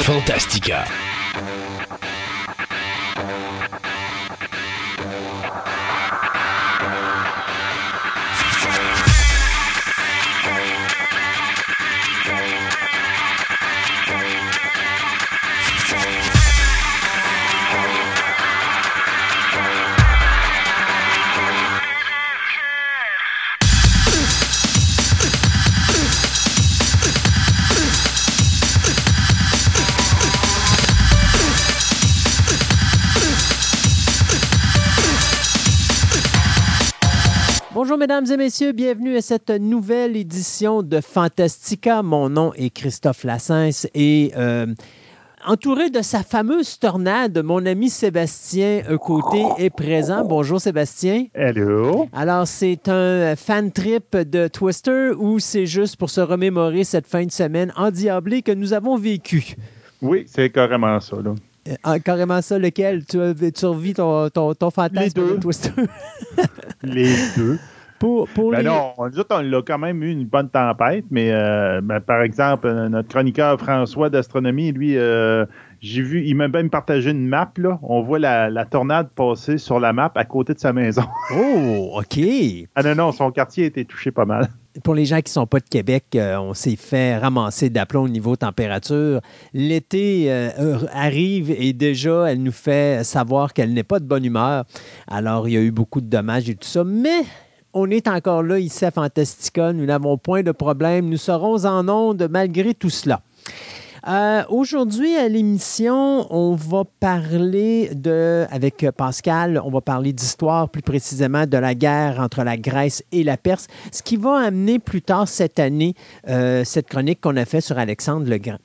Fantastica. Bonjour mesdames et messieurs, bienvenue à cette nouvelle édition de Fantastica. Mon nom est Christophe Lassens et euh, entouré de sa fameuse tornade, mon ami Sébastien Côté est présent. Bonjour Sébastien. Hello. Alors c'est un fan trip de Twister ou c'est juste pour se remémorer cette fin de semaine endiablée que nous avons vécue? Oui, c'est carrément ça. Là. Euh, ah, carrément ça, lequel? Tu, tu revis ton, ton, ton fantasme Les deux. de Twister? Les deux. Pour pour Ben les... non, nous autres, on a quand même eu une bonne tempête, mais euh, ben, par exemple, euh, notre chroniqueur François d'astronomie, lui, euh, j'ai vu, il m'a même partagé une map, là. On voit la, la tornade passer sur la map à côté de sa maison. Oh, OK. ah non, non, son quartier a été touché pas mal. Pour les gens qui ne sont pas de Québec, euh, on s'est fait ramasser d'aplomb au niveau température. L'été euh, arrive et déjà, elle nous fait savoir qu'elle n'est pas de bonne humeur. Alors, il y a eu beaucoup de dommages et tout ça. Mais on est encore là ici à Fantastica. Nous n'avons point de problème. Nous serons en onde malgré tout cela. Euh, Aujourd'hui, à l'émission, on va parler de, avec Pascal, on va parler d'histoire, plus précisément de la guerre entre la Grèce et la Perse, ce qui va amener plus tard cette année euh, cette chronique qu'on a faite sur Alexandre le Grand.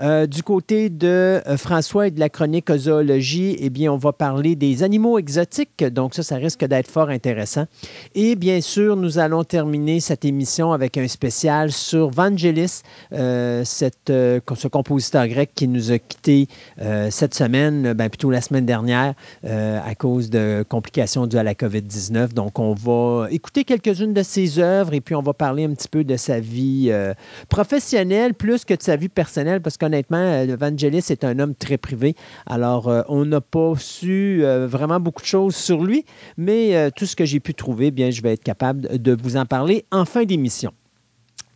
Euh, du côté de euh, François et de la chronique zoologie, eh bien, on va parler des animaux exotiques, donc ça, ça risque d'être fort intéressant. Et bien sûr, nous allons terminer cette émission avec un spécial sur Vangelis, euh, ce compositeur grec qui nous a quittés cette semaine, ben, plutôt la semaine dernière, à cause de complications dues à la COVID-19. Donc, on va écouter quelques-unes de ses œuvres et puis on va parler un petit peu de sa vie professionnelle plus que de sa vie personnelle, parce qu'honnêtement, euh, Vangelis est un homme très privé. Alors, euh, on n'a pas su euh, vraiment beaucoup de choses sur lui, mais tout ce que j'ai pu trouver, bien, je vais être capable de vous en parler en fin d'émission.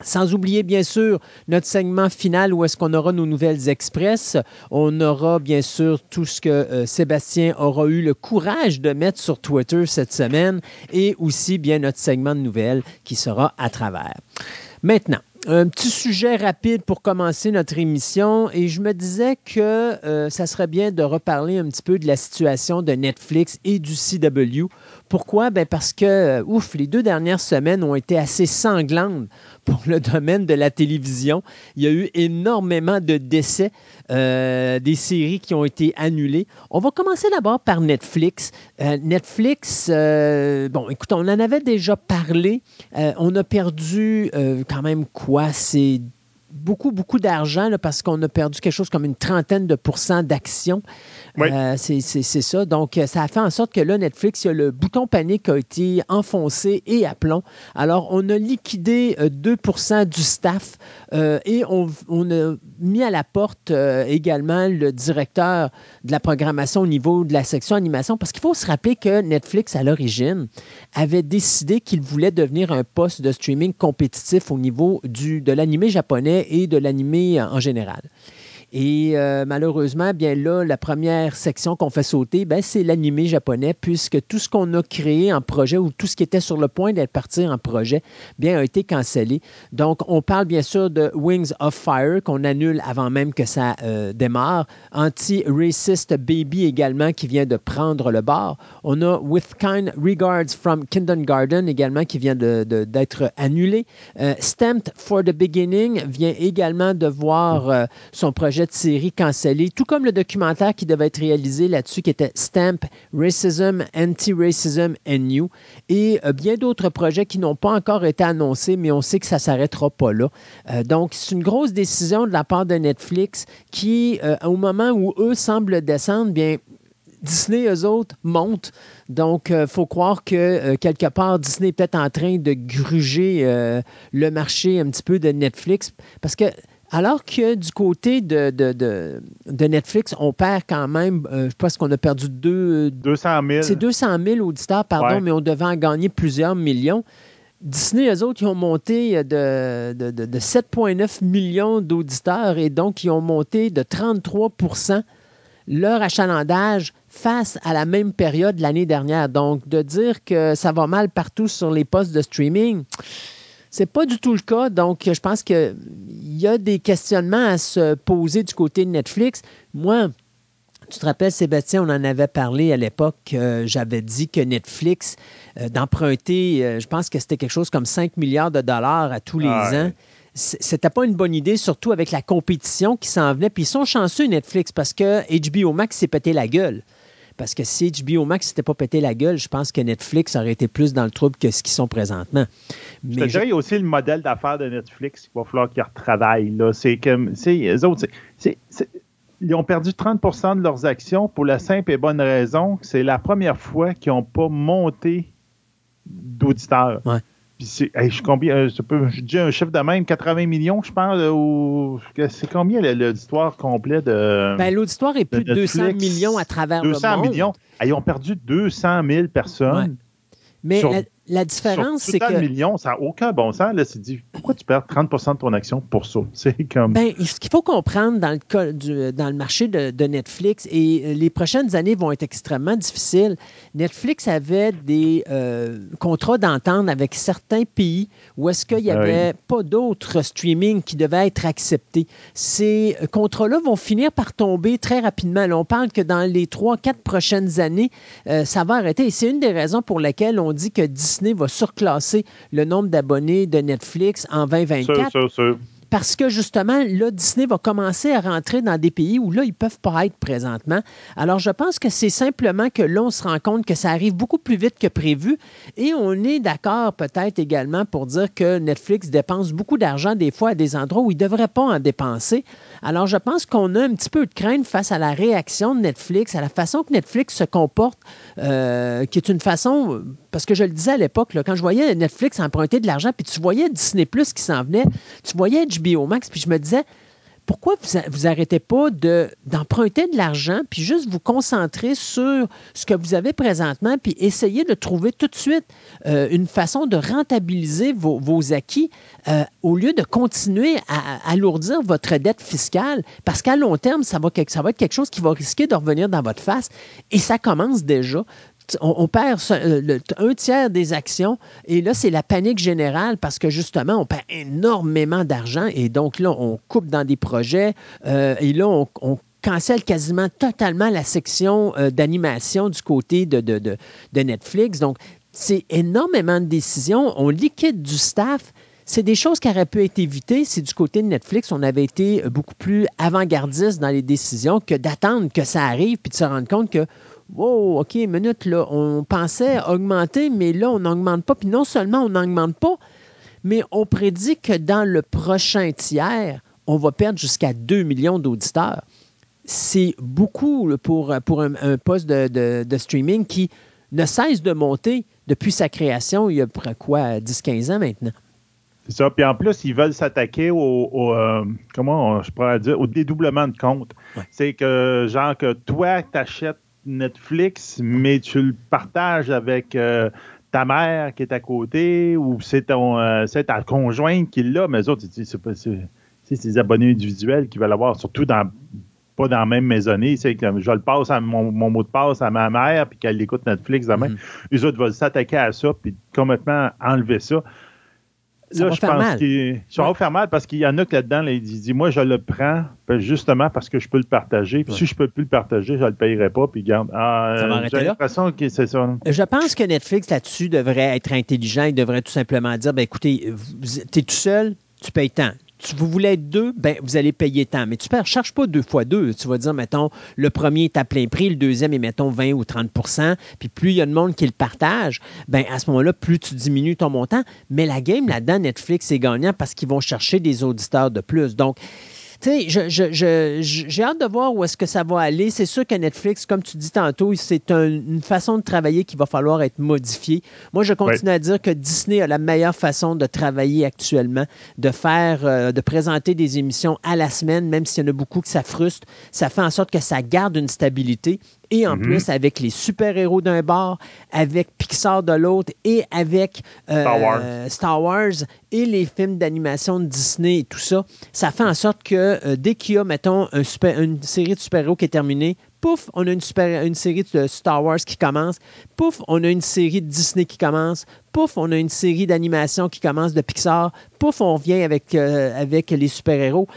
Sans oublier, bien sûr, notre segment final où est-ce qu'on aura nos nouvelles express. On aura, bien sûr, tout ce que Sébastien aura eu le courage de mettre sur Twitter cette semaine et aussi, bien, notre segment de nouvelles qui sera à travers. Maintenant, un petit sujet rapide pour commencer notre émission et je me disais que euh, ça serait bien de reparler un petit peu de la situation de Netflix et du CW. Pourquoi? Ben parce que, euh, ouf, les deux dernières semaines ont été assez sanglantes pour le domaine de la télévision. Il y a eu énormément de décès, euh, des séries qui ont été annulées. On va commencer d'abord par Netflix. Euh, Netflix, euh, bon, écoute, on en avait déjà parlé. On a perdu quand même quoi? C'est beaucoup, beaucoup d'argent parce qu'on a perdu quelque chose comme une trentaine de pourcents d'actions. Oui. Euh, c'est ça. Donc, euh, ça a fait en sorte que là, Netflix, il y a le bouton panique a été enfoncé et à plomb. Alors, on a liquidé euh, 2% du staff euh, et on, a mis à la porte euh, également le directeur de la programmation au niveau de la section animation parce qu'il faut se rappeler que Netflix, à l'origine, avait décidé qu'il voulait devenir un poste de streaming compétitif au niveau du, de l'animé japonais et de l'animé en général. Et euh, malheureusement, bien là, la première section qu'on fait sauter, ben, c'est l'animé japonais, puisque tout ce qu'on a créé en projet ou tout ce qui était sur le point d'être parti en projet, bien, a été cancellé. Donc, on parle bien sûr de Wings of Fire, qu'on annule avant même que ça euh, démarre. Anti-Racist Baby également, qui vient de prendre le bar. On a With Kind Regards from Kindergarten également, qui vient de- de- d'être annulé. Euh, Stamped for the Beginning vient également de voir euh, son projet de série cancellé, tout comme le documentaire qui devait être réalisé là-dessus, qui était Stamp Racism, Anti-Racism and You, et euh, bien d'autres projets qui n'ont pas encore été annoncés, mais on sait que ça ne s'arrêtera pas là. Euh, donc, c'est une grosse décision de la part de Netflix qui, euh, au moment où eux semblent descendre, bien, Disney, eux autres, montent. Donc, il faut croire que quelque part, Disney est peut-être en train de gruger le marché un petit peu de Netflix. Parce que Alors que du côté de, de, Netflix, on perd quand même, euh, je pense qu'on a perdu deux, 200 000. C'est 200 000 auditeurs, pardon, mais on devait en gagner plusieurs millions. Disney, eux autres, ils ont monté de, de 7,9 millions d'auditeurs et donc ils ont monté de 33% leur achalandage face à la même période l'année dernière. Donc, de dire que ça va mal partout sur les postes de streaming, c'est pas du tout le cas. Donc, je pense qu'il y a des questionnements à se poser du côté de Netflix. Moi, tu te rappelles, Sébastien, on en avait parlé à l'époque. J'avais dit que Netflix, euh, d'emprunter, euh, je pense que c'était quelque chose comme 5 milliards de dollars à tous les ans. C'était pas une bonne idée, surtout avec la compétition qui s'en venait. Puis ils sont chanceux, Netflix, parce que HBO Max s'est pété la gueule. Parce que si HBO Max s'était pas pété la gueule, je pense que Netflix aurait été plus dans le trouble que ce qu'ils sont présentement. Mais je te dirais, il y a aussi le modèle d'affaires de Netflix qu'il va falloir qu'ils retravaillent. C'est comme, eux autres, ils ont perdu 30% de leurs actions pour la simple et bonne raison que c'est la première fois qu'ils n'ont pas monté d'auditeurs. Ouais c'est, je, combien, euh, je, dis un chiffre de même, 80 millions, je pense, ou c'est combien l'auditoire complet de. Ben, l'auditoire est plus de, 200 millions à travers le monde. 200 millions. ils ont perdu 200 000 personnes. Mais la différence, c'est que. millions, ça n'a aucun bon sens. Là, c'est dit, pourquoi tu perds 30 de ton action pour ça? C'est comme. Ben, ce qu'il faut comprendre dans le, cas dans le marché de, Netflix, et euh, les prochaines années vont être extrêmement difficiles, Netflix avait des euh, contrats d'entente avec certains pays où est-ce qu'il n'y ah avait pas d'autres streaming qui devaient être acceptés. Ces contrats-là vont finir par tomber très rapidement. on parle que dans les trois, quatre prochaines années, euh, ça va arrêter. Et c'est une des raisons pour lesquelles on dit que Disney va surclasser le nombre d'abonnés de Netflix en 2024 parce que justement, là, Disney va commencer à rentrer dans des pays où là, ils ne peuvent pas être présentement. Alors, je pense que c'est simplement que là, on se rend compte que ça arrive beaucoup plus vite que prévu et on est d'accord peut-être également pour dire que Netflix dépense beaucoup d'argent des fois à des endroits où il ne devrait pas en dépenser. Alors, je pense qu'on a un petit peu de crainte face à la réaction de Netflix, à la façon que Netflix se comporte, euh, qui est une façon, parce que je le disais à l'époque, quand je voyais Netflix emprunter de l'argent, puis tu voyais Disney Plus qui s'en venait, tu voyais Biomax, puis je me disais, pourquoi vous n'arrêtez pas d'emprunter de, l'argent, puis juste vous concentrer sur ce que vous avez présentement, puis essayer de trouver tout de suite euh, une façon de rentabiliser vos, acquis euh, au lieu de continuer à, alourdir votre dette fiscale, parce qu'à long terme, ça va, ça va être quelque chose qui va risquer de revenir dans votre face, et ça commence déjà on, perd euh, un tiers des actions et là, c'est la panique générale parce que justement, on perd énormément d'argent et donc là, on coupe dans des projets euh, et là, on, cancelle quasiment totalement la section euh, d'animation du côté de, de, Netflix. Donc, c'est énormément de décisions. On liquide du staff. C'est des choses qui auraient pu être évitées si du côté de Netflix, on avait été beaucoup plus avant-gardiste dans les décisions que d'attendre que ça arrive puis de se rendre compte que Wow, OK, minute, là, on pensait augmenter, mais là, on n'augmente pas. Puis non seulement on n'augmente pas, mais on prédit que dans le prochain tiers, on va perdre jusqu'à 2 millions d'auditeurs. C'est beaucoup pour, pour un, poste de, streaming qui ne cesse de monter depuis sa création il y a quoi, 10-15 ans maintenant. C'est ça. Puis en plus, ils veulent s'attaquer au, euh, comment je pourrais dire, au dédoublement de compte. C'est que, genre, que toi, tu achètes Netflix, mais tu le partages avec euh, ta mère qui est à côté ou c'est ton euh, ta conjointe qui l'a, mais eux autres, c'est des abonnés individuels qui veulent avoir, surtout dans pas dans la même maisonnée. C'est que je le passe à mon, mot de passe à ma mère, puis qu'elle écoute Netflix demain. Mm Les autres veulent s'attaquer à ça, puis complètement enlever ça là, je pense qu'il ça va faire mal parce qu'il y en a que là-dedans, là, il dit Moi, je le prends ben, justement parce que je peux le partager. Puis si je ne peux plus le partager, je ne le payerai pas. Puis garde. Ah, j'ai l'impression que c'est ça. Je pense que Netflix là-dessus devrait être intelligent. Il devrait tout simplement dire ben, écoutez, tu es tout seul, tu payes tant vous voulez être deux, ben, vous allez payer tant. Mais tu ne cherches pas deux fois deux. Tu vas dire, mettons, le premier est à plein prix, le deuxième est, mettons, 20 ou 30% Puis plus il y a de monde qui le partage, ben, à ce moment-là, plus tu diminues ton montant. Mais la game là-dedans, Netflix est gagnant parce qu'ils vont chercher des auditeurs de plus. Donc, tu sais, j'ai hâte de voir où est-ce que ça va aller. C'est sûr que Netflix, comme tu dis tantôt, c'est une façon de travailler qui va falloir être modifiée. Moi, je continue à dire que Disney a la meilleure façon de travailler actuellement, de faire, euh, de présenter des émissions à la semaine, même s'il y en a beaucoup que ça frustre. Ça fait en sorte que ça garde une stabilité et en mhm. plus avec les super-héros d'un bord, avec Pixar de l'autre et avec euh, Star, Wars. et les films d'animation de Disney et tout ça, ça fait en sorte que euh, dès qu'il y a, mettons, une série de super-héros qui est terminée, pouf, on a une, super, une série de Star Wars qui commence, pouf, on a une série de Disney qui commence, pouf, on a une série d'animation qui commence de Pixar, pouf, on vient avec, euh, avec les super-héros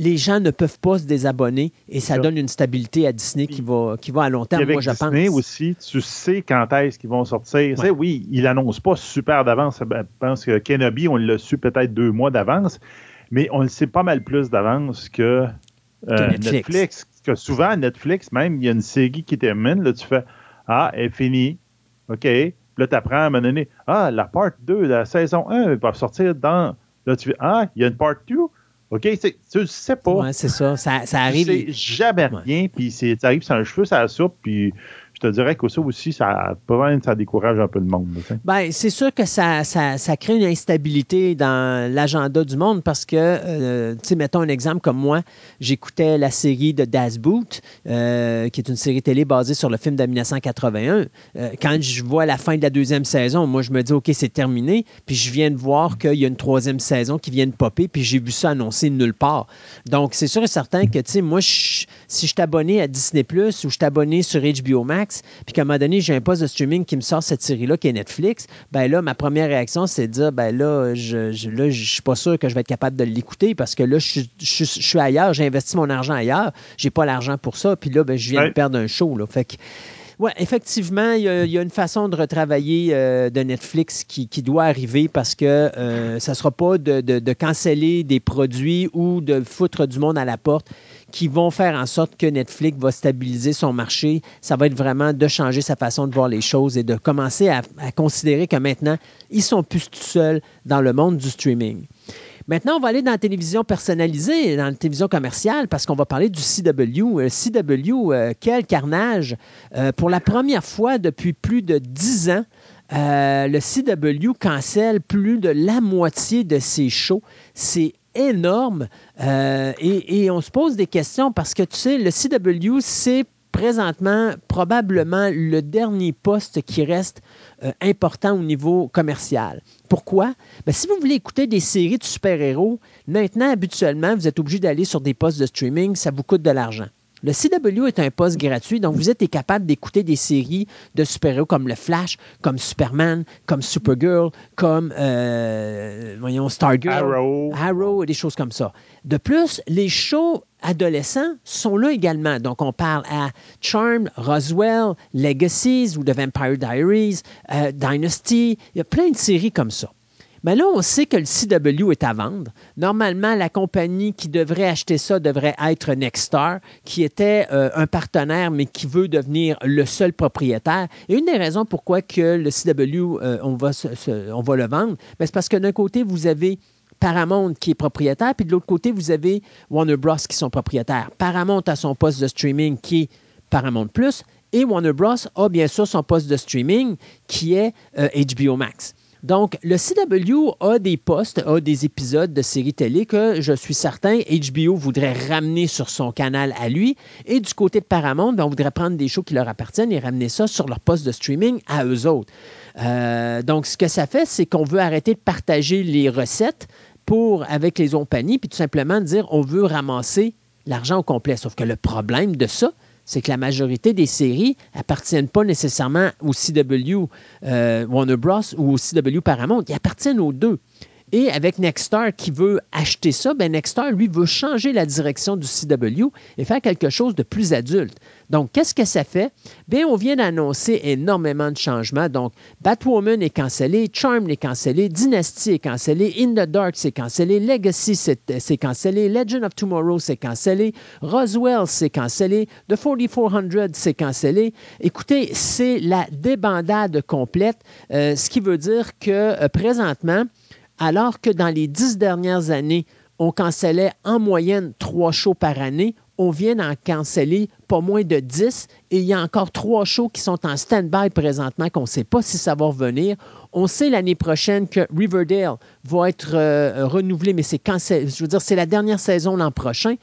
les gens ne peuvent pas se désabonner et ça donne une stabilité à Disney qui va, qui va à long terme, moi, je Disney aussi, tu sais quand est-ce qu'ils vont sortir. oui, ils l'annoncent pas super d'avance. Ben, je pense que Kenobi, on l'a su peut-être deux mois d'avance, mais on le sait pas mal plus d'avance que, euh, Netflix. Que souvent, Netflix, même, il y a une série qui termine, là, tu fais Ah, elle est finie. OK. Là, tu apprends à un moment donné Ah, la part 2 de la saison 1 va sortir dans. Là, tu fais Ah, il y a une part 2. OK? Tu ne sais pas. Oui, c'est ça. ça. Ça, arrive. Tu jamais rien, puis ça arrive sur un cheveu, ça soupe, puis je te dirais que ça aussi, ça, ça décourage un peu le monde. Bien, c'est sûr que ça, ça, crée une instabilité dans l'agenda du monde parce que, euh, tu sais, mettons un exemple comme moi, j'écoutais la série de Das Boot, euh, qui est une série télé basée sur le film de 1981. Euh, quand je vois la fin de la deuxième saison, moi, je me dis, OK, c'est terminé. Puis je viens de voir qu'il y a une troisième saison qui vient de popper, puis j'ai vu ça annoncé nulle part. Donc, c'est sûr et certain que, tu sais, moi, si je abonné à Disney Plus ou je abonné sur HBO Max, puis qu'à un moment donné, j'ai un poste de streaming qui me sort cette série-là qui est Netflix, ben là, ma première réaction, c'est de dire, ben là, je, je, là, je suis pas sûr que je vais être capable de l'écouter parce que là, je, suis ailleurs, j'ai investi mon argent ailleurs, j'ai pas l'argent pour ça, puis là, ben, je viens de perdre un show, là. Fait que, oui, effectivement, il y, a, une façon de retravailler euh, de Netflix qui, doit arriver parce que euh, ça ne sera pas de, de, canceller des produits ou de foutre du monde à la porte qui vont faire en sorte que Netflix va stabiliser son marché. Ça va être vraiment de changer sa façon de voir les choses et de commencer à, considérer que maintenant, ils sont plus tout seuls dans le monde du streaming. Maintenant, on va aller dans la télévision personnalisée, dans la télévision commerciale, parce qu'on va parler du CW. Euh, CW, euh, quel carnage! Euh, pour la première fois depuis plus de dix ans, le CW cancelle plus de la moitié de ses shows. C'est énorme. Euh, et, on se pose des questions parce que, tu sais, le CW, c'est présentement probablement le dernier poste qui reste euh, important au niveau commercial. Pourquoi? Ben, si vous voulez écouter des séries de super-héros, maintenant, habituellement, vous êtes obligé d'aller sur des postes de streaming, ça vous coûte de l'argent. Le CW est un poste gratuit, donc vous êtes capable d'écouter des séries de super-héros comme le Flash, comme Superman, comme Supergirl, comme euh, voyons, Stargirl, Arrow. Arrow et des choses comme ça. De plus, les shows adolescents sont là également. Donc, on parle à Charm, Roswell, Legacies ou The Vampire Diaries, euh, Dynasty. Il y a plein de séries comme ça. Mais là, on sait que le CW est à vendre. Normalement, la compagnie qui devrait acheter ça devrait être Nexstar, qui était euh, un partenaire, mais qui veut devenir le seul propriétaire. Et une des raisons pourquoi que le CW, euh, on, va on va le vendre, ben, c'est parce que d'un côté, vous avez Paramount qui est propriétaire, puis de l'autre côté, vous avez Warner Bros. qui sont propriétaires. Paramount a son poste de streaming qui est Paramount Plus, et Warner Bros. a bien sûr son poste de streaming qui est HBO euh, Max. Donc, le CW a des postes, a des épisodes de séries télé que je suis certain HBO voudrait ramener sur son canal à lui. Et du côté de Paramount, ben, on voudrait prendre des shows qui leur appartiennent et ramener ça sur leur poste de streaming à eux autres. Euh, donc, ce que ça fait, c'est qu'on veut arrêter de partager les recettes avec les compagnies, puis tout simplement dire on veut ramasser l'argent au complet. Sauf que le problème de ça, c'est que la majorité des séries appartiennent pas nécessairement au CW euh, Warner Bros. ou au CW Paramount. Ils appartiennent aux deux. Et avec Nexstar qui veut acheter ça, ben Nexstar, lui, veut changer la direction du CW et faire quelque chose de plus adulte. Donc, qu'est-ce que ça fait? Bien, on vient d'annoncer énormément de changements. Donc, Batwoman est cancellé, Charm est cancellé, Dynasty est cancellé, In the Dark c'est cancellé, Legacy c'est cancellé, Legend of Tomorrow c'est cancellé, Roswell c'est cancellé, The 4400 c'est cancellé. Écoutez, c'est la débandade complète, euh, ce qui veut dire que euh, présentement, alors que dans les dix dernières années, on cancellait en moyenne trois shows par année. On vient d'en canceller pas moins de 10 et il y a encore trois shows qui sont en stand-by présentement qu'on ne sait pas si ça va revenir. On sait l'année prochaine que Riverdale va être euh, renouvelé, mais c'est je veux dire, c'est la dernière saison l'an prochain.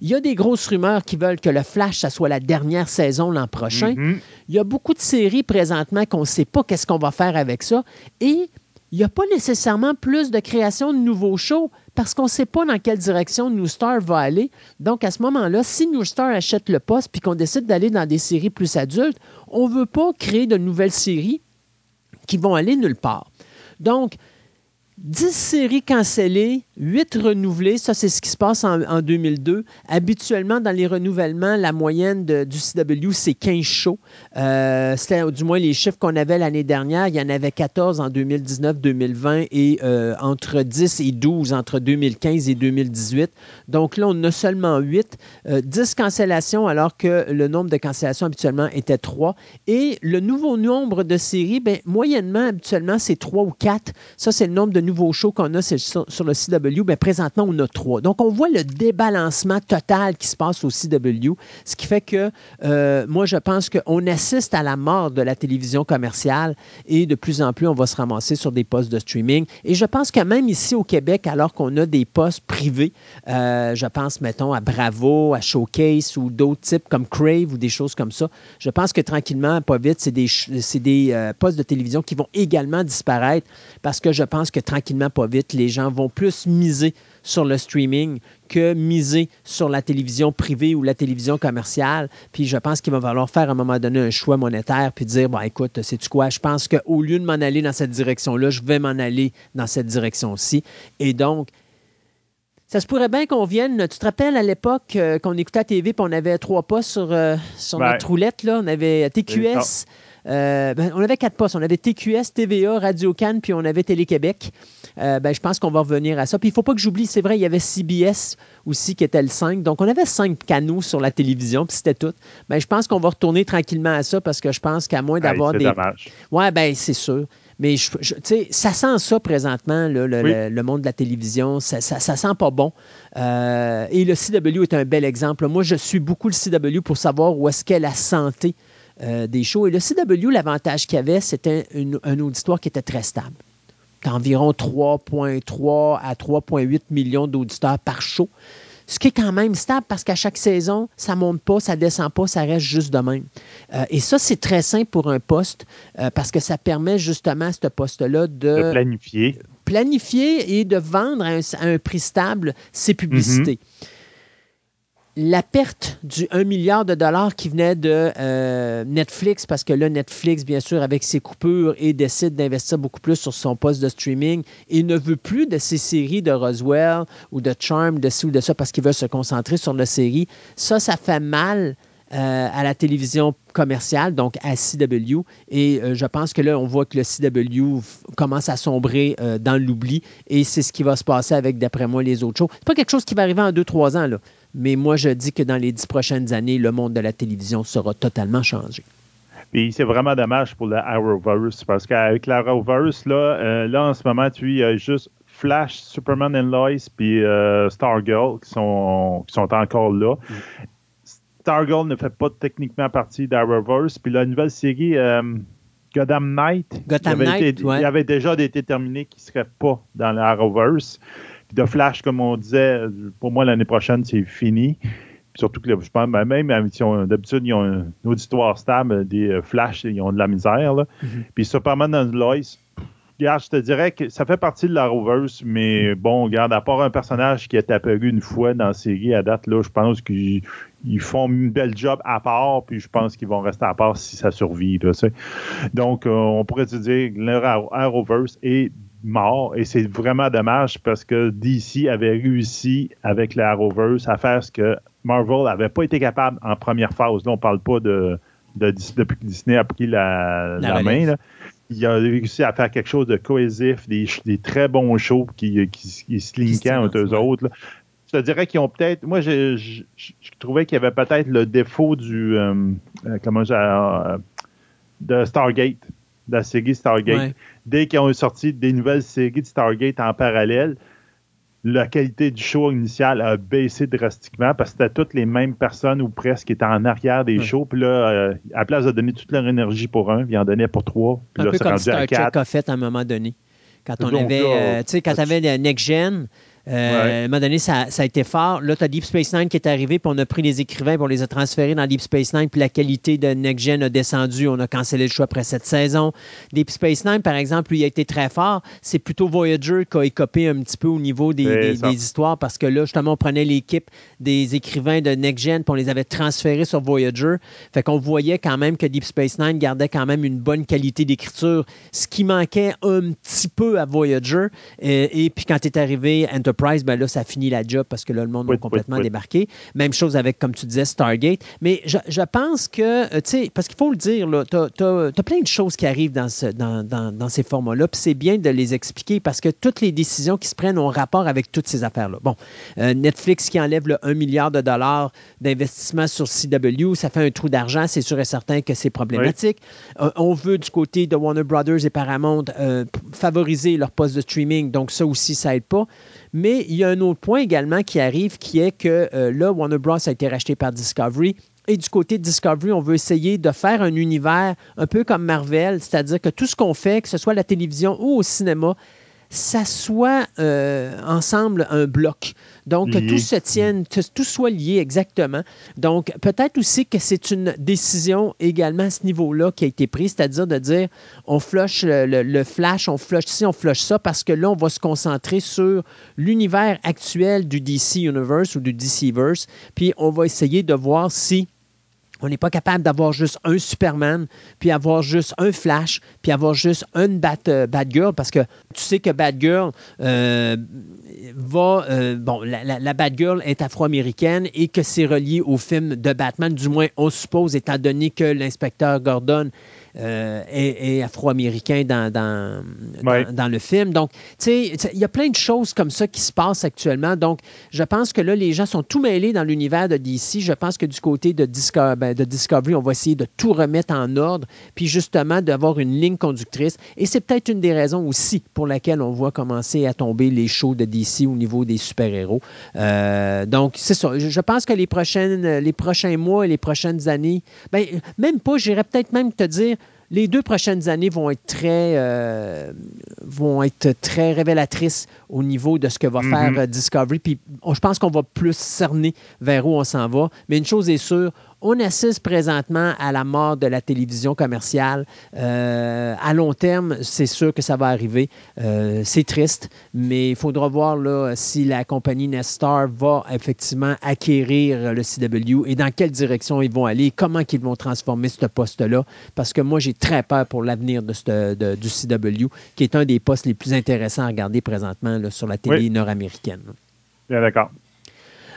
Il y a des grosses rumeurs qui veulent que le Flash, ça soit la dernière saison l'an prochain. Mm-hmm. Il y a beaucoup de séries présentement qu'on ne sait pas qu'est-ce qu'on va faire avec ça. Et il n'y a pas nécessairement plus de création de nouveaux shows parce qu'on ne sait pas dans quelle direction New Star va aller. Donc, à ce moment-là, si New Star achète le poste puis qu'on décide d'aller dans des séries plus adultes, on ne veut pas créer de nouvelles séries qui vont aller nulle part. Donc, 10 séries cancellées, 8 renouvelées. Ça, c'est ce qui se passe en, 2002. Habituellement, dans les renouvellements, la moyenne du CW, c'est 15 shows. Euh, C'était du moins les chiffres qu'on avait l'année dernière. Il y en avait 14 en 2019-2020 et euh, entre 10 et 12 entre 2015 et 2018. Donc là, on a seulement 8. 10 euh, cancellations alors que le nombre de cancellations habituellement était 3. Et le nouveau nombre de séries, bien, moyennement, habituellement, c'est 3 ou 4. Ça, c'est le nombre de nouveaux shows qu'on a sur, le CW, bien, présentement, on a trois. Donc, on voit le débalancement total qui se passe au CW, ce qui fait que euh, moi, je pense qu'on assiste à la mort de la télévision commerciale et de plus en plus, on va se ramasser sur des postes de streaming. Et je pense que même ici au Québec, alors qu'on a des postes privés, euh, je pense, mettons, à Bravo, à Showcase ou d'autres types comme Crave ou des choses comme ça, je pense que tranquillement, pas vite, c'est des, des euh, postes de télévision qui vont également disparaître parce que je pense que tranquillement, pas vite, les gens vont plus miser sur le streaming que miser sur la télévision privée ou la télévision commerciale. Puis je pense qu'il va falloir faire à un moment donné un choix monétaire puis dire, bon, écoute, sais-tu quoi, je pense qu'au lieu de m'en aller dans cette direction-là, je vais m'en aller dans cette direction-ci. Et donc, ça se pourrait bien qu'on vienne. Tu te rappelles à l'époque euh, qu'on écoutait la TV et on avait trois pas sur, euh, sur notre roulette, là? On avait TQS. Euh, ben, on avait quatre postes. On avait TQS, TVA, Radio Cannes, puis on avait Télé-Québec. Euh, ben, je pense qu'on va revenir à ça. Puis il ne faut pas que j'oublie, c'est vrai, il y avait CBS aussi qui était le 5. Donc on avait cinq canaux sur la télévision, puis c'était tout. Ben, je pense qu'on va retourner tranquillement à ça parce que je pense qu'à moins d'avoir des. Dommage. Ouais, ben c'est sûr. Mais je, ça sent ça présentement, le, monde de la télévision. Ça, ça, sent pas bon. Euh, et le CW est un bel exemple. Moi, je suis beaucoup le CW pour savoir où est-ce qu'est la santé euh, des shows. Et le CW, l'avantage qu'il y avait, c'était un auditoire qui était très stable. Environ 3,3 à 3,8 millions d'auditeurs par show. Ce qui est quand même stable parce qu'à chaque saison, ça ne monte pas, ça ne descend pas, ça reste juste de même. Euh, et ça, c'est très simple pour un poste euh, parce que ça permet justement à ce poste-là de, planifier. Planifier et de vendre à un, prix stable ses publicités. Mm-hmm la perte du 1 milliard de dollars qui venait de euh, Netflix, parce que là, Netflix, bien sûr, avec ses coupures, et décide d'investir beaucoup plus sur son poste de streaming et ne veut plus de ces séries de Roswell ou de Charm, de ci ou de ça, parce qu'il veut se concentrer sur la série. Ça, ça fait mal euh, à la télévision commerciale, donc à CW. Et euh, je pense que là, on voit que le CW commence à sombrer dans l'oubli. Et c'est ce qui va se passer avec, d'après moi, les autres shows. C'est pas quelque chose qui va arriver en deux, trois ans. Là. Mais moi, je dis que dans les dix prochaines années, le monde de la télévision sera totalement changé. Puis c'est vraiment dommage pour le Arrowverse parce qu'avec l'Arrowverse, là, euh, là, en ce moment, tu il y a juste Flash, Superman and Lois, puis euh, Stargirl qui sont, qui sont encore là. Stargirl ne fait pas techniquement partie d'Arrowverse. Puis la nouvelle série euh, Gotham Knight, Gotham il, avait il avait déjà déterminé qu'il ne serait pas dans l'Arrowverse de Flash, comme on disait, pour moi, l'année prochaine, c'est fini. surtout que je pense, ben, même d'habitude, ils ont un auditoire stable, des euh, Flash, ils ont de la misère. Là. Mm-hmm. Puis Superman and Lois, regarde, je te dirais que ça fait partie de la Rovers, mais bon, regarde, à part un personnage qui est apparu une fois dans la série à date, là, je pense qu'ils font une belle job à part, puis je pense qu'ils vont rester à part si ça survit. Donc, euh, on pourrait te dire que l'Arrowverse est mort. Et c'est vraiment dommage parce que DC avait réussi avec la Arrowverse à faire ce que Marvel n'avait pas été capable en première phase. Là, on parle pas de, depuis que Disney a pris la, main. Il a réussi à faire quelque chose de cohésif, des, très bons shows qui, qui, se linkaient entre eux autres. Je te dirais qu'ils ont peut-être. Moi, je, trouvais qu'il y avait peut-être le défaut du. Euh, euh, comment euh, de Stargate, de la série Stargate dès qu'ils ont sorti des nouvelles séries de Stargate en parallèle, la qualité du show initial a baissé drastiquement parce que c'était toutes les mêmes personnes ou presque qui étaient en arrière des shows. Puis là, euh, à la place de donner toute leur énergie pour un, ils en donnaient pour trois. Puis un là, peu comme rendu Star à Trek quatre. a fait à un moment donné. Quand on Donc avait, euh, tu sais, quand avais le Next Gen, euh, à un moment donné, ça, ça a été fort. Là, tu as Deep Space Nine qui est arrivé, puis on a pris les écrivains, puis on les a transférés dans Deep Space Nine, puis la qualité de Next Gen a descendu. On a cancellé le choix après cette saison. Deep Space Nine, par exemple, lui, il a été très fort. C'est plutôt Voyager qui a écopé un petit peu au niveau des, histoires, parce que là, justement, on prenait l'équipe des écrivains de Next Gen, puis on les avait transférés sur Voyager. Fait qu'on voyait quand même que Deep Space Nine gardait quand même une bonne qualité d'écriture, ce qui manquait un petit peu à Voyager. Et, et puis quand est arrivé Enterprise, ben là, ça finit la job parce que là, le monde Oui, a complètement oui, oui. débarqué. Même chose avec, comme tu disais, Stargate. Mais je, je pense que, euh, tu sais, parce qu'il faut le dire, tu as, plein de choses qui arrivent dans, ce- dans, dans- dans ces formats-là, puis c'est bien de les expliquer parce que toutes les décisions qui se prennent ont rapport avec toutes ces affaires-là. Bon, euh, Netflix qui enlève le 1 milliard de dollars d'investissement sur CW, ça fait un trou d'argent, c'est sûr et certain que c'est problématique. Euh, on veut du côté de Warner Brothers et Paramount euh, favoriser leur poste de streaming, donc ça aussi, ça aide pas. Mais il y a un autre point également qui arrive, qui est que euh, là, Warner Bros. a été racheté par Discovery. Et du côté de Discovery, on veut essayer de faire un univers un peu comme Marvel, c'est-à-dire que tout ce qu'on fait, que ce soit à la télévision ou au cinéma, ça soit euh, ensemble un bloc. Donc, que tout se tienne, que tout soit lié exactement. Donc, peut-être aussi que c'est une décision également à ce niveau-là qui a été prise, c'est-à-dire de dire on flush le, le- le flash, on flush ci, on flush ça, parce que là, on va se concentrer sur l'univers actuel du DC Universe ou du DCverse, puis on va essayer de voir si on n'est pas capable d'avoir juste un Superman, puis avoir juste un Flash, puis avoir juste une Bat, euh, Batgirl, parce que tu sais que Batgirl euh, va. euh, bon, la, la, la Batgirl est afro-américaine et que c'est relié au film de Batman, du moins on suppose, étant donné que l'inspecteur Gordon euh, afro-américain dans, dans, Ouais. dans, dans le film. Donc, tu sais, il y a plein de choses comme ça qui se passent actuellement. Donc, je pense que là, les gens sont tout mêlés dans l'univers de DC. Je pense que du côté de, Disco- ben, de Discovery, on va essayer de tout remettre en ordre, puis justement d'avoir une ligne conductrice. Et c'est peut-être une des raisons aussi pour laquelle on voit commencer à tomber les shows de DC au niveau des super-héros. Euh, donc, c'est ça. Je je pense que les, prochaines, les prochains mois et les prochaines années, ben, même pas, j'irais peut-être même te dire, les deux prochaines années vont être très, euh, vont être très révélatrices au niveau de ce que va Mhm. faire euh, Discovery. Puis je pense qu'on va plus cerner vers où on s'en va. Mais une chose est sûre, on assiste présentement à la mort de la télévision commerciale. Euh, à long terme, c'est sûr que ça va arriver. Euh, c'est triste, mais il faudra voir là, si la compagnie Nestar va effectivement acquérir le CW et dans quelle direction ils vont aller, comment ils vont transformer ce poste-là. Parce que moi, j'ai très peur pour l'avenir de du CW, qui est un des postes les plus intéressants à regarder présentement là, sur la télé Oui. nord-américaine. Bien d'accord.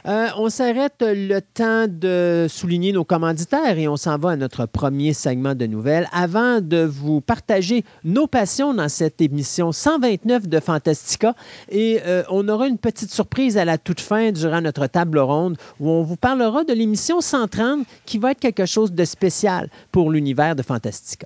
Euh, on s'arrête le temps de souligner nos commanditaires et on s'en va à notre premier segment de nouvelles. Avant de vous partager nos passions dans cette émission 129 de Fantastica, et euh, on aura une petite surprise à la toute fin durant notre table ronde où on vous parlera de l'émission 130 qui va être quelque chose de spécial pour l'univers de Fantastica.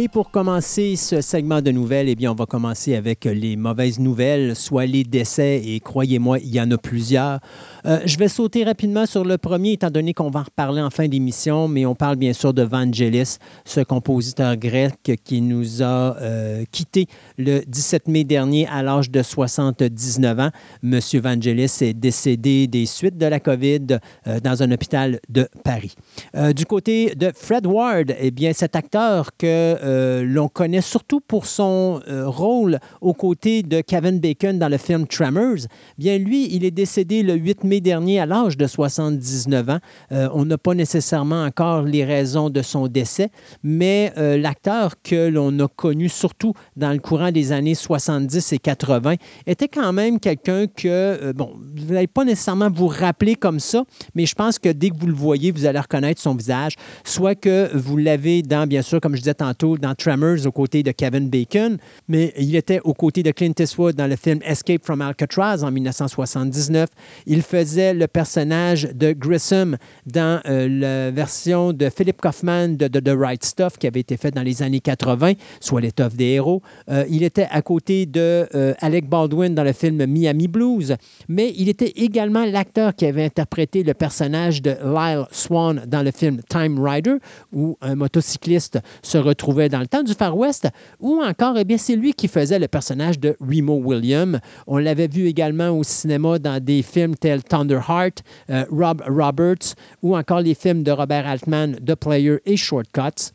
Et pour commencer ce segment de nouvelles, eh bien, on va commencer avec les mauvaises nouvelles, soit les décès, et croyez-moi, il y en a plusieurs. Euh, je vais sauter rapidement sur le premier, étant donné qu'on va en reparler en fin d'émission, mais on parle bien sûr de Vangelis, ce compositeur grec qui nous a euh, quittés le 17 mai dernier à l'âge de 79 ans. Monsieur Vangelis est décédé des suites de la COVID euh, dans un hôpital de Paris. du côté de Fred Ward, eh bien, cet acteur que l'on connaît surtout pour son rôle aux côtés de Kevin Bacon dans le film Tremors, bien lui, il est décédé le 8 mai dernier à l'âge de 79 ans. Euh, on n'a pas nécessairement encore les raisons de son décès, mais euh, l'acteur que l'on a connu surtout dans le courant des années 70 et 80 était quand même quelqu'un que, euh, bon, vous n'allez pas nécessairement vous rappeler comme ça, mais je pense que dès que vous le voyez, vous allez reconnaître son visage, soit que vous l'avez dans, bien sûr, comme je disais tantôt, dans Tremors aux côtés de Kevin Bacon, mais il était aux côtés de Clint Eastwood dans le film Escape from Alcatraz en 1979. Il faisait le personnage de Grissom dans euh, la version de Philip Kaufman de, The Right Stuff qui avait été faite dans les années 80, soit l'étoffe des héros. Euh, il était à côté de euh, Alec Baldwin dans le film Miami Blues, mais il était également l'acteur qui avait interprété le personnage de Lyle Swan dans le film Time Rider, où un motocycliste se retrouvait dans le temps du Far West, ou encore, eh bien, c'est lui qui faisait le personnage de Remo Williams. On l'avait vu également au cinéma dans des films tels Thunderheart, euh, Rob Roberts ou encore les films de Robert Altman, The Player et Shortcuts.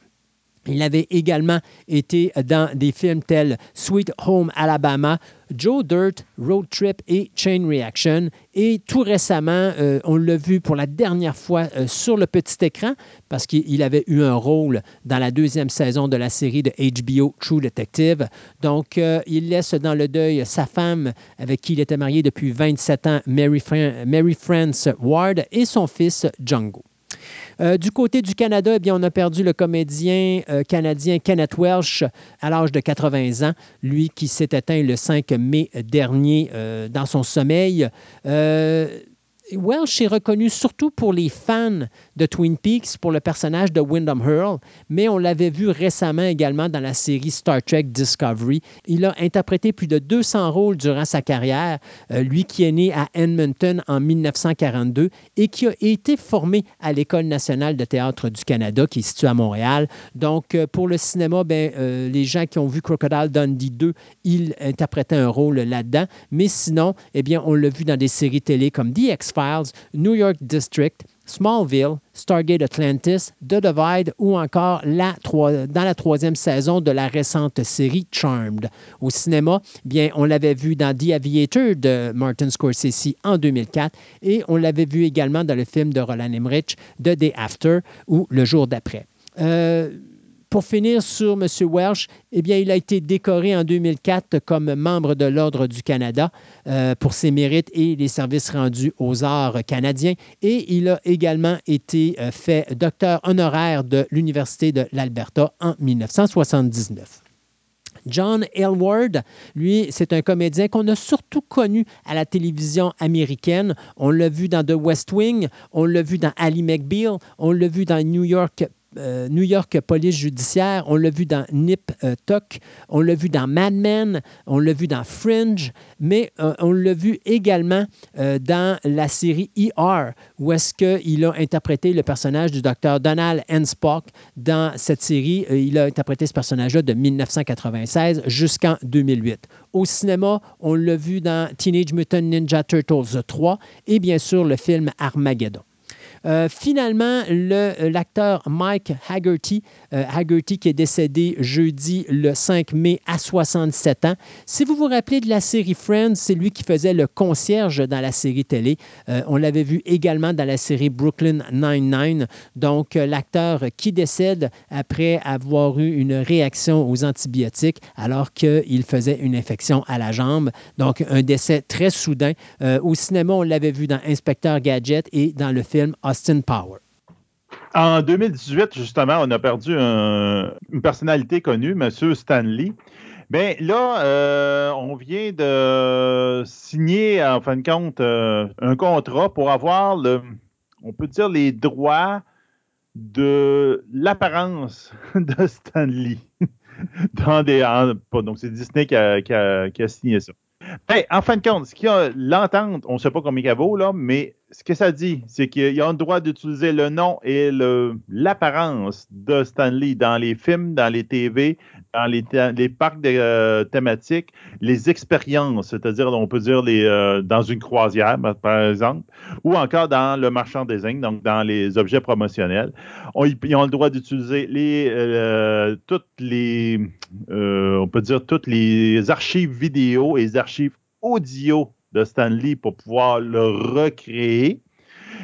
Il avait également été dans des films tels Sweet Home Alabama, Joe Dirt, Road Trip et Chain Reaction. Et tout récemment, euh, on l'a vu pour la dernière fois euh, sur le petit écran parce qu'il avait eu un rôle dans la deuxième saison de la série de HBO True Detective. Donc, euh, il laisse dans le deuil sa femme avec qui il était marié depuis 27 ans, Mary, Mary France Ward, et son fils Django. Euh, du côté du Canada, eh bien, on a perdu le comédien euh, canadien Kenneth Welsh à l'âge de 80 ans, lui qui s'est éteint le 5 mai dernier euh, dans son sommeil. Welsh est reconnu surtout pour les fans de Twin Peaks, pour le personnage de Wyndham Earl, mais on l'avait vu récemment également dans la série Star Trek Discovery. Il a interprété plus de 200 rôles durant sa carrière, euh, lui qui est né à Edmonton en 1942 et qui a été formé à l'École nationale de théâtre du Canada, qui est située à Montréal. Donc, euh, pour le cinéma, ben, euh, les gens qui ont vu Crocodile Dundee 2, il interprétait un rôle là-dedans, mais sinon, eh bien, on l'a vu dans des séries télé comme The X-Files, New York District, Smallville, Stargate Atlantis, The Divide ou encore la dans la troisième saison de la récente série Charmed. Au cinéma, bien, on l'avait vu dans The Aviator de Martin Scorsese en 2004 et on l'avait vu également dans le film de Roland Emmerich, The Day After ou Le jour d'après. Euh, pour finir sur M. Welsh, eh bien, il a été décoré en 2004 comme membre de l'Ordre du Canada euh, pour ses mérites et les services rendus aux arts canadiens. Et il a également été euh, fait docteur honoraire de l'Université de l'Alberta en 1979. John Elward, lui, c'est un comédien qu'on a surtout connu à la télévision américaine. On l'a vu dans The West Wing, on l'a vu dans Ali McBeal, on l'a vu dans New York euh, New York Police Judiciaire, on l'a vu dans Nip euh, Tuck, on l'a vu dans Mad Men, on l'a vu dans Fringe, mais euh, on l'a vu également dans la série ER, où est-ce qu'il a interprété le personnage du docteur Donald. Spock. Dans cette série, il a interprété ce personnage-là de 1996 jusqu'en 2008. Au cinéma, on l'a vu dans Teenage Mutant Ninja Turtles 3 et bien sûr le film Armageddon. Euh, finalement, euh, l'acteur Mike Haggerty, euh, qui est décédé jeudi le 5 mai à 67 ans. Si vous vous rappelez de la série Friends, c'est lui qui faisait le concierge dans la série télé. on l'avait vu également dans la série Brooklyn Nine-Nine. Donc, l'acteur qui décède après avoir eu une réaction aux antibiotiques alors qu'il faisait une infection à la jambe. Donc, un décès très soudain. au cinéma, on l'avait vu dans Inspecteur Gadget et dans le film En 2018, justement, on a perdu une personnalité connue, M. Stanley. Bien là, euh, on vient de signer, en fin de compte, euh, un contrat pour avoir on peut dire, les droits de l'apparence de Stanley. dans des. donc, c'est Disney qui a signé ça. Ben, en fin de compte, ce qu'il y a l'entente, on ne sait pas combien elle vaut, là, mais ce que ça dit, c'est qu'il y a le droit d'utiliser le nom et l'apparence de Stanley dans les films, dans les TV, dans les, les parcs euh, thématiques, les expériences, c'est-à-dire, on peut dire les, euh, dans une croisière, par exemple, ou encore dans le merchandising, donc dans les objets promotionnels. ils ont le droit d'utiliser euh, toutes les, on peut dire, toutes les archives vidéo et les archives audio de Stanley pour pouvoir le recréer.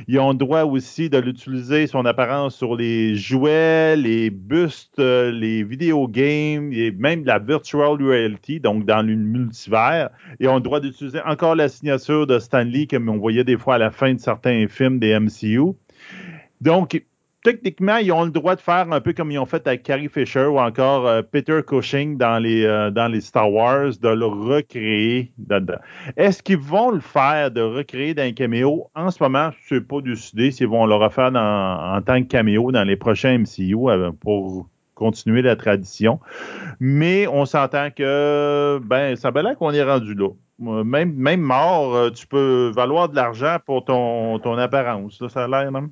Ils ont le droit aussi de l'utiliser, son apparence sur les jouets, les bustes, les games et même la virtual reality, donc dans le multivers. Ils ont le droit d'utiliser encore la signature de Stanley, comme on voyait des fois à la fin de certains films des MCU. Donc, techniquement, ils ont le droit de faire un peu comme ils ont fait avec Carrie Fisher ou encore euh, Peter Cushing dans les, euh, dans les Star Wars, de le recréer. Est-ce qu'ils vont le faire, de recréer dans un caméo? En ce moment, je ne sais pas décidé s'ils vont le refaire en tant que caméo dans les prochains MCU euh, pour continuer la tradition. Mais on s'entend que, ben, ça va l'air qu'on est rendu là. Même, même mort, tu peux valoir de l'argent pour ton, ton apparence. ça a l'air, non?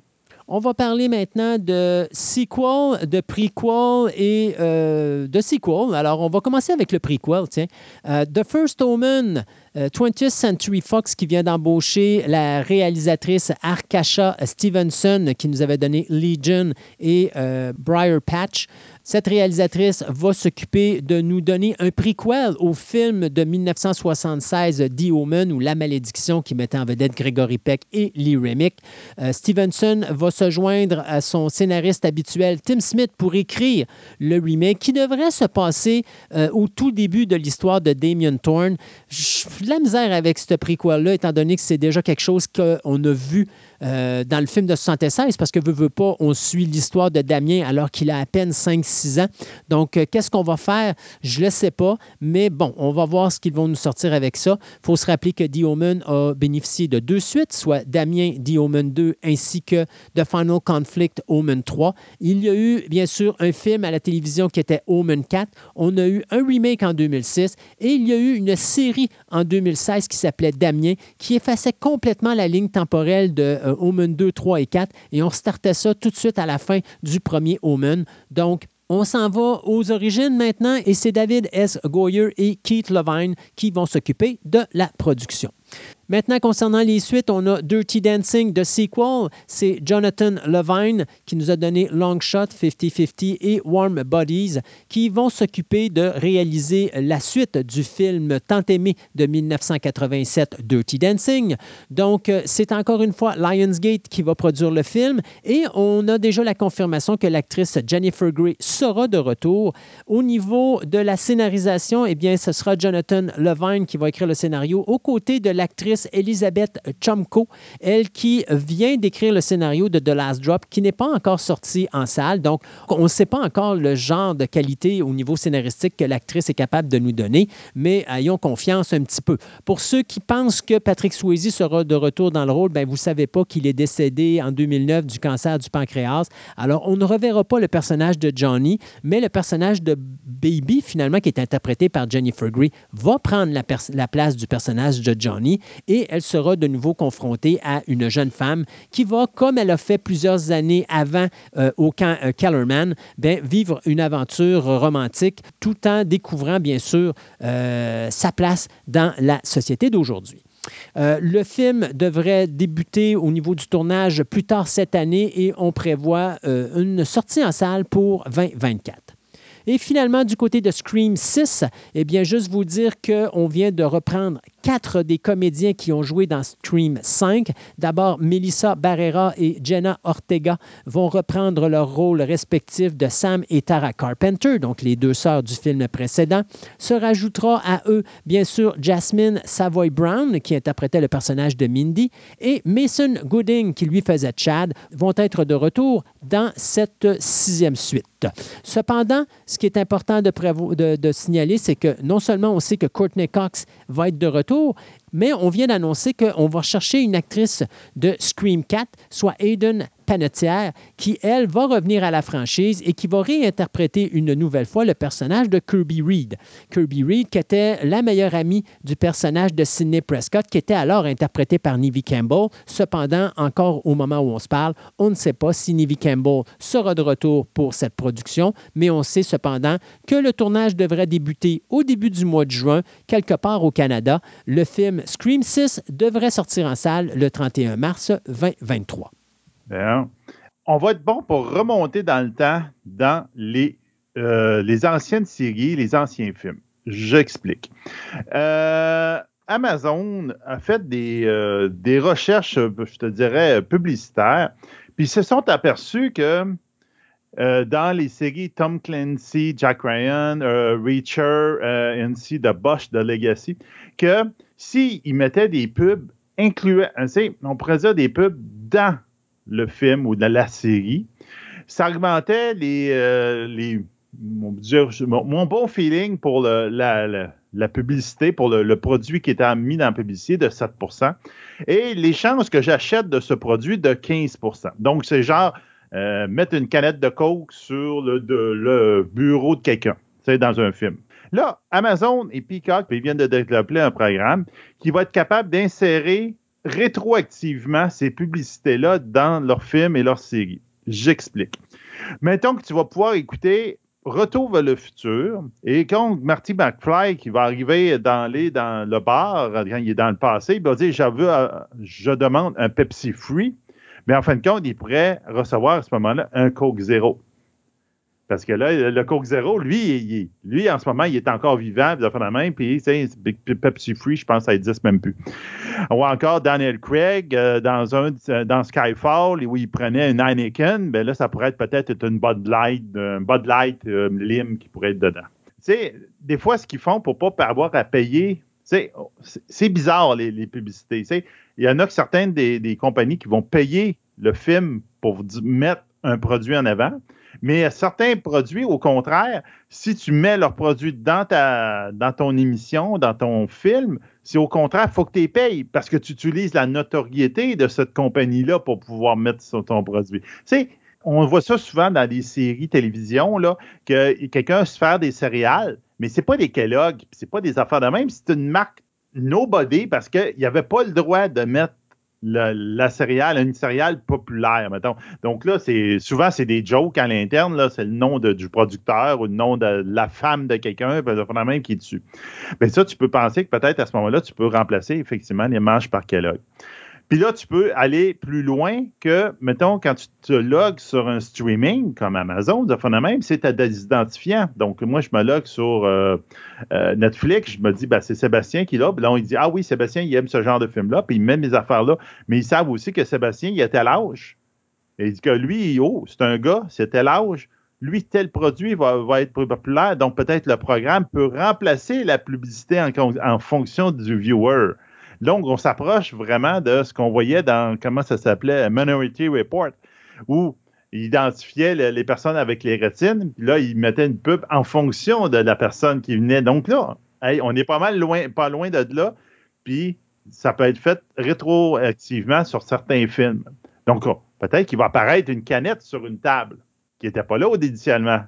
On va parler maintenant de sequel, de prequel et euh, de sequel. Alors, on va commencer avec le prequel, tiens. Euh, The First Omen, 20th euh, Century Fox qui vient d'embaucher la réalisatrice Arkasha Stevenson qui nous avait donné Legion et Briar Patch. Cette réalisatrice va s'occuper de nous donner un prequel au film de 1976 The Omen ou La Malédiction qui mettait en vedette Gregory Peck et Lee Remick. Euh, Stevenson va se joindre à son scénariste habituel Tim Smith pour écrire le remake qui devrait se passer euh, au tout début de l'histoire de Damien Thorne. J'ai de la misère avec ce prequel-là étant donné que c'est déjà quelque chose qu'on a vu euh, dans le film de 76 parce que veut, veut pas, on suit l'histoire de Damien alors qu'il a à peine 5-6 ans. Donc, euh, qu'est-ce qu'on va faire? Je ne le sais pas, mais bon, on va voir ce qu'ils vont nous sortir avec ça. Il faut se rappeler que The Omen a bénéficié de deux suites, soit Damien The Omen 2 ainsi que The Final Conflict Omen 3. Il y a eu, bien sûr, un film à la télévision qui était Omen 4. On a eu un remake en 2006 et il y a eu une série en 2016 qui s'appelait Damien qui effaçait complètement la ligne temporelle de euh, Omen 2, 3 et 4 et on startait ça tout de suite à la fin du premier Omen. Donc, on s'en va aux origines maintenant et c'est David S. Goyer et Keith Levine qui vont s'occuper de la production. Maintenant, concernant les suites, on a Dirty Dancing de sequel. C'est Jonathan Levine qui nous a donné Long Shot 50-50 et Warm Bodies qui vont s'occuper de réaliser la suite du film tant aimé de 1987, Dirty Dancing. Donc, euh, c'est encore une fois Lionsgate qui va produire le film et on a déjà la confirmation que l'actrice Jennifer Grey sera de retour. Au niveau de la scénarisation, eh bien, ce sera Jonathan Levine qui va écrire le scénario aux côtés de l'actrice Elisabeth Chomko, elle qui vient d'écrire le scénario de The Last Drop, qui n'est pas encore sorti en salle. Donc, on ne sait pas encore le genre de qualité au niveau scénaristique que l'actrice est capable de nous donner, mais ayons confiance un petit peu. Pour ceux qui pensent que Patrick Swayze sera de retour dans le rôle, ben, vous ne savez pas qu'il est décédé en 2009 du cancer du pancréas. Alors, on ne reverra pas le personnage de Johnny, mais le personnage de Baby, finalement, qui est interprété par Jennifer Grey, va prendre la place du personnage de Johnny et elle sera de nouveau confrontée à une jeune femme qui va, comme elle a fait plusieurs années avant euh, au camp euh, Kellerman, ben, vivre une aventure romantique tout en découvrant, bien sûr, euh, sa place dans la société d'aujourd'hui. le film devrait débuter au niveau du tournage plus tard cette année et on prévoit une sortie en salle pour 2024. Et finalement, du côté de Scream 6, eh bien, juste vous dire qu'on vient de reprendre quatre des comédiens qui ont joué dans Scream 5. D'abord, Melissa Barrera et Jenna Ortega vont reprendre leur rôle respectif de Sam et Tara Carpenter, donc les deux sœurs du film précédent. Se rajoutera à eux, bien sûr, Jasmine Savoy Brown, qui interprétait le personnage de Mindy, et Mason Gooding, qui lui faisait Chad, vont être de retour dans cette sixième suite. Cependant, ce qui est important de signaler, c'est que non seulement on sait que Courtney Cox va être de retour, So Mais on vient d'annoncer qu'on va chercher une actrice de Scream 4, soit Aiden Panettiere, qui, elle, va revenir à la franchise et qui va réinterpréter une nouvelle fois le personnage de Kirby Reed. Kirby Reed, qui était la meilleure amie du personnage de Sidney Prescott, qui était alors interprété par Nivy Campbell. Cependant, encore au moment où on se parle, on ne sait pas si Nivy Campbell sera de retour pour cette production, mais on sait cependant que le tournage devrait débuter au début du mois de juin, quelque part au Canada. Le film Scream 6 devrait sortir en salle le 31 mars 2023. On va être bon pour remonter dans le temps dans les, euh, les anciennes séries, les anciens films. J'explique. Euh, Amazon a fait des, euh, des, recherches, je te dirais, publicitaires, puis ils se sont aperçus que dans les séries Tom Clancy, Jack Ryan, Reacher, ainsi de Bosch, de Legacy, que s'ils mettaient des pubs incluant, on pourrait des pubs dans le film ou de la série, ça augmentait les, euh, les mon, bon feeling pour la, publicité, pour le, produit qui était mis dans la publicité de 7% et les chances que j'achète de ce produit de 15% Donc, c'est genre euh, mettre une canette de coke sur le, le bureau de quelqu'un, c'est dans un film. Là, Amazon et Peacock ils viennent de développer un programme qui va être capable d'insérer rétroactivement ces publicités-là dans leurs films et leurs séries. J'explique. Mettons que tu vas pouvoir écouter Retour vers le futur et quand Marty McFly qui va arriver dans, le bar, quand il est dans le passé, il va dire je demande un Pepsi Free, mais en fin de compte, il pourrait recevoir à ce moment-là un Coke Zéro. Parce que là, le Coke Zero, lui, lui, en ce moment, il est encore vivant, il a fait la main, puis Pepsi Free, je pense, ça n'existe même plus. Ou encore Daniel Craig euh, dans un dans Skyfall, où il prenait un Heineken, ben là, ça pourrait être peut-être une Bud Light, un Bud Light euh, Lim qui pourrait être dedans. Tu sais, des fois, ce qu'ils font pour ne pas avoir à payer, c'est bizarre, les, les publicités. Il y en a certaines des, des compagnies qui vont payer le film pour mettre un produit en avant. Mais certains produits, au contraire, si tu mets leurs produits dans, ta, dans ton émission, dans ton film, c'est au contraire, il faut que tu les payes parce que tu utilises la notoriété de cette compagnie-là pour pouvoir mettre sur ton produit. Tu sais, on voit ça souvent dans des séries télévision, là, que quelqu'un se fait des céréales, mais c'est pas des Kellogg, c'est pas des affaires de même, c'est une marque nobody parce qu'il n'y avait pas le droit de mettre la, céréale, une céréale populaire, mettons. Donc là, c'est souvent c'est des jokes à l'interne, là, c'est le nom du producteur ou le nom de la femme de quelqu'un, même qui est dessus. Mais ça, tu peux penser que peut-être à ce moment-là, tu peux remplacer effectivement les manches par Kellogg. Puis là, tu peux aller plus loin que, mettons, quand tu te logs sur un streaming comme Amazon, de même, c'est ta identifiant. Donc, moi, je me log sur euh, euh, Netflix, je me dis, ben, c'est Sébastien qui est là. Puis là, on dit, ah oui, Sébastien, il aime ce genre de film-là, puis il met mes affaires-là. Mais ils savent aussi que Sébastien, il a tel âge. Et il dit que lui, oh, c'est un gars, c'est tel âge. Lui, tel produit va, va être plus populaire. Donc, peut-être le programme peut remplacer la publicité en fonction du viewer. Donc, on s'approche vraiment de ce qu'on voyait dans, comment ça s'appelait, Minority Report, où il identifiait les personnes avec les rétines, puis là, il mettait une pub en fonction de la personne qui venait. Donc là, on est pas mal loin, pas loin de là, puis ça peut être fait rétroactivement sur certains films. Donc, oh, peut-être qu'il va apparaître une canette sur une table qui n'était pas là initialement.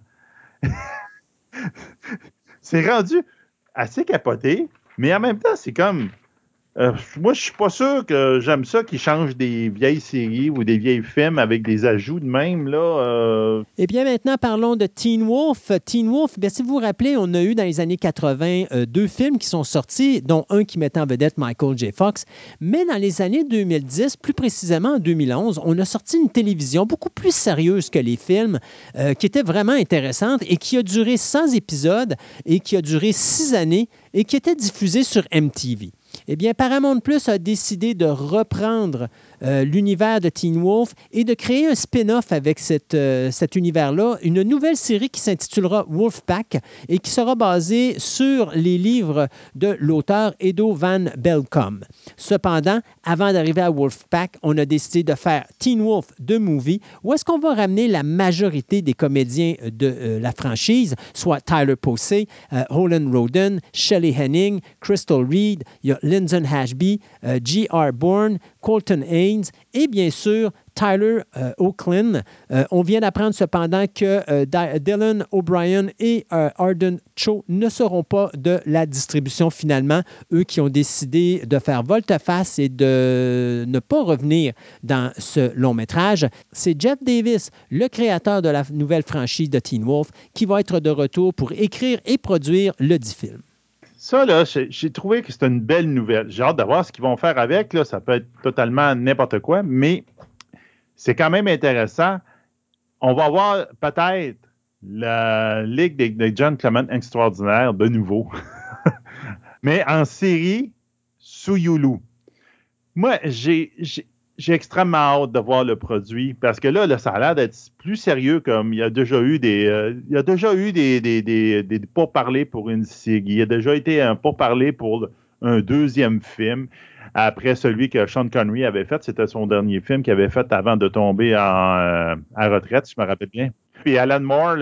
c'est rendu assez capoté, mais en même temps, c'est comme euh, moi, je suis pas sûr que j'aime ça qu'ils changent des vieilles séries ou des vieilles films avec des ajouts de même. Là, euh. Eh bien, maintenant, parlons de Teen Wolf. Teen Wolf, bien, si vous vous rappelez, on a eu dans les années 80 euh, deux films qui sont sortis, dont un qui mettait en vedette Michael J. Fox. Mais dans les années 2010, plus précisément en 2011, on a sorti une télévision beaucoup plus sérieuse que les films, qui était vraiment intéressante et qui a duré 100 épisodes et qui a duré 6 années et qui était diffusée sur MTV. Eh bien, Paramount Plus a décidé de reprendre euh, l'univers de Teen Wolf et de créer un spin-off avec euh, cet univers-là, une nouvelle série qui s'intitulera Wolfpack et qui sera basée sur les livres de l'auteur Edo Van Belkom. Cependant, avant d'arriver à Wolfpack, on a décidé de faire Teen Wolf The Movie, où est-ce qu'on va ramener la majorité des comédiens de euh, la franchise, soit Tyler Posey, Holland Roden, Shelley Henning, Crystal Reed, il y a Lyndon Ashby, G.R. Bourne, Colton Haynes et bien sûr Tyler euh, Oaklin. Euh, on vient d'apprendre cependant que euh, Dylan O'Brien et Arden Cho ne seront pas de la distribution finalement, eux qui ont décidé de faire volte-face et de ne pas revenir dans ce long métrage. C'est Jeff Davis, le créateur de la nouvelle franchise de Teen Wolf, qui va être de retour pour écrire et produire le dit film. Ça, là, j'ai trouvé que c'était une belle nouvelle. J'ai hâte de voir ce qu'ils vont faire avec. Là. Ça peut être totalement n'importe quoi, mais c'est quand même intéressant. On va voir peut-être la Ligue des, des Gentlemen extraordinaires de nouveau. mais en série, sous Yulu. Moi, j'ai j'ai extrêmement hâte de voir le produit parce que là, ça a l'air d'être plus sérieux comme il y a déjà eu des euh, il y a déjà eu des, des, des, des pourparlers pour une série. Il y a déjà été un pourparler pour un deuxième film après celui que Sean Connery avait fait. C'était son dernier film qu'il avait fait avant de tomber en, euh, retraite, si je me rappelle bien. Puis Alan Moore,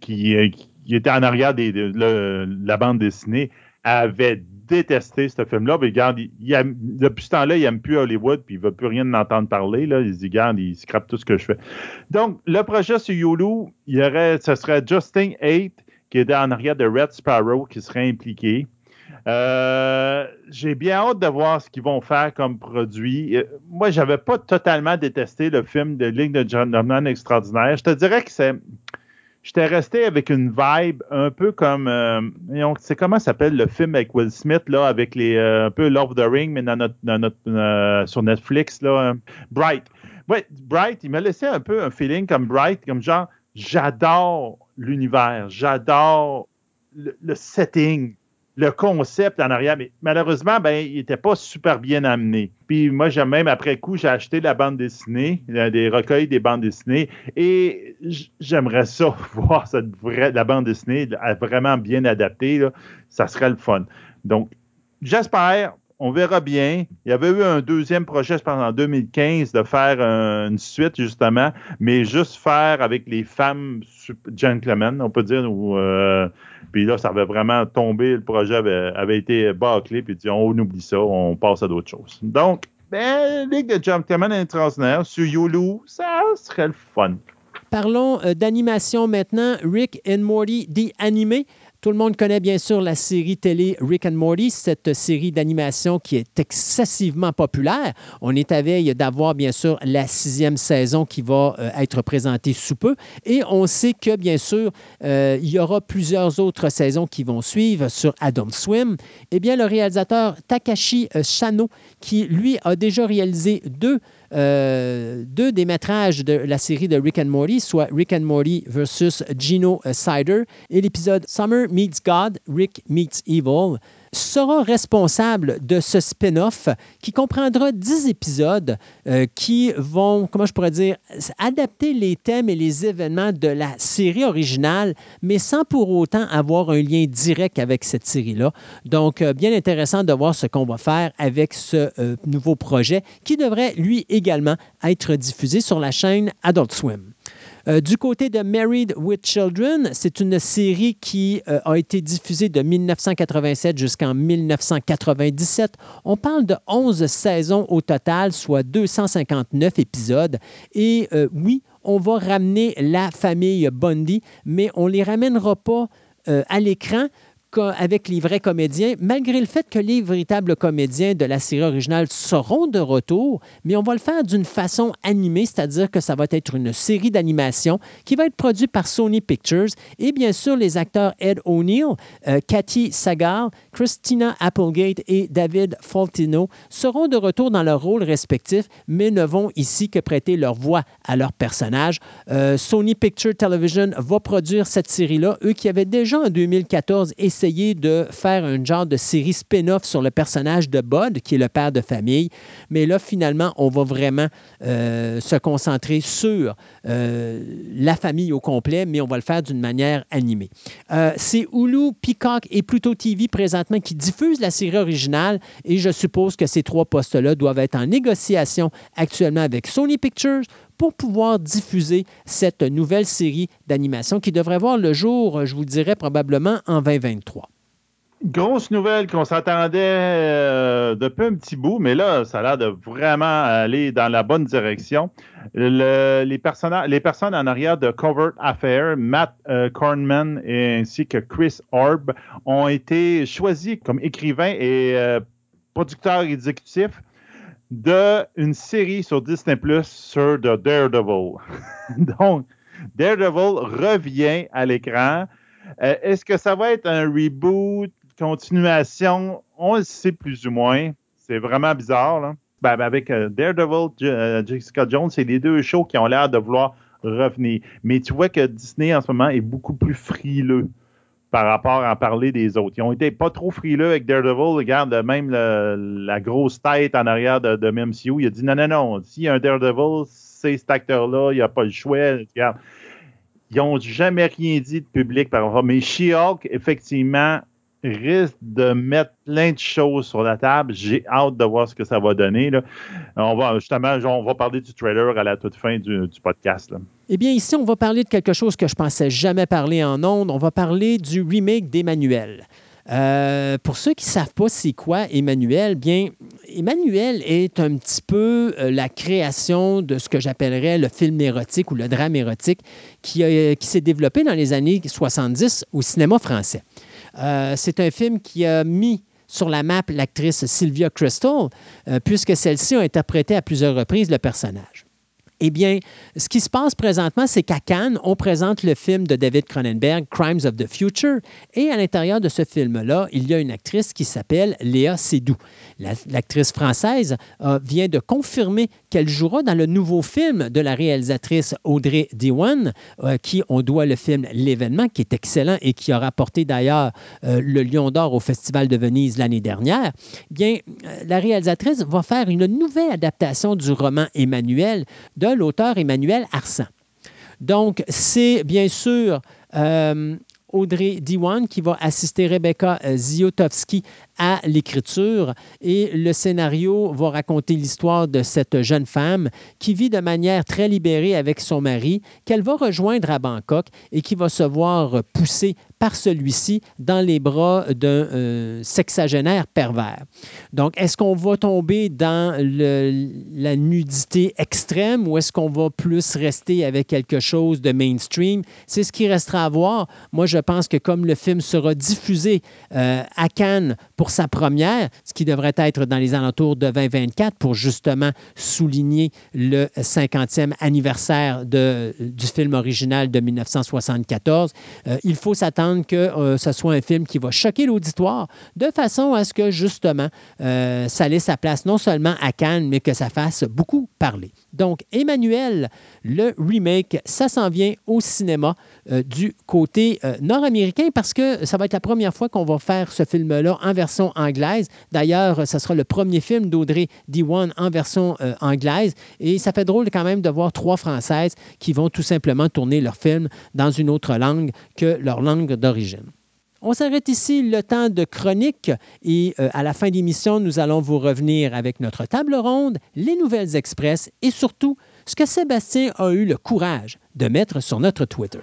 qui, qui, était en arrière de la bande dessinée, avait détesté ce film-là. Mais regarde, depuis ce temps-là, il n'aime plus Hollywood, puis il ne veut plus rien entendre parler. Là. Il se dit, regarde, il scrape tout ce que je fais. Donc, le projet sur Yulu, il y aurait, ce serait Justin Haight, qui était en arrière de Red Sparrow, qui serait impliqué. Euh, j'ai bien hâte de voir ce qu'ils vont faire comme produit. Euh, moi, j'avais pas totalement détesté le film de Ligue de Gentleman extraordinaire. Je te dirais que c'est j'étais resté avec une vibe un peu comme euh, c'est comment s'appelle le film avec Will Smith là avec les euh, un peu Love of the Ring mais dans notre, notre euh, sur Netflix là euh, Bright. Ouais Bright il m'a laissé un peu un feeling comme Bright comme genre j'adore l'univers j'adore le, setting le concept en arrière, mais malheureusement, ben, il n'était pas super bien amené. Puis moi, j'ai même après coup, j'ai acheté la bande dessinée, des recueils des bandes dessinées, et j'aimerais ça voir cette vraie, la bande dessinée vraiment bien adaptée. Ça serait le fun. Donc, j'espère. On verra bien. Il y avait eu un deuxième projet, je pense, en 2015, de faire une suite, justement, mais juste faire avec les femmes gentlemen, on peut dire, ou euh, puis là, ça avait vraiment tombé, le projet avait, été bâclé, puis on oublie ça, on passe à d'autres choses. Donc, ben, Ligue de Gentlemen International sur Yulu, ça serait le fun. Parlons euh, d'animation maintenant. Rick and Morty, The Animé. Tout le monde connaît bien sûr la série télé Rick and Morty, cette série d'animation qui est excessivement populaire. On est à veille d'avoir bien sûr la sixième saison qui va euh, être présentée sous peu. Et on sait que bien sûr, euh, il y aura plusieurs autres saisons qui vont suivre sur Adult Swim. Eh bien, le réalisateur Takashi euh, Shano, qui lui a déjà réalisé deux euh, deux des métrages de la série de Rick and Morty, soit Rick and Morty versus Gino Cider et l'épisode Summer Meets God, Rick Meets Evil sera responsable de ce spin-off qui comprendra 10 épisodes euh, qui vont, comment je pourrais dire, adapter les thèmes et les événements de la série originale, mais sans pour autant avoir un lien direct avec cette série-là. Donc, euh, bien intéressant de voir ce qu'on va faire avec ce euh, nouveau projet qui devrait, lui également, être diffusé sur la chaîne Adult Swim. Euh, du côté de Married with Children, c'est une série qui euh, a été diffusée de 1987 jusqu'en 1997. On parle de 11 saisons au total, soit 259 épisodes. Et euh, oui, on va ramener la famille Bundy, mais on ne les ramènera pas à l'écran avec les vrais comédiens, malgré le fait que les véritables comédiens de la série originale seront de retour, mais on va le faire d'une façon animée, c'est-à-dire que ça va être une série d'animation qui va être produite par Sony Pictures et bien sûr les acteurs Ed O'Neill, euh, Cathy Sagal, Christina Applegate et David Faltino seront de retour dans leurs rôles respectifs, mais ne vont ici que prêter leur voix à leurs personnages. Euh, Sony Pictures Television va produire cette série-là, eux qui avaient déjà en 2014 essayé de faire un genre de série spin-off sur le personnage de Bud, qui est le père de famille. Mais là, finalement, on va vraiment euh, se concentrer sur euh, la famille au complet, mais on va le faire d'une manière animée. Euh, c'est Hulu, Peacock et Pluto TV présentement qui diffusent la série originale et je suppose que ces trois postes-là doivent être en négociation actuellement avec Sony Pictures pour pouvoir diffuser cette nouvelle série d'animation qui devrait voir le jour, je vous dirais, probablement en 2023. grosse nouvelle qu'on s'attendait euh, depuis un petit bout, mais là, ça a l'air de vraiment aller dans la bonne direction. les, les personnes en arrière de Covert Affair, Matt euh, Kornman ainsi que Chris Orb, ont été choisis comme écrivains et euh, producteurs exécutifs d'une série sur Disney Plus sur The Daredevil. Donc, Daredevil revient à l'écran. Est-ce que ça va être un reboot? continuation, on le sait plus ou moins. C'est vraiment bizarre. Ben, ben avec euh, Daredevil, euh, Jessica Jones, c'est les deux shows qui ont l'air de vouloir revenir. Mais tu vois que Disney en ce moment est beaucoup plus frileux par rapport à parler des autres. Ils ont été pas trop frileux avec Daredevil. Regarde, même la grosse tête en arrière de, MCU, il a dit non, non, non, s'il y a un Daredevil, c'est cet acteur-là, il n'y a pas le choix. Regarde. Ils n'ont jamais rien dit de public par rapport. Mais She-Hulk, effectivement, risque de mettre plein de choses sur la table. J'ai hâte de voir ce que ça va donner. On va justement, on va parler du trailer à la toute fin du, podcast. Eh bien, ici, on va parler de quelque chose que je pensais jamais parler en ondes. On va parler du remake d'Emmanuel. Euh, pour ceux qui ne savent pas c'est quoi Emmanuel, bien, Emmanuel est un petit peu euh, la création de ce que j'appellerais le film érotique ou le drame érotique qui, qui s'est développé dans les années 70 au cinéma français. Euh, c'est un film qui a mis sur la map l'actrice Sylvia Crystal, euh, puisque celle-ci a interprété à plusieurs reprises le personnage. Eh bien, ce qui se passe présentement, c'est qu'à Cannes, on présente le film de David Cronenberg, Crimes of the Future, et à l'intérieur de ce film-là, il y a une actrice qui s'appelle Léa Seydoux. L'actrice française euh, vient de confirmer qu'elle jouera dans le nouveau film de la réalisatrice Audrey Diwan, euh, qui on doit le film L'événement, qui est excellent et qui a rapporté d'ailleurs euh, le Lion d'Or au Festival de Venise l'année dernière. Bien, la réalisatrice va faire une nouvelle adaptation du roman Emmanuel de l'auteur Emmanuel Arsan. Donc, c'est bien sûr Audrey Diwan qui va assister Rebecca Ziotowski à l'écriture et le scénario va raconter l'histoire de cette jeune femme qui vit de manière très libérée avec son mari, qu'elle va rejoindre à Bangkok et qui va se voir pousser par celui-ci dans les bras d'un euh, sexagénaire pervers. Donc, est-ce qu'on va tomber dans la nudité extrême ou est-ce qu'on va plus rester avec quelque chose de mainstream? C'est ce qui restera à voir. Moi, je pense que comme le film sera diffusé euh, à Cannes pour sa première, ce qui devrait être dans les alentours de 2024 pour justement souligner le 50e anniversaire du film original de 1974, euh, il faut s'attendre que euh, ce soit un film qui va choquer l'auditoire de façon à ce que justement euh, ça laisse sa place non seulement à Cannes, mais que ça fasse beaucoup parler. Donc, Emmanuel, le remake, ça s'en vient au cinéma euh, du côté nord-américain parce que ça va être la première fois qu'on va faire ce film-là en version anglaise. D'ailleurs, ce sera le premier film d'Audrey Diwan en version anglaise et ça fait drôle quand même de voir trois Françaises qui vont tout simplement tourner leur film dans une autre langue que leur langue d'origine. On s'arrête ici le temps de chronique et euh, à la fin de l'émission, nous allons vous revenir avec notre table ronde, les nouvelles express et surtout ce que Sébastien a eu le courage de mettre sur notre Twitter.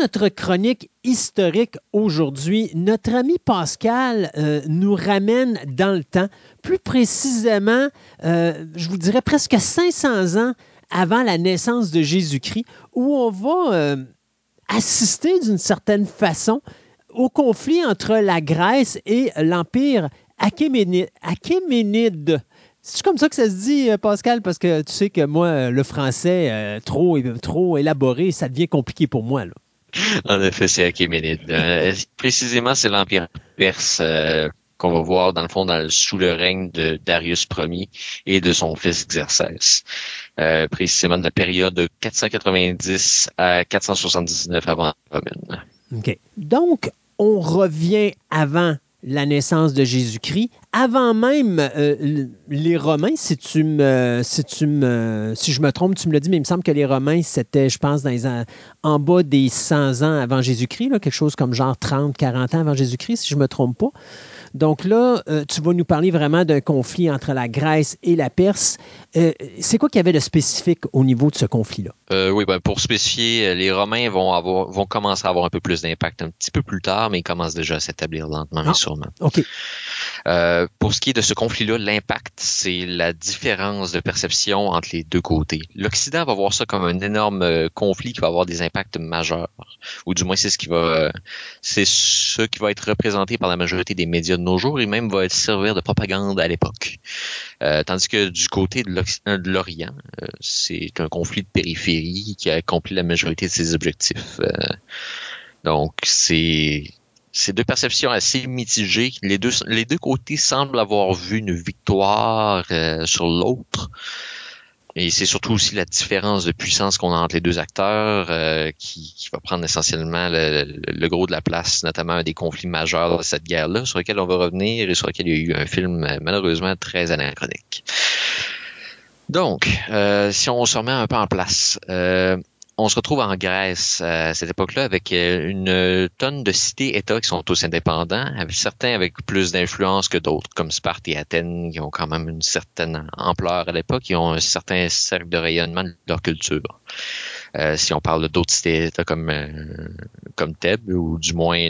Notre chronique historique aujourd'hui, notre ami Pascal euh, nous ramène dans le temps, plus précisément, euh, je vous dirais presque 500 ans avant la naissance de Jésus-Christ, où on va euh, assister d'une certaine façon au conflit entre la Grèce et l'Empire achéménide. C'est comme ça que ça se dit, Pascal, parce que tu sais que moi, le français, trop, trop élaboré, ça devient compliqué pour moi. En effet, c'est Achéménide. Euh, précisément, c'est l'Empire perse euh, qu'on va voir, dans le fond, sous le règne de Darius Ier et de son fils Xerxès. Euh, précisément de la période de 490 à 479 avant Romaine. OK. Donc, on revient avant la naissance de Jésus-Christ, avant même euh, les Romains, si tu me, si tu me, si je me trompe, tu me l'as dit, mais il me semble que les Romains, c'était, je pense, dans les, en bas des 100 ans avant Jésus-Christ, quelque chose comme genre 30, 40 ans avant Jésus-Christ, si je ne me trompe pas. Donc là, euh, tu vas nous parler vraiment d'un conflit entre la Grèce et la Perse. Euh, c'est quoi qu'il y avait de spécifique au niveau de ce conflit-là? Euh, oui, ben, pour spécifier, les Romains vont, avoir, vont commencer à avoir un peu plus d'impact un petit peu plus tard, mais ils commencent déjà à s'établir lentement, mais ah, sûrement. OK. pour ce qui est de ce conflit-là, l'impact, c'est la différence de perception entre les deux côtés. L'Occident va voir ça comme un énorme conflit qui va avoir des impacts majeurs, ou du moins c'est ce qui va, c'est ce qui va être représenté par la majorité des médias nos jours et même va servir de propagande à l'époque. Euh, tandis que du côté de euh, l'Orient, euh, c'est un conflit de périphérie qui a accompli la majorité de ses objectifs. donc, c'est deux perceptions assez mitigées. Les deux côtés semblent avoir vu une victoire sur l'autre. Et c'est surtout aussi la différence de puissance qu'on a entre les deux acteurs euh, qui, qui, va prendre essentiellement le, gros de la place, notamment un des conflits majeurs de cette guerre-là, sur lequel on va revenir et sur lequel il y a eu un film euh, malheureusement très anachronique. Donc, euh, si on se remet un peu en place, euh, on se retrouve en Grèce à cette époque-là avec euh, une tonne de cités-États qui sont tous indépendants, certains avec plus d'influence que d'autres, comme Sparte et Athènes, qui ont quand même une certaine ampleur à l'époque, qui ont un certain cercle de rayonnement de leur culture. Euh, si on parle d'autres cités-États comme euh, comme Thèbes, ou du moins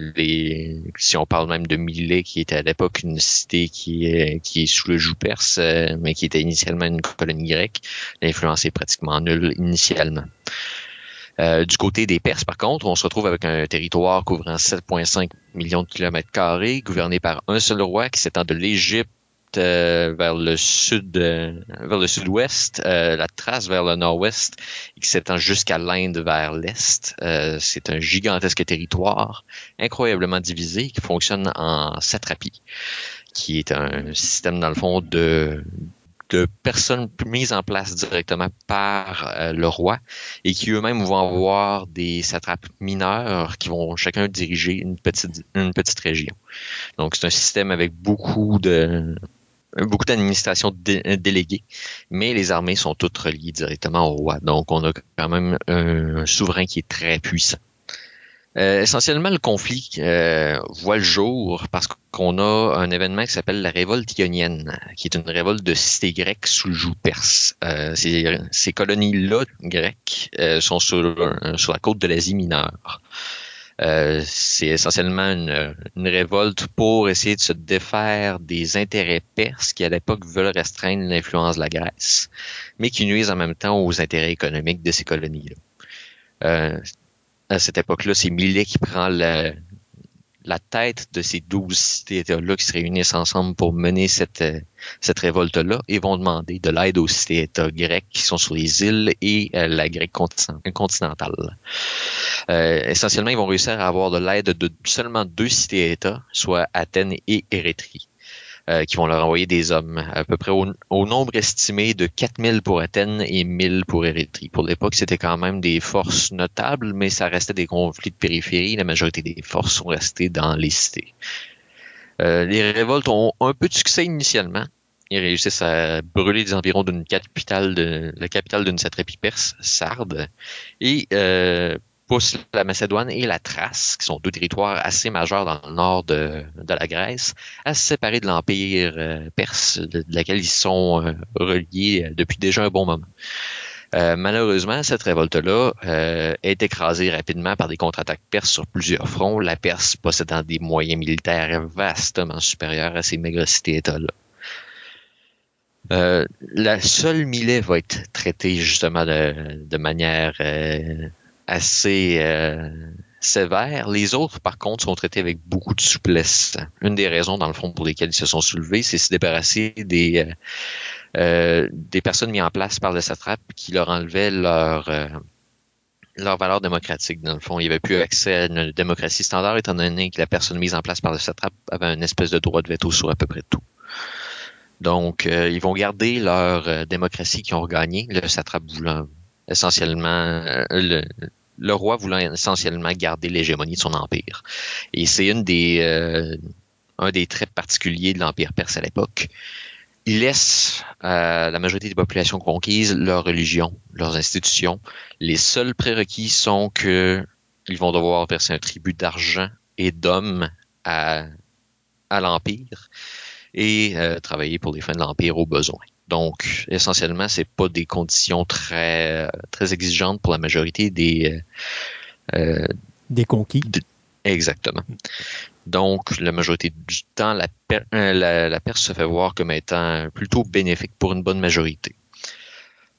si on parle même de Milet, qui était à l'époque une cité qui est qui est sous le joug perse, mais qui était initialement une colonie grecque, l'influence est pratiquement nulle initialement. Euh, du côté des Perses, par contre, on se retrouve avec un territoire couvrant 7,5 millions de kilomètres carrés, gouverné par un seul roi qui s'étend de l'Égypte euh, vers le sud, euh, vers le sud-ouest, la Thrace vers le nord-ouest, et qui s'étend jusqu'à l'Inde vers l'est. c'est un gigantesque territoire, incroyablement divisé, qui fonctionne en satrapie, qui est un système dans le fond de de personnes mises en place directement par euh, le roi et qui eux-mêmes vont avoir des satrapes mineurs qui vont chacun diriger une petite, une petite région. Donc c'est un système avec beaucoup de beaucoup d'administration déléguée, mais les armées sont toutes reliées directement au roi. Donc on a quand même un souverain qui est très puissant. Euh, essentiellement, le conflit euh, voit le jour parce qu'on a un événement qui s'appelle la révolte ionienne, qui est une révolte de cité grecque sous le joug perse. Euh, ces, colonies-là grecques sont sur, la côte de l'Asie mineure. c'est essentiellement une, révolte pour essayer de se défaire des intérêts perses qui à l'époque veulent restreindre l'influence de la Grèce, mais qui nuisent en même temps aux intérêts économiques de ces colonies-là. À cette époque-là, c'est Millet qui prend la, tête de ces douze cités-États-là qui se réunissent ensemble pour mener cette, cette révolte-là et vont demander de l'aide aux cités-États grecs qui sont sur les îles et euh, la Grèce continentale. Euh, essentiellement, ils vont réussir à avoir de l'aide de seulement deux cités-États, soit Athènes et Érythrée. Euh, qui vont leur envoyer des hommes, à peu près au, nombre estimé de 4000 pour Athènes et 1000 pour Érythrée. Pour l'époque, c'était quand même des forces notables, mais ça restait des conflits de périphérie. La majorité des forces sont restées dans les cités. Euh, les révoltes ont un peu de succès initialement. Ils réussissent à brûler des environs d'une capitale de la capitale d'une satrapie perse, Sardes, et euh, pousse la Macédoine et la Thrace, qui sont deux territoires assez majeurs dans le nord de, la Grèce, à se séparer de l'Empire euh, perse, de, laquelle ils sont euh, reliés euh, depuis déjà un bon moment. malheureusement, cette révolte-là est écrasée rapidement par des contre-attaques perses sur plusieurs fronts, la Perse possédant des moyens militaires vastement supérieurs à ces maigres cités-États-là. la seule Milet va être traitée justement de, de manière assez euh, sévère. Les autres, par contre, sont traités avec beaucoup de souplesse. Une des raisons, dans le fond, pour lesquelles ils se sont soulevés, c'est se débarrasser des, euh, euh, des personnes mises en place par le satrape qui leur enlevaient leur, leur valeur démocratique. Dans le fond, il n'y avait plus accès à une démocratie standard, étant donné que la personne mise en place par le satrape avait une espèce de droit de veto sur à peu près tout. Donc, ils vont garder leur démocratie qu'ils ont regagnée, le satrape voulant essentiellement le, le roi voulant essentiellement garder l'hégémonie de son empire. Et c'est une des, euh, un des traits particuliers de l'empire perse à l'époque. Il laisse à la majorité des populations conquises leur religion, leurs institutions. Les seuls prérequis sont que ils vont devoir verser un tribut d'argent et d'hommes à, à l'empire et euh, travailler pour les fins de l'empire au besoin. Donc, essentiellement, c'est pas des conditions très très exigeantes pour la majorité des euh, des conquis. exactement. Donc, la majorité du temps, la, euh, la, Perse se fait voir comme étant plutôt bénéfique pour une bonne majorité.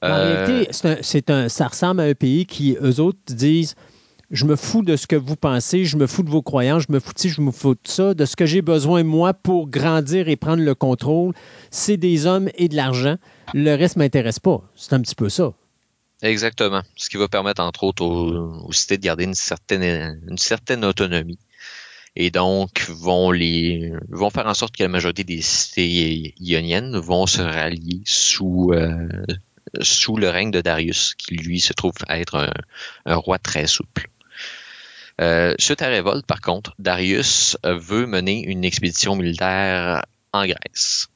En réalité, c'est un, ça ressemble à un pays qui, eux autres, disent je me fous de ce que vous pensez, je me fous de vos croyances, je me fous de je me fous de ça, de ce que j'ai besoin, moi, pour grandir et prendre le contrôle. C'est des hommes et de l'argent. Le reste ne m'intéresse pas. C'est un petit peu ça. Exactement. Ce qui va permettre, entre autres, aux, cités de garder une certaine, autonomie. Et donc, vont les vont faire en sorte que la majorité des cités ioniennes vont se rallier euh, sous le règne de Darius, qui lui se trouve être un roi très souple. Euh, suite à révolte, par contre, Darius veut mener une expédition militaire en Grèce.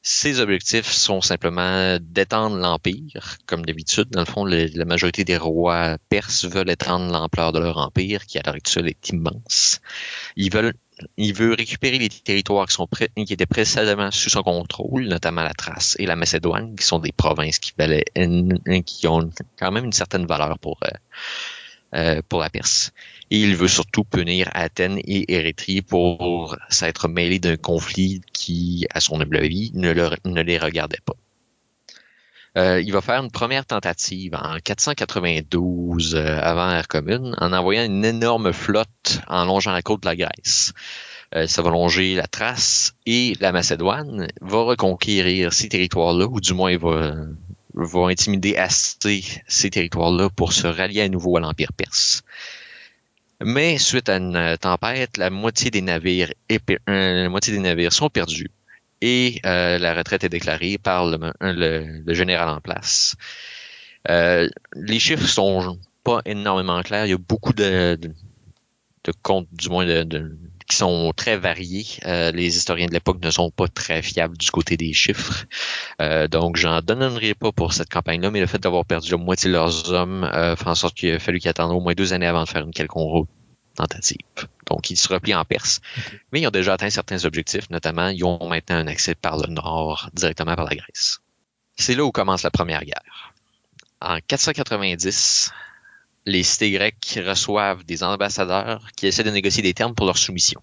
Ses objectifs sont simplement d'étendre l'empire, comme d'habitude. Dans le fond, la majorité des rois perses veulent étendre l'ampleur de leur empire, qui à l'heure actuelle est immense. Ils veulent il veut récupérer les territoires qui étaient précédemment sous son contrôle, notamment la Thrace et la Macédoine, qui sont des provinces qui, valaient, qui ont quand même une certaine valeur pour, euh, euh, pour la Perse. Et il veut surtout punir Athènes et Érythrée pour s'être mêlé d'un conflit qui, à son humble avis, ne, les regardait pas. Euh, il va faire une première tentative en 492 euh, avant l'ère commune en envoyant une énorme flotte en longeant la côte de la Grèce. Euh, ça va longer la Thrace et la Macédoine, va reconquérir ces territoires-là, ou du moins va, va intimider assez ces territoires-là pour se rallier à nouveau à l'Empire perse. Mais suite à une euh, tempête, la moitié des navires, euh, la moitié des navires sont perdus et euh, la retraite est déclarée par le, général en place. les chiffres sont pas énormément clairs. Il y a beaucoup de, de, comptes, du moins de, qui sont très variés. les historiens de l'époque ne sont pas très fiables du côté des chiffres. donc, j'en donnerai pas pour cette campagne-là, mais le fait d'avoir perdu la moitié de leurs hommes fait en sorte qu'il a fallu qu'ils attendent au moins deux années avant de faire une quelconque tentative. Donc, ils se replient en Perse. Mais ils ont déjà atteint certains objectifs, notamment, ils ont maintenant un accès par le nord, directement par la Grèce. C'est là où commence la Première Guerre. En 490, les cités grecques reçoivent des ambassadeurs qui essaient de négocier des termes pour leur soumission.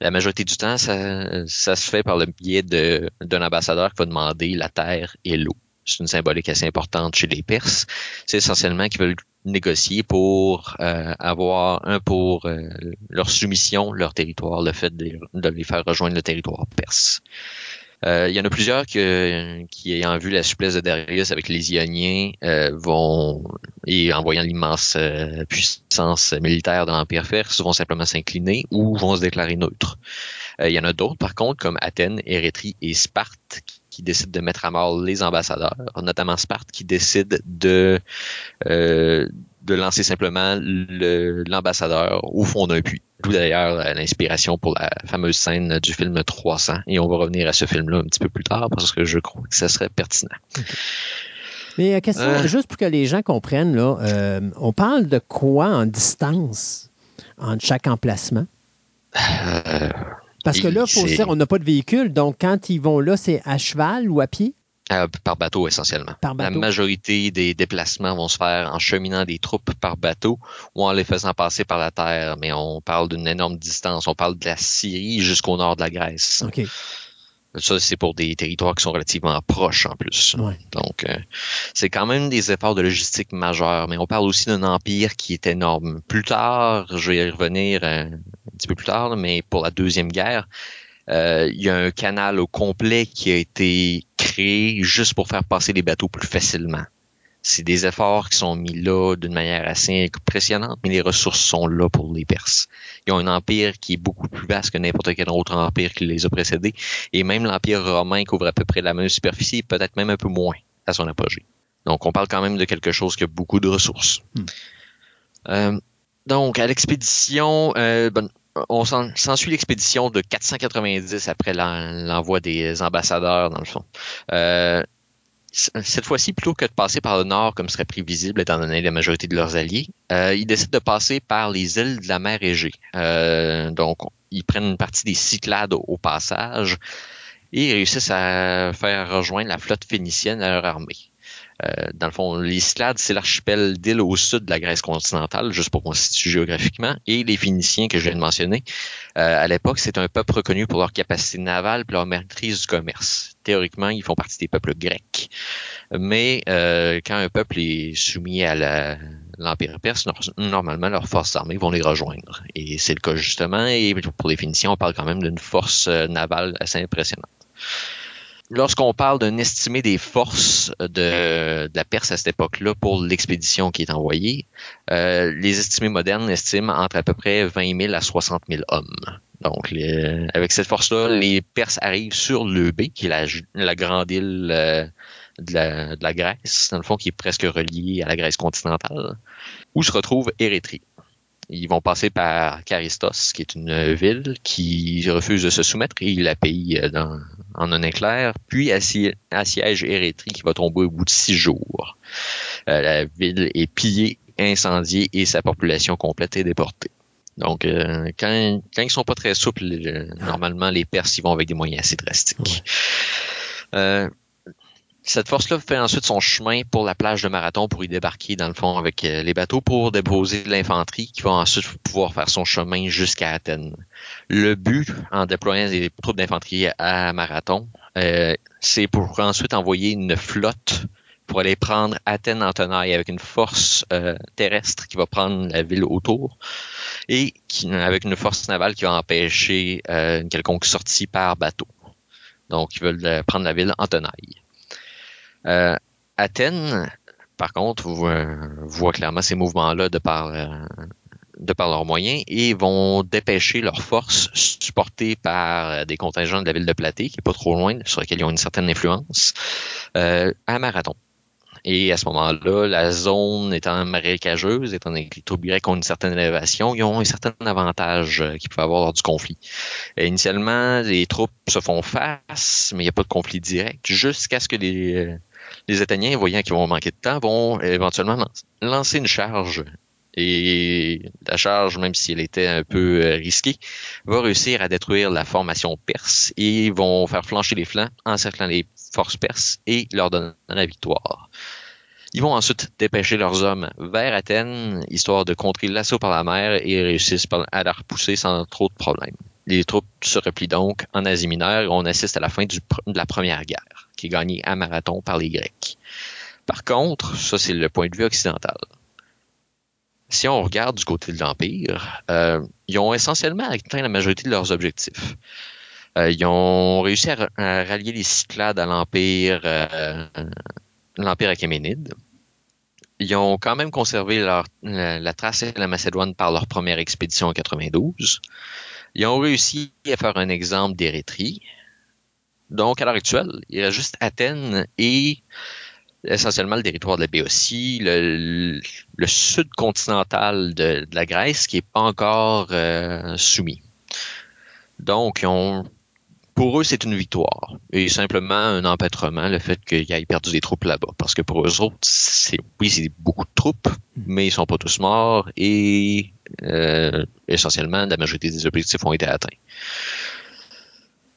La majorité du temps, ça, se fait par le biais d'un ambassadeur qui va demander la terre et l'eau. C'est une symbolique assez importante chez les Perses. C'est essentiellement qu'ils veulent négocier pour euh, avoir un pour euh, leur soumission, leur territoire, le fait de, les faire rejoindre le territoire perse. Euh, il y en a plusieurs que, qui, ayant vu la souplesse de Darius avec les Ioniens, vont, et en voyant l'immense puissance militaire de l'Empire perse, vont simplement s'incliner ou vont se déclarer neutres. il y en a d'autres, par contre, comme Athènes, Érythrée et Sparte, qui décide de mettre à mort les ambassadeurs, notamment Sparte qui décide de euh, de lancer simplement l'ambassadeur au fond d'un puits. D'où d'ailleurs l'inspiration pour la fameuse scène du film 300. Et on va revenir à ce film-là un petit peu plus tard parce que je crois que ça serait pertinent. Mais euh, question, euh. juste pour que les gens comprennent, là, on parle de quoi en distance entre chaque emplacement? Parce que là, il faut dire, on n'a pas de véhicule. Donc, quand ils vont là, c'est à cheval ou à pied? Euh, par bateau essentiellement. La majorité des déplacements vont se faire en cheminant des troupes par bateau ou en les faisant passer par la terre, mais on parle d'une énorme distance. On parle de la Syrie jusqu'au nord de la Grèce. OK. Ça, c'est pour des territoires qui sont relativement proches en plus. Donc, euh, c'est quand même des efforts de logistique majeurs, mais on parle aussi d'un empire qui est énorme. Plus tard, je vais y revenir euh, un petit peu plus tard, mais pour la Deuxième Guerre, euh, il y a un canal au complet qui a été créé juste pour faire passer les bateaux plus facilement c'est des efforts qui sont mis là d'une manière assez impressionnante, mais les ressources sont là pour les Perses. Ils ont un empire qui est beaucoup plus vaste que n'importe quel autre empire qui les a précédés, et même l'empire romain couvre à peu près la même superficie, peut-être même un peu moins à son apogée. Donc on parle quand même de quelque chose qui a beaucoup de ressources. Hmm. Euh, donc, à l'expédition, euh, bon, on s'ensuit l'expédition de 490 après l'envoi des ambassadeurs, dans le fond. Euh, cette fois-ci, plutôt que de passer par le nord, comme serait prévisible étant donné la majorité de leurs alliés, euh, ils décident de passer par les îles de la mer Égée. Euh, donc, ils prennent une partie des Cyclades au, passage et réussissent à faire rejoindre la flotte phénicienne à leur armée. Euh, dans le fond, les c'est l'archipel d'îles au sud de la Grèce continentale, juste pour constituer géographiquement, et les Phéniciens que je viens de mentionner. Euh, à l'époque, c'est un peuple reconnu pour leur capacité navale et leur maîtrise du commerce. Théoriquement, ils font partie des peuples grecs. Mais euh, quand un peuple est soumis à l'Empire perse, normalement, leurs forces armées vont les rejoindre. Et c'est le cas justement, et pour les Phéniciens, on parle quand même d'une force navale assez impressionnante lorsqu'on parle d'un estimé des forces de, la Perse à cette époque-là pour l'expédition qui est envoyée, euh, les estimés modernes estiment entre à peu près 20 000 à 60 000 hommes. Donc, avec cette force-là, les Perses arrivent sur l'Eubée, qui est la, grande île euh, de, la, de, la, Grèce, dans le fond, qui est presque reliée à la Grèce continentale, où se retrouve Érythrée. Ils vont passer par Charistos, qui est une ville qui refuse de se soumettre et il la paye dans, en un éclair, puis assiège Érythrée qui va tomber au bout de six jours. Euh, la ville est pillée, incendiée et sa population complète est déportée. Donc, euh, quand, quand ils sont pas très souples, normalement, les Perses y vont avec des moyens assez drastiques. Euh, cette force-là fait ensuite son chemin pour la plage de Marathon pour y débarquer dans le fond avec euh, les bateaux pour déposer l'infanterie qui va ensuite pouvoir faire son chemin jusqu'à Athènes. Le but en déployant des troupes d'infanterie à Marathon, euh, c'est pour ensuite envoyer une flotte pour aller prendre Athènes en tenaille avec une force euh, terrestre qui va prendre la ville autour et avec une force navale qui va empêcher une quelconque sortie par bateau. Donc, ils veulent prendre la ville en tenaille. Euh, Athènes, par contre, voit clairement ces mouvements-là de par euh, de par leurs moyens et vont dépêcher leurs forces supportées par euh, des contingents de la ville de Platée, qui est pas trop loin, sur lesquels ils ont une certaine influence, à Marathon. Et à ce moment-là, la zone étant marécageuse, étant donné les troupes grecques ont une certaine élévation, ils ont un certain avantage qu'ils peuvent avoir lors du conflit. initialement, les troupes se font face, mais il n'y a pas de conflit direct, jusqu'à ce que les, les Athéniens, voyant qu'ils vont manquer de temps, vont éventuellement lancer une charge. Et la charge, même si elle était un peu euh, risquée, va réussir à détruire la formation perse et vont faire flancher les flancs, encerclant les forces perses et leur donnant la victoire. Ils vont ensuite dépêcher leurs hommes vers Athènes, histoire de contrer l'assaut par la mer et réussissent à la repousser sans trop de problèmes. Les troupes se replient donc en Asie mineure et on assiste à la fin de la Première Guerre, qui est gagnée à Marathon par les Grecs. Par contre, ça c'est le point de vue occidental. Si on regarde du côté de l'Empire, euh, ils ont essentiellement atteint la majorité de leurs objectifs. Euh, ils ont réussi à, rallier les Cyclades à l'Empire euh, l'Empire achéménide. Ils ont quand même conservé la, Thrace et la Macédoine par leur première expédition en 92. Ils ont réussi à faire un exemple d'Érythrée. Donc, à l'heure actuelle, il y a juste Athènes et essentiellement le territoire de la Béotie, le, sud continental de, la Grèce qui n'est pas encore euh, soumis. Donc, pour eux, c'est une victoire. Et simplement un empêtrement, le fait qu'ils aient perdu des troupes là-bas. Parce que pour eux autres, c'est, oui, c'est beaucoup de troupes, mais ils sont pas tous morts et euh, essentiellement, la majorité des objectifs ont été atteints.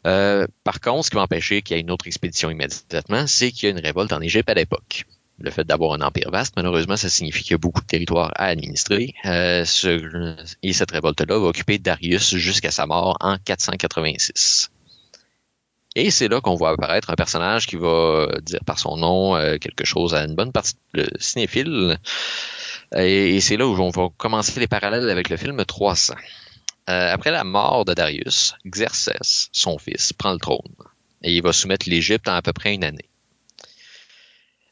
Euh, par contre, ce qui va empêcher qu'il y ait une autre expédition immédiatement, c'est qu'il y a une révolte en Égypte à l'époque. Le fait d'avoir un empire vaste, malheureusement, ça signifie qu'il y a beaucoup de territoires à administrer. Euh, et cette révolte-là va occuper Darius jusqu'à sa mort en 486. Et c'est là qu'on voit apparaître un personnage qui va dire par son nom quelque chose à une bonne partie de cinéphile. Et, c'est là où on va commencer les parallèles avec le film 300. Euh, après la mort de Darius, Xerxès, son fils, prend le trône et il va soumettre l'Égypte en à peu près une année.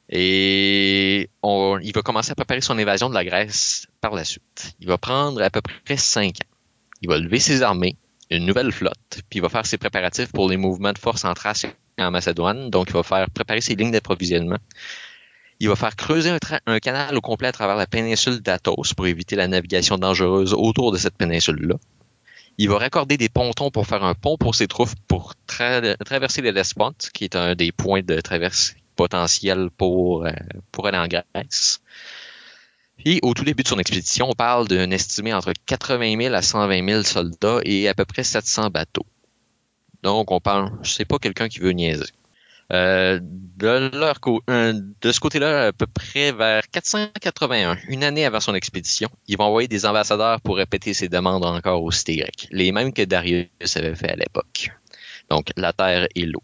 Et il va commencer à préparer son évasion de la Grèce par la suite. Il va prendre à peu près cinq ans. Il va lever ses armées, une nouvelle flotte, puis il va faire ses préparatifs pour les mouvements de force en Thrace et en Macédoine. Donc, il va faire préparer ses lignes d'approvisionnement Il va faire creuser un, un, canal au complet à travers la péninsule d'Athos pour éviter la navigation dangereuse autour de cette péninsule-là. Il va raccorder des pontons pour faire un pont pour ses troupes pour traverser l'Hellespont, qui est un des points de traversée potentiels pour, euh, pour aller en Grèce. Puis, au tout début de son expédition, on parle d'un estimé entre 80 000 à 120 000 soldats et à peu près 700 bateaux. Donc, on parle, je sais pas quelqu'un qui veut niaiser. Euh, de, leur euh, ce côté-là, à peu près vers 481, une année avant son expédition, ils vont envoyer des ambassadeurs pour répéter ses demandes encore aux cités grecques, les mêmes que Darius avait fait à l'époque. Donc, la terre et l'eau.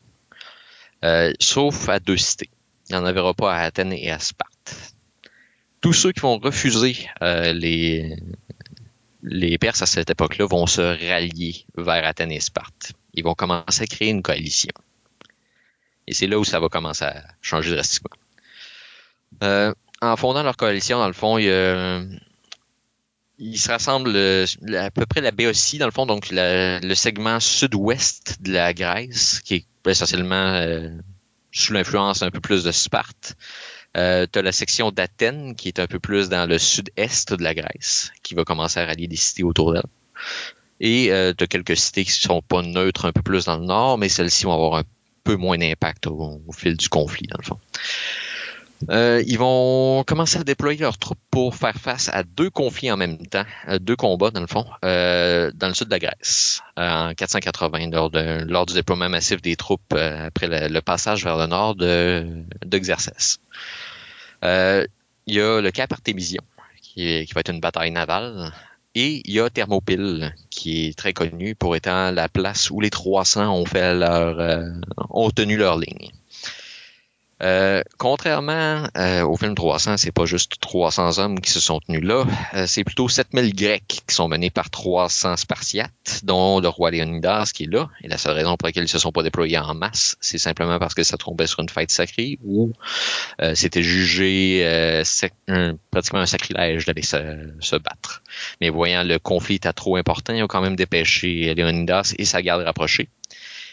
Euh, sauf à deux cités. Il n'y en avait pas à Athènes et à Sparte. Tous ceux qui vont refuser les, les Perses à cette époque-là vont se rallier vers Athènes et Sparte. Ils vont commencer à créer une coalition. Et c'est là où ça va commencer à changer drastiquement. Euh, en fondant leur coalition, dans le fond, il, se rassemblent à peu près la Béotie, dans le fond, donc le segment sud-ouest de la Grèce, qui est essentiellement euh, sous l'influence un peu plus de Sparte. Euh, tu as la section d'Athènes, qui est un peu plus dans le sud-est de la Grèce, qui va commencer à rallier des cités autour d'elle. Et euh, tu as quelques cités qui sont pas neutres un peu plus dans le nord, mais celles-ci vont avoir un peu moins d'impact au, fil du conflit, dans le fond. Euh, ils vont commencer à déployer leurs troupes pour faire face à deux conflits en même temps, euh, deux combats dans le fond, euh, dans le sud de la Grèce, en 480, lors, de, du déploiement massif des troupes après le, passage vers le nord d'Exercès. il y a le cap Artémision, qui, qui va être une bataille navale, et il y a Thermopyle, qui est très connu pour étant la place où les 300 ont fait leur, euh, ont tenu leur ligne. Euh, contrairement euh, au film 300, c'est pas juste 300 hommes qui se sont tenus là, euh, c'est plutôt 7000 Grecs qui sont menés par 300 Spartiates, dont le roi Léonidas qui est là. Et la seule raison pour laquelle ils se sont pas déployés en masse, c'est simplement parce que ça tombait sur une fête sacrée ou c'était jugé pratiquement un sacrilège d'aller se, battre. Mais voyant le conflit était trop important, ils ont quand même dépêché Léonidas et sa garde rapprochée.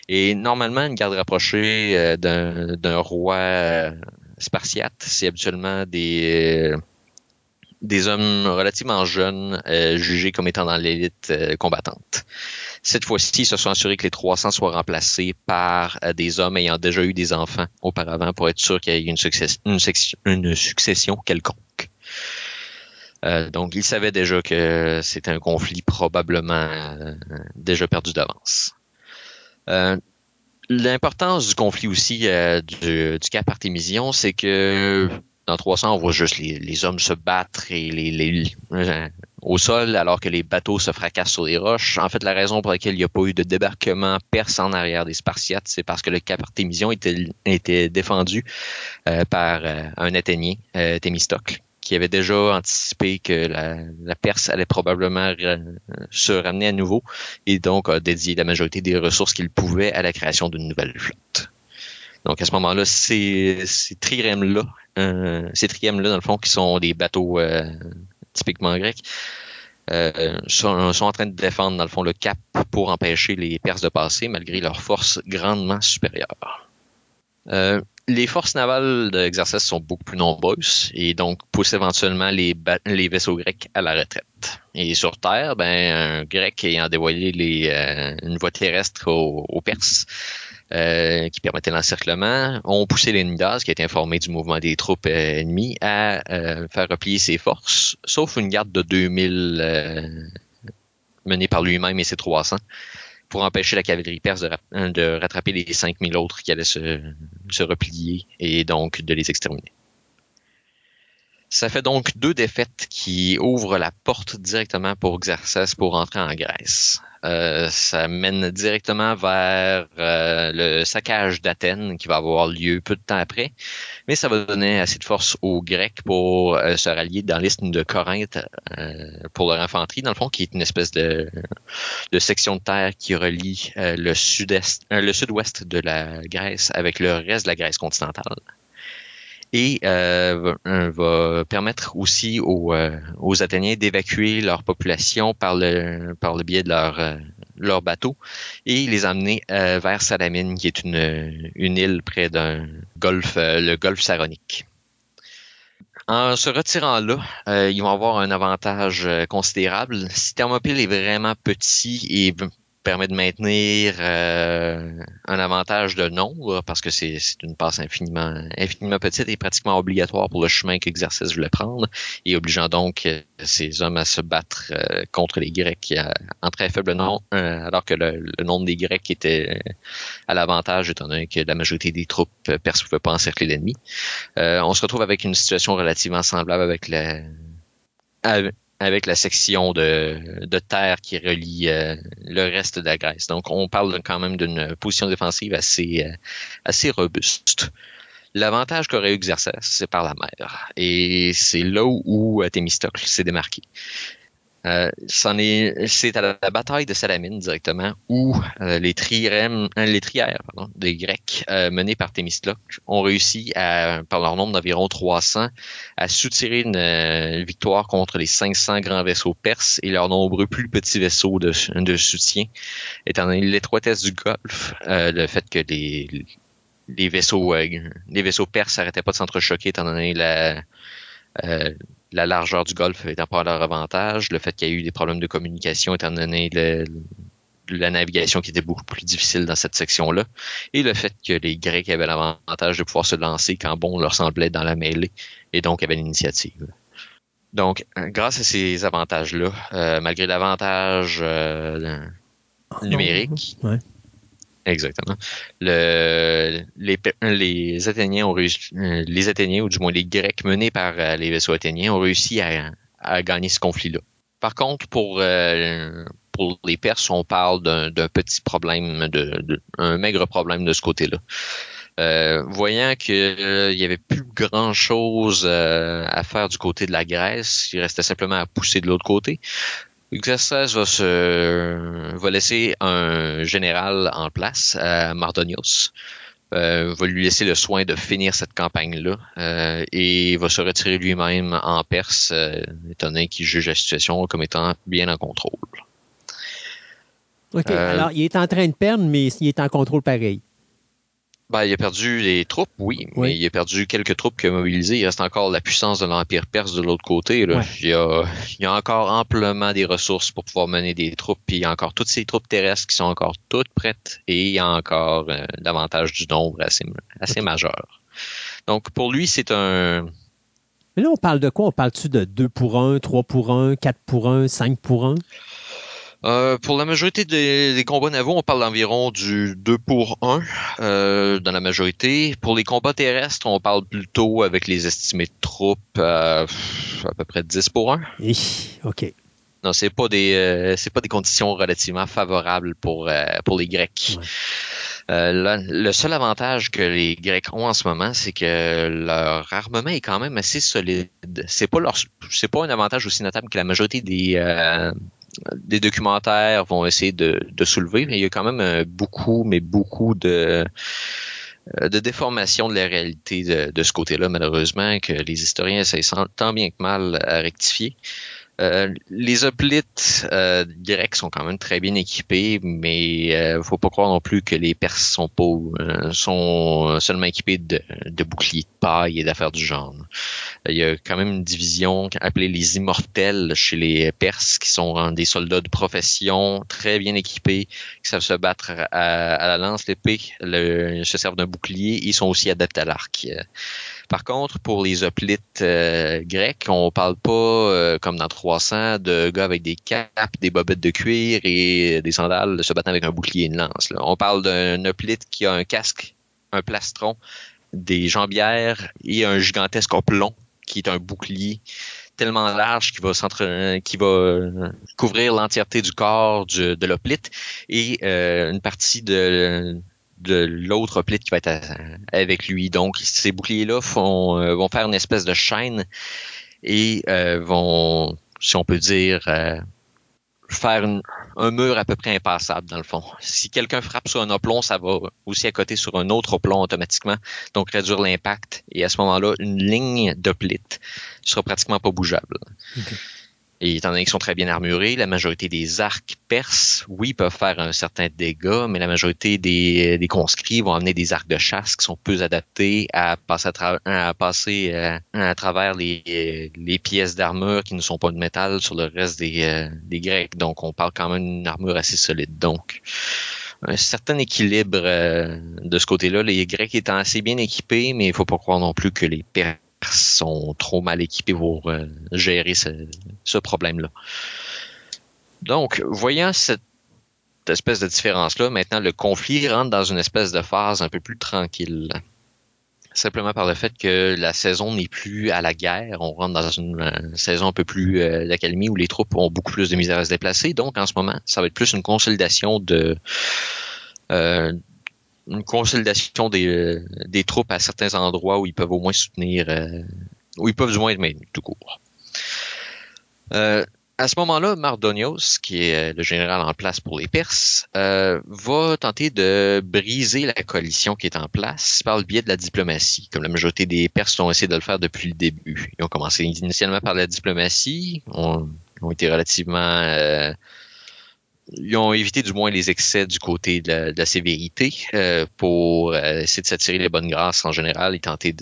Et normalement, une garde rapprochée euh, d'un roi euh, spartiate, c'est habituellement des, euh, des hommes relativement jeunes jugés comme étant dans l'élite combattante. Cette fois-ci, ils se sont assurés que les 300 soient remplacés par des hommes ayant déjà eu des enfants auparavant pour être sûr qu'il y ait une, une, succession quelconque. donc, ils savaient déjà que c'était un conflit probablement déjà perdu d'avance. Euh, l'importance du conflit aussi euh, du, du, cap Artémision, c'est que dans 300, on voit juste les, hommes se battre et les, les euh, au sol alors que les bateaux se fracassent sur les roches. En fait, la raison pour laquelle il n'y a pas eu de débarquement perse en arrière des Spartiates, c'est parce que le cap Artémision était, était défendu par un Athénien, Thémistocle, qui avait déjà anticipé que la, Perse allait probablement se ramener à nouveau et donc a dédié la majorité des ressources qu'il pouvait à la création d'une nouvelle flotte. Donc à ce moment-là, ces, ces trirèmes-là, euh, ces là dans le fond, qui sont des bateaux euh, typiquement grecs, euh, sont, sont, en train de défendre dans le fond le cap pour empêcher les Perses de passer malgré leur force grandement supérieure. Les forces navales d'exercice sont beaucoup plus nombreuses et donc poussent éventuellement les, vaisseaux grecs à la retraite. Et sur Terre, ben, un grec ayant dévoilé euh, une voie terrestre aux, Perses euh, qui permettait l'encerclement, ont poussé l'Enidas, qui a été informé du mouvement des troupes euh, ennemies, à faire replier ses forces, sauf une garde de 2000 menée par lui-même et ses 300 pour empêcher la cavalerie perse de, rattraper les 5000 autres qui allaient se, se replier et donc de les exterminer. Ça fait donc deux défaites qui ouvrent la porte directement pour Xerxes pour entrer en Grèce. Euh, ça mène directement vers euh, le saccage d'Athènes qui va avoir lieu peu de temps après, mais ça va donner assez de force aux Grecs pour euh, se rallier dans l'île de Corinthe pour leur infanterie, dans le fond, qui est une espèce de, de section de terre qui relie le sud-est, le sud-ouest de la Grèce avec le reste de la Grèce continentale et euh, va permettre aussi aux, euh, aux Athéniens d'évacuer leur population par le, par le biais de leur, euh, leur bateau et les emmener euh, vers Salamine, qui est une, une île près d'un golfe, le golfe Saronique. en se retirant là, euh, ils vont avoir un avantage euh, considérable. Si Thermopyle est vraiment petit et permet de maintenir euh, un avantage de nombre parce que c'est une passe infiniment, infiniment petite et pratiquement obligatoire pour le chemin qu'Exercice voulait prendre et obligeant donc ces hommes à se battre contre les Grecs en très faible nombre, alors que le, nombre des Grecs était à l'avantage étant donné que la majorité des troupes perses ne pouvaient pas encercler l'ennemi. on se retrouve avec une situation relativement semblable avec la avec la section de, de terre qui relie euh, le reste de la Grèce. Donc, on parle quand même d'une position défensive assez, euh, assez robuste. L'avantage qu'aurait eu Xerxes, c'est par la mer. Et c'est là où, où Thémistocle s'est démarqué. Euh, est, c'est à la bataille de Salamine directement où euh, euh, les trières pardon, des Grecs euh, menés par Thémistocle ont réussi, à, par leur nombre d'environ 300, à soutirer une, victoire contre les 500 grands vaisseaux perses et leurs nombreux plus petits vaisseaux de, soutien. Étant donné l'étroitesse du Golfe, le fait que les vaisseaux perses n'arrêtaient pas de s'entrechoquer étant donné la la largeur du golfe étant pas à leur avantage, le fait qu'il y a eu des problèmes de communication étant donné la navigation qui était beaucoup plus difficile dans cette section-là, et le fait que les Grecs avaient l'avantage de pouvoir se lancer quand bon leur semblait dans la mêlée, et donc avaient l'initiative. Donc, grâce à ces avantages-là, euh, malgré l'avantage euh, numérique, Exactement. Le, les, Athéniens ont réussi, euh, les Athéniens, ou du moins les Grecs menés par euh, les vaisseaux athéniens, ont réussi à, gagner ce conflit-là. Par contre, pour, euh, les Perses, on parle d'un petit problème, de, maigre problème de ce côté-là. Voyant qu'il n'y avait plus grand chose à faire du côté de la Grèce, il restait simplement à pousser de l'autre côté. Xerxes va se va laisser un général en place, euh, Mardonios, euh, va lui laisser le soin de finir cette campagne-là euh, et va se retirer lui-même en Perse, euh, étant donné qu'il juge la situation comme étant bien en contrôle. OK. Alors, il est en train de perdre, mais il est en contrôle pareil. Ben, il a perdu des troupes, oui, mais il a perdu quelques troupes qu'il a mobilisées. Il reste encore la puissance de l'Empire perse de l'autre côté. Il, y a, il, y a, encore amplement des ressources pour pouvoir mener des troupes. Puis il y a encore toutes ces troupes terrestres qui sont encore toutes prêtes et il y a encore euh, davantage du nombre assez, assez majeur. Donc pour lui, c'est un... Mais là, on parle de quoi? On parle-tu de 2 pour 1, 3 pour 1, 4 pour 1, 5 pour 1? Euh, pour la majorité des, combats navaux, on parle d'environ du 2 pour 1 euh, dans la majorité. Pour les combats terrestres, on parle plutôt avec les estimés de troupes euh, à peu près 10 pour 1. OK. Non, c'est pas des c'est pas des conditions relativement favorables pour pour les Grecs. le seul avantage que les Grecs ont en ce moment, c'est que leur armement est quand même assez solide. C'est pas leur c'est pas un avantage aussi notable que la majorité des des documentaires vont essayer de, soulever, mais il y a quand même euh, beaucoup, mais beaucoup de euh, de déformation de la réalité de, ce côté-là, malheureusement, que les historiens essayent tant bien que mal à rectifier. Euh, les hoplites euh, grecs sont quand même très bien équipés, mais euh, faut pas croire non plus que les Perses sont pas euh, sont seulement équipés de, boucliers de paille et d'affaires du genre. Il y a quand même une division appelée les immortels chez les Perses, qui sont des soldats de profession très bien équipés, qui savent se battre à, à la lance, l'épée, se servent d'un bouclier. Ils sont aussi adeptes à l'arc. Par contre, pour les hoplites euh, grecs, on parle pas, euh, comme dans 300, de gars avec des capes, des bobettes de cuir et des sandales se battant avec un bouclier et une lance. On parle d'un hoplite qui a un casque, un plastron, des jambières et un gigantesque oplon qui est un bouclier tellement large qui va qui va euh, couvrir l'entièreté du corps de l'hoplite et une partie de de l'autre hoplite qui va être euh, avec lui. Donc, ces boucliers-là euh, vont faire une espèce de chaîne et euh, vont, si on peut dire, faire un mur à peu près impassable dans le fond. Si quelqu'un frappe sur un oplon, ça va aussi à côté sur un autre oplon automatiquement, donc réduire l'impact. Et à ce moment-là, une ligne d'hoplite sera pratiquement pas bougeable. Et étant donné qu'ils sont très bien armurés, la majorité des arcs perses, oui, peuvent faire un certain dégât, mais la majorité des, des conscrits vont amener des arcs de chasse qui sont peu adaptés à passer à, passer euh, à travers les, les pièces d'armure qui ne sont pas de métal sur le reste des, euh, des Grecs. Donc, on parle quand même d'une armure assez solide. Donc, un certain équilibre euh, de ce côté-là. Les Grecs étant assez bien équipés, mais il faut pas croire non plus que les Perses sont trop mal équipés pour euh, gérer ce, problème-là. Donc, voyant cette espèce de différence-là, maintenant le conflit rentre dans une espèce de phase un peu plus tranquille. Simplement par le fait que la saison n'est plus à la guerre, on rentre dans une, euh, saison un peu plus euh, d'accalmie où les troupes ont beaucoup plus de misère à se déplacer. Donc, en ce moment, ça va être plus une consolidation de une consolidation des, euh, des, troupes à certains endroits où ils peuvent au moins soutenir, euh, où ils peuvent du moins être maintenus tout court. Euh, à ce moment-là, Mardonios, qui est le général en place pour les Perses, va tenter de briser la coalition qui est en place par le biais de la diplomatie, comme la majorité des Perses ont essayé de le faire depuis le début. Ils ont commencé initialement par la diplomatie, ont, ont été relativement ils ont évité du moins les excès du côté de la, sévérité euh, pour euh, essayer de s'attirer les bonnes grâces en général et tenter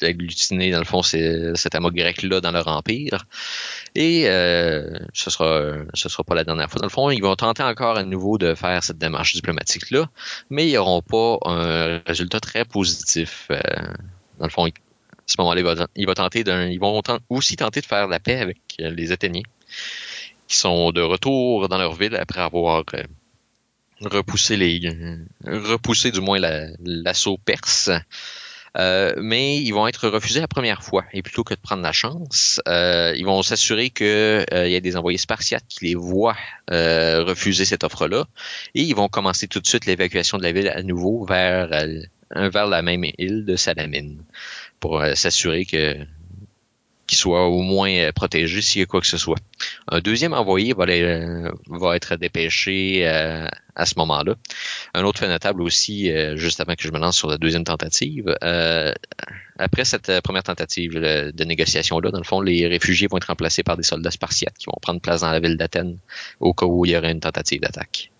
d'agglutiner dans le fond cet amas grec là dans leur empire. Et euh, ce sera sera pas la dernière fois. Dans le fond, ils vont tenter encore à nouveau de faire cette démarche diplomatique là, mais ils n'auront pas un résultat très positif. dans le fond, à ce moment-là, ils vont tenter ils vont aussi tenter de faire la paix avec les Athéniens qui sont de retour dans leur ville après avoir euh, repoussé les repoussé du moins l'assaut perse. Euh, mais ils vont être refusés la première fois. Et plutôt que de prendre la chance, euh, ils vont s'assurer qu'il il y a des envoyés spartiates qui les voient refuser cette offre-là. Et ils vont commencer tout de suite l'évacuation de la ville à nouveau vers, vers la même île de Salamine pour s'assurer que qu'il soit au moins euh, protégé s'il y a quoi que ce soit. Un deuxième envoyé va, euh, être dépêché euh, à ce moment-là. Un autre fait notable aussi, juste avant que je me lance sur la deuxième tentative, après cette première tentative de négociation-là, dans le fond, les réfugiés vont être remplacés par des soldats spartiates qui vont prendre place dans la ville d'Athènes au cas où il y aurait une tentative d'attaque.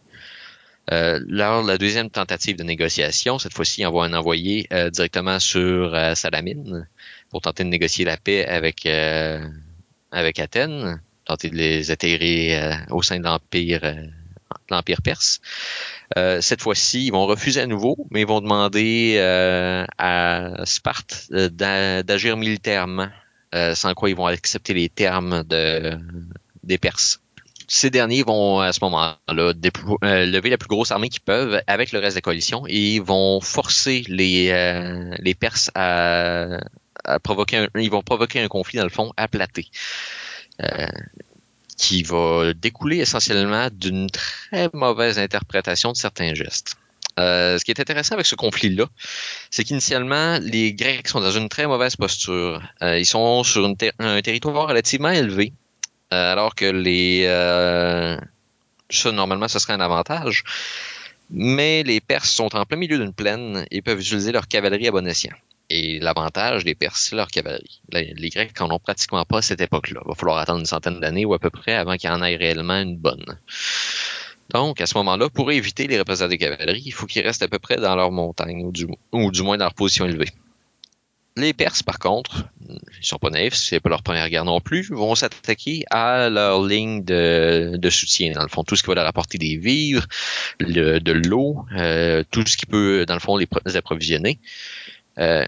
lors de la deuxième tentative de négociation, cette fois-ci, on va un envoyé directement sur Salamine tenter de négocier la paix avec, euh, avec Athènes, tenter de les atterrir euh, au sein de l'Empire euh, l'Empire perse. cette fois-ci, ils vont refuser à nouveau, mais ils vont demander à Sparte d'agir militairement, sans quoi ils vont accepter les termes de, des Perses ces derniers vont à ce moment-là lever la plus grosse armée qu'ils peuvent avec le reste de la coalition et vont forcer les, les Perses à, provoquer ils vont provoquer un conflit dans le fond aplaté. Euh, qui va découler essentiellement d'une très mauvaise interprétation de certains gestes. Euh, ce qui est intéressant avec ce conflit-là, c'est qu'initialement, les Grecs sont dans une très mauvaise posture. Euh, ils sont sur un territoire relativement élevé, alors que les... ça, normalement, ce serait un avantage. Mais les Perses sont en plein milieu d'une plaine et peuvent utiliser leur cavalerie à bon escient. Et l'avantage des Perses, leur cavalerie. Les Grecs n'en ont pratiquement pas à cette époque-là. Il va falloir attendre une centaine d'années ou à peu près avant qu'il y en ait réellement une bonne. Donc, à ce moment-là, pour éviter les représailles des cavaleries, il faut qu'ils restent à peu près dans leur montagne, ou du, moins dans leur position élevée. Les Perses, par contre, ils sont pas naïfs, c'est pas leur première guerre non plus, vont s'attaquer à leur ligne de, soutien. Dans le fond, tout ce qui va leur apporter des vivres, de l'eau, euh, tout ce qui peut, dans le fond, les approvisionner. Euh,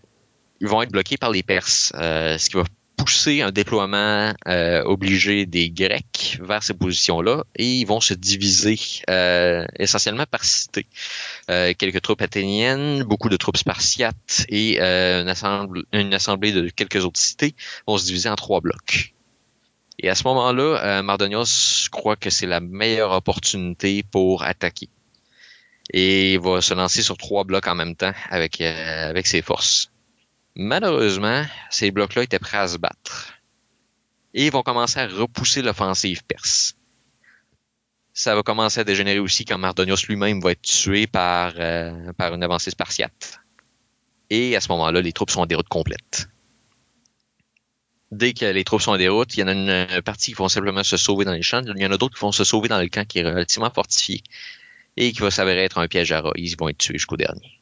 ils vont être bloqués par les Perses, euh, ce qui va pousser un déploiement euh, obligé des Grecs vers ces positions-là et ils vont se diviser essentiellement par cité. quelques troupes athéniennes, beaucoup de troupes spartiates et une, assemblée, une, assemblée, de quelques autres cités vont se diviser en trois blocs. Et à ce moment-là, Mardonios croit que c'est la meilleure opportunité pour attaquer. Et il va se lancer sur trois blocs en même temps avec, avec ses forces. Malheureusement, ces blocs-là étaient prêts à se battre. Et ils vont commencer à repousser l'offensive perse. Ça va commencer à dégénérer aussi quand Mardonios lui-même va être tué par, euh, par une avancée spartiate. Et à ce moment-là, les troupes sont en déroute complète. dès que les troupes sont en déroute, il y en a une partie qui vont simplement se sauver dans les champs. Il y en a d'autres qui vont se sauver dans le camp qui est relativement fortifié et qui va s'avérer être un piège à rat. Ils vont être tués jusqu'au dernier.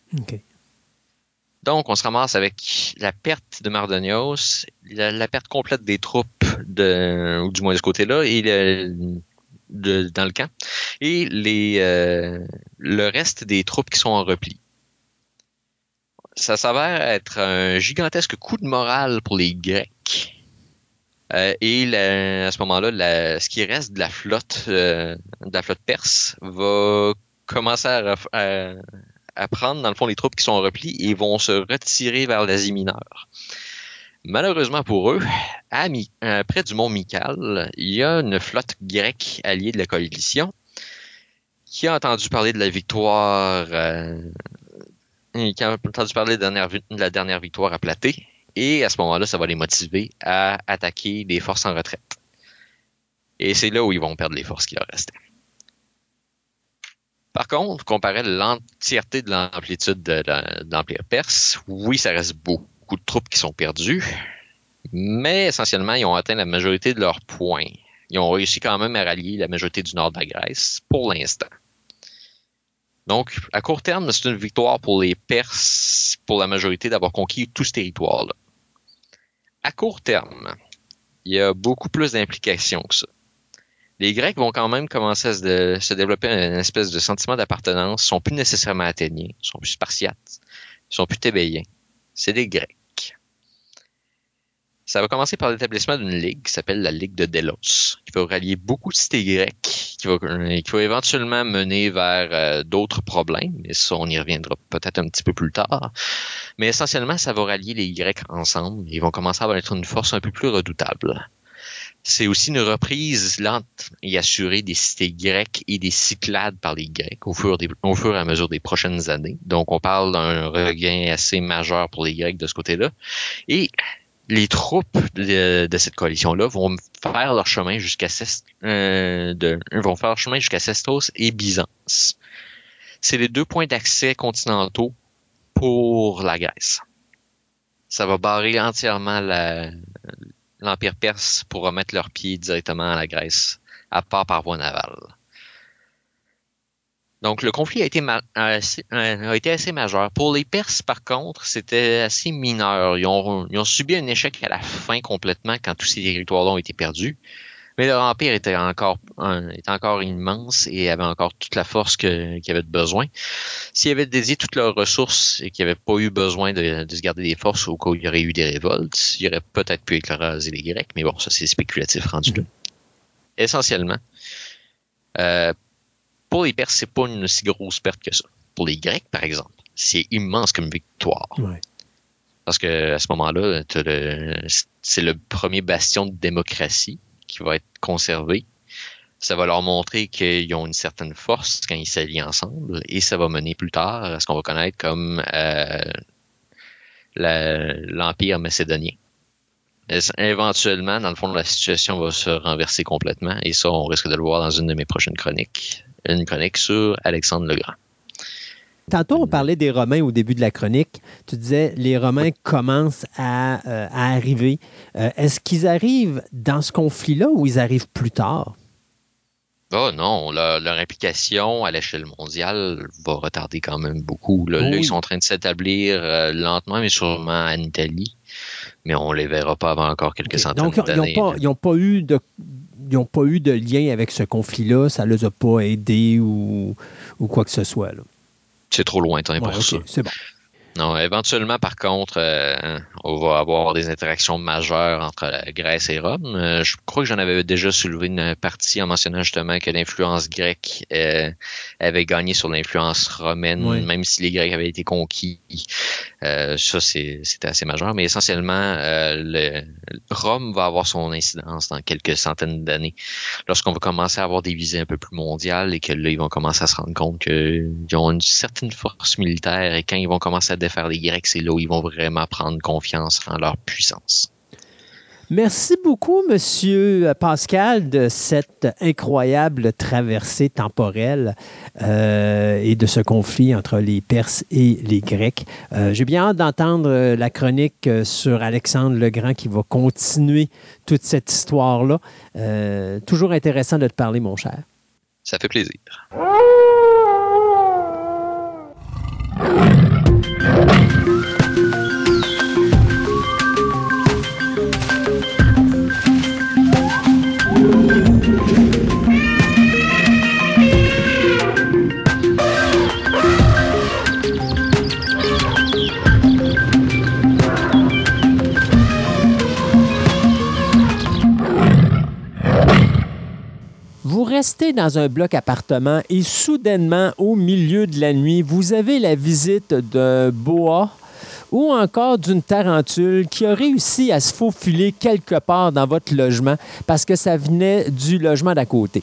Donc, on se ramasse avec la perte de Mardonios, la, perte complète des troupes, ou du moins de ce côté-là, et dans le camp, et euh, le reste des troupes qui sont en repli. Ça s'avère être un gigantesque coup de morale pour les Grecs. Euh, et à ce moment-là, ce qui reste de la flotte, euh, de la flotte perse, va commencer à, à, prendre dans le fond les troupes qui sont en repli et vont se retirer vers l'Asie mineure. Malheureusement pour eux, à euh, près du mont Mikal, il y a une flotte grecque alliée de la coalition qui a entendu parler de la victoire, euh, qui a entendu parler de la, dernière, victoire à Platé, et à ce moment-là, ça va les motiver à attaquer des forces en retraite. Et c'est là où ils vont perdre les forces qui leur restaient. Par contre, comparé à l'entièreté de l'amplitude de, l'Empire perse, oui, ça reste beaucoup de troupes qui sont perdues, mais essentiellement, ils ont atteint la majorité de leurs points. Ils ont réussi quand même à rallier la majorité du nord de la Grèce pour l'instant. Donc, à court terme, c'est une victoire pour les Perses, pour la majorité, d'avoir conquis tout ce territoire-là. À court terme, il y a beaucoup plus d'implications que ça les Grecs vont quand même commencer à se, développer une espèce de sentiment d'appartenance. Ils sont plus nécessairement athéniens, ils sont plus spartiates, ils sont plus tébéiens. C'est des Grecs. Ça va commencer par l'établissement d'une ligue qui s'appelle la Ligue de Delos, qui va rallier beaucoup de cités grecques, qui va, va éventuellement mener vers euh, d'autres problèmes, et ça, on y reviendra peut-être un petit peu plus tard. Mais essentiellement, ça va rallier les Grecs ensemble. Ils vont commencer à être une force un peu plus redoutable. C'est aussi une reprise lente et assurée des cités grecques et des Cyclades par les Grecs au fur, et à mesure des prochaines années. Donc, on parle d'un regain assez majeur pour les Grecs de ce côté-là. Et les troupes de, cette coalition-là vont faire leur chemin jusqu'à euh, vont faire leur chemin jusqu'à Sestos et Byzance. C'est les deux points d'accès continentaux pour la Grèce. Ça va barrer entièrement la, l'Empire perse pour remettre leurs pieds directement à la Grèce, à part par voie navale. Donc le conflit a été, assez, a été assez majeur. Pour les Perses, par contre, c'était assez mineur. Ils ont, ils ont, subi un échec à la fin complètement quand tous ces territoires-là ont été perdus. Mais leur empire était encore, était encore immense et avait encore toute la force qu'il avait besoin. S'ils avaient dédié toutes leurs ressources et qu'ils n'avaient pas eu besoin de, se garder des forces au cas où il y aurait eu des révoltes, ils auraient peut-être pu écraser les Grecs, mais bon, ça c'est spéculatif rendu là. Essentiellement, euh, pour les Perses, c'est pas une si grosse perte que ça. Pour les Grecs, par exemple, c'est immense comme victoire. Parce que à ce moment-là, c'est le premier bastion de démocratie qui va être conservé. Ça va leur montrer qu'ils ont une certaine force quand ils s'allient ensemble et ça va mener plus tard à ce qu'on va connaître comme euh, l'Empire macédonien. Éventuellement, dans le fond, la situation va se renverser complètement? Et ça, on risque de le voir dans une de mes prochaines chroniques, une chronique sur Alexandre le Grand. Tantôt, on parlait des Romains au début de la chronique. Tu disais, les Romains commencent à, euh, arriver. Euh, est-ce qu'ils arrivent dans ce conflit-là ou ils arrivent plus tard? Oh non, leur, implication à l'échelle mondiale va retarder quand même beaucoup. Là, ils sont en train de s'établir euh, lentement, mais sûrement en Italie. Mais on ne les verra pas avant encore quelques centaines d'années. Donc, ils n'ont pas, eu de n'ont pas eu de lien avec ce conflit-là, ça ne les a pas aidés ou, ou quoi que ce soit. Là c'est trop lointain pour ça. C'est bon. Non, éventuellement, par contre, euh, on va avoir des interactions majeures entre Grèce et Rome. Euh, je crois que j'en avais déjà soulevé une partie en mentionnant justement que l'influence grecque euh, avait gagné sur l'influence romaine, même si les Grecs avaient été conquis. ça, c'était assez majeur. Mais essentiellement, le, Rome va avoir son incidence dans quelques centaines d'années. Lorsqu'on va commencer à avoir des visées un peu plus mondiales et que là, ils vont commencer à se rendre compte qu'ils ont une certaine force militaire et quand ils vont commencer à faire les Grecs, c'est là où ils vont vraiment prendre confiance en leur puissance. Merci beaucoup, Monsieur Pascal, de cette incroyable traversée temporelle euh, et de ce conflit entre les Perses et les Grecs. Euh, j'ai bien hâte d'entendre la chronique sur Alexandre le Grand qui va continuer toute cette histoire-là. Euh, toujours intéressant de te parler, mon cher. Ça fait plaisir. Restez dans un bloc appartement et soudainement, au milieu de la nuit, vous avez la visite d'un boa ou encore d'une tarentule qui a réussi à se faufiler quelque part dans votre logement parce que ça venait du logement d'à côté.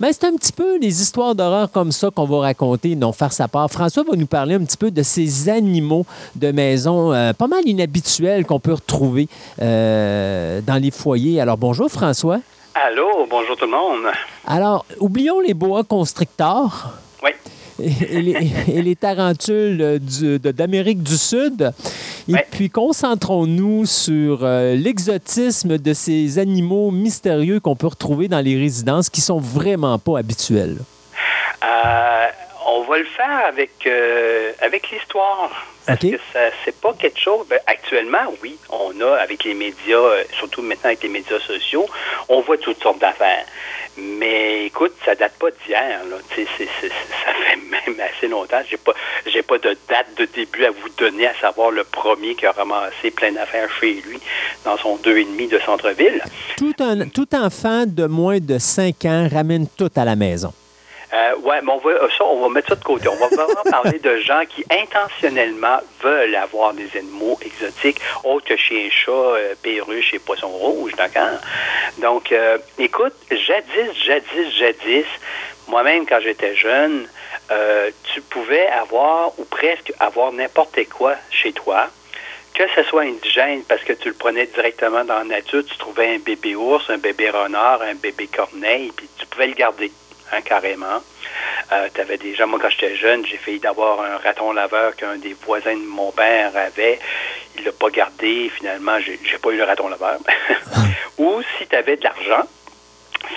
Mais c'est un petit peu des histoires d'horreur comme ça qu'on va raconter, non faire sa part. François va nous parler un petit peu de ces animaux de maison euh, pas mal inhabituels qu'on peut retrouver euh, dans les foyers. Alors bonjour François. Allô, bonjour tout le monde. Alors, oublions les boa constrictors. Oui. Et, les, et les tarentules du- d'Amérique du Sud. Et Ouais. puis, concentrons-nous sur euh, l'exotisme de ces animaux mystérieux qu'on peut retrouver dans les résidences qui sont vraiment pas habituels. Euh, on va le faire avec, euh, avec l'histoire. Parce que ça, c'est pas quelque chose. ben, actuellement, oui, on a avec les médias, euh, surtout maintenant avec les médias sociaux, on voit toutes sortes d'affaires. Mais écoute, ça date pas d'hier. là. C'est- c'est- ça fait même assez longtemps. J'ai pas, j'ai pas de date de début à vous donner, à savoir le premier qui a ramassé plein d'affaires chez lui dans son deux et demi de centre-ville. Tout, un, tout enfant de moins de 5 ans ramène tout à la maison. Euh, ouais, mais on va, ça, on va mettre ça de côté. On va vraiment parler de gens qui intentionnellement veulent avoir des animaux exotiques, autres que chiens, chats, euh, perruches et poissons rouges, d'accord? Donc, euh, écoute, jadis, jadis, jadis, moi-même, quand j'étais jeune, euh, tu pouvais avoir, ou presque avoir n'importe quoi chez toi, que ce soit indigène parce que tu le prenais directement dans la nature, tu trouvais un bébé ours, un bébé renard, un bébé corneille, puis tu pouvais le garder, hein, carrément. Euh, tu avais déjà, moi quand j'étais jeune, j'ai failli d'avoir un raton laveur qu'un des voisins de mon père avait. Il l'a pas gardé, finalement, j'ai j'ai pas eu le raton laveur. Ou si tu avais de l'argent,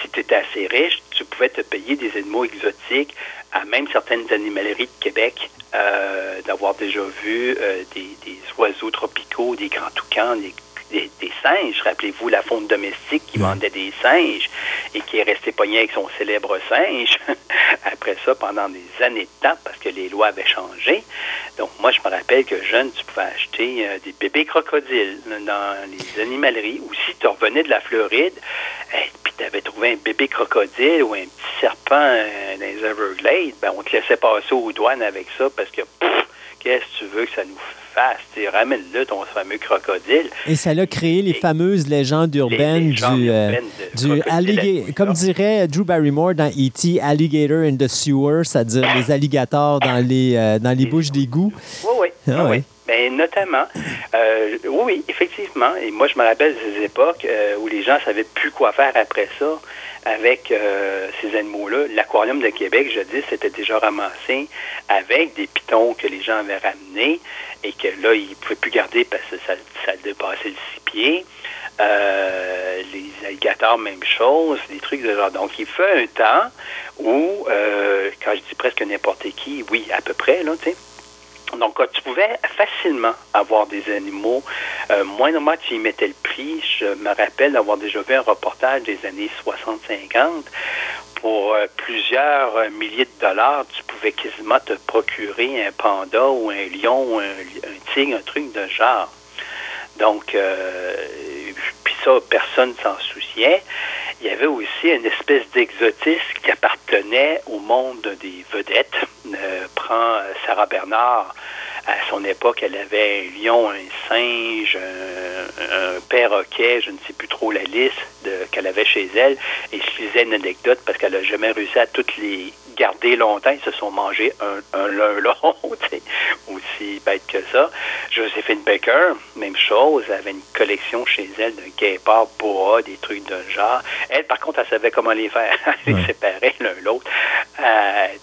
si tu étais assez riche, tu pouvais te payer des animaux exotiques à même certaines animaleries de Québec, euh, d'avoir déjà vu euh, des, des oiseaux tropicaux, des grands toucans, des, des, des singes. Rappelez-vous la faune domestique qui vendait des singes et qui est resté pogné avec son célèbre singe après ça pendant des années de temps parce que les lois avaient changé. Donc moi, je me rappelle que jeune, tu pouvais acheter euh, des bébés crocodiles dans les animaleries ou si tu revenais de la Floride, eh, puis tu avais trouvé un bébé crocodile ou un petit serpent euh, dans les Everglades, ben, on te laissait passer aux douanes avec ça parce que pff, qu'est-ce que tu veux que ça nous fasse? Tu sais, Ramène-le ton fameux crocodile. Et ça a créé les Et- fameuses légendes urbaines légendes du, euh, urbaines du alligator. Comme dirait Drew Barrymore dans E.T., Alligator in the Sewer, c'est-à-dire les alligators dans les, euh, dans les bouches d'égout. Oui, oui. Ah oui, oui. oui. Ben, notamment, euh, oui, oui, effectivement. Et moi, je me rappelle ces époques euh, où les gens savaient plus quoi faire après ça avec euh, ces animaux-là. L'aquarium de Québec, je dis, c'était déjà ramassé avec des pitons que les gens avaient ramenés et que là, ils ne pouvaient plus garder parce que ça, ça dépassait le six pieds. Euh, les alligators, même chose, des trucs de genre. Donc, il fait un temps où, euh, quand je dis presque n'importe qui, oui, à peu près, là, tu sais, donc, tu pouvais facilement avoir des animaux. Euh, moindrement tu y mettais le prix. Je me rappelle d'avoir déjà vu un reportage des années 60-50. Pour euh, plusieurs euh, milliers de dollars, tu pouvais quasiment te procurer un panda ou un lion ou un, tigre, un truc de genre. Donc, euh, puis ça, personne s'en souciait. Il y avait aussi une espèce d'exotisme qui appartenait au monde des vedettes. Prends Sarah Bernard. À son époque, elle avait un lion, un singe, un, perroquet, je ne sais plus trop la liste qu'elle avait chez elle. Et je lisais une anecdote parce qu'elle n'a jamais réussi à toutes les gardé longtemps. Ils se sont mangés un, un l'un l'autre. Aussi bête que ça. Joséphine Baker, même chose. Elle avait une collection chez elle de guépards, bois, des trucs de genre. Elle, par contre, elle savait comment les faire. Elle les séparait l'un l'autre. Elle,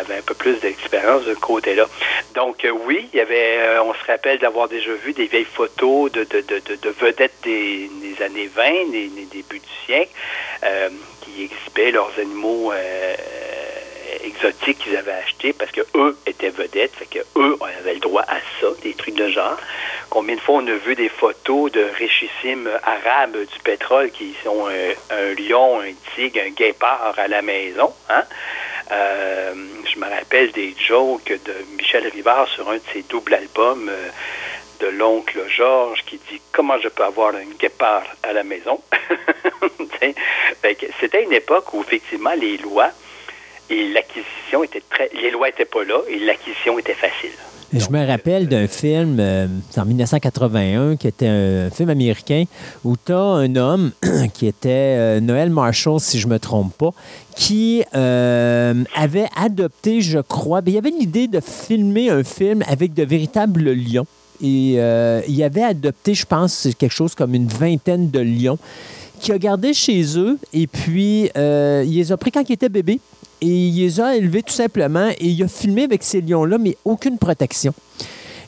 avait un peu plus d'expérience de ce côté-là. Donc, euh, oui, il y avait, euh, on se rappelle d'avoir déjà vu des vieilles photos de, de, de, de vedettes des, des, années 20, des, des débuts du siècle, euh, qui exhibaient leurs animaux exotiques qu'ils avaient achetés parce que eux étaient vedettes, fait que eux avaient le droit à ça, des trucs de genre. Combien de fois on a vu des photos de richissimes arabes du pétrole qui sont un, lion, un tigre, un guépard à la maison, hein? Euh, je me rappelle des jokes de Michel Rivard sur un de ses doubles albums euh, de l'oncle Georges qui dit comment je peux avoir un guépard à la maison. C'était une époque où effectivement les lois et l'acquisition étaient très. Les lois n'étaient pas là et l'acquisition était facile. je me rappelle d'un film euh, en 1981 qui était un film américain où tu as un homme qui était Noël Marshall, si je ne me trompe pas, qui euh, avait adopté, je crois, ben, il y avait une idée de filmer un film avec de véritables lions. Et euh, il avait adopté, je pense, quelque chose comme une vingtaine de lions qui a gardé chez eux et puis euh, il les a pris quand ils étaient bébés et il les a élevés tout simplement et il a filmé avec ces lions-là, mais aucune protection.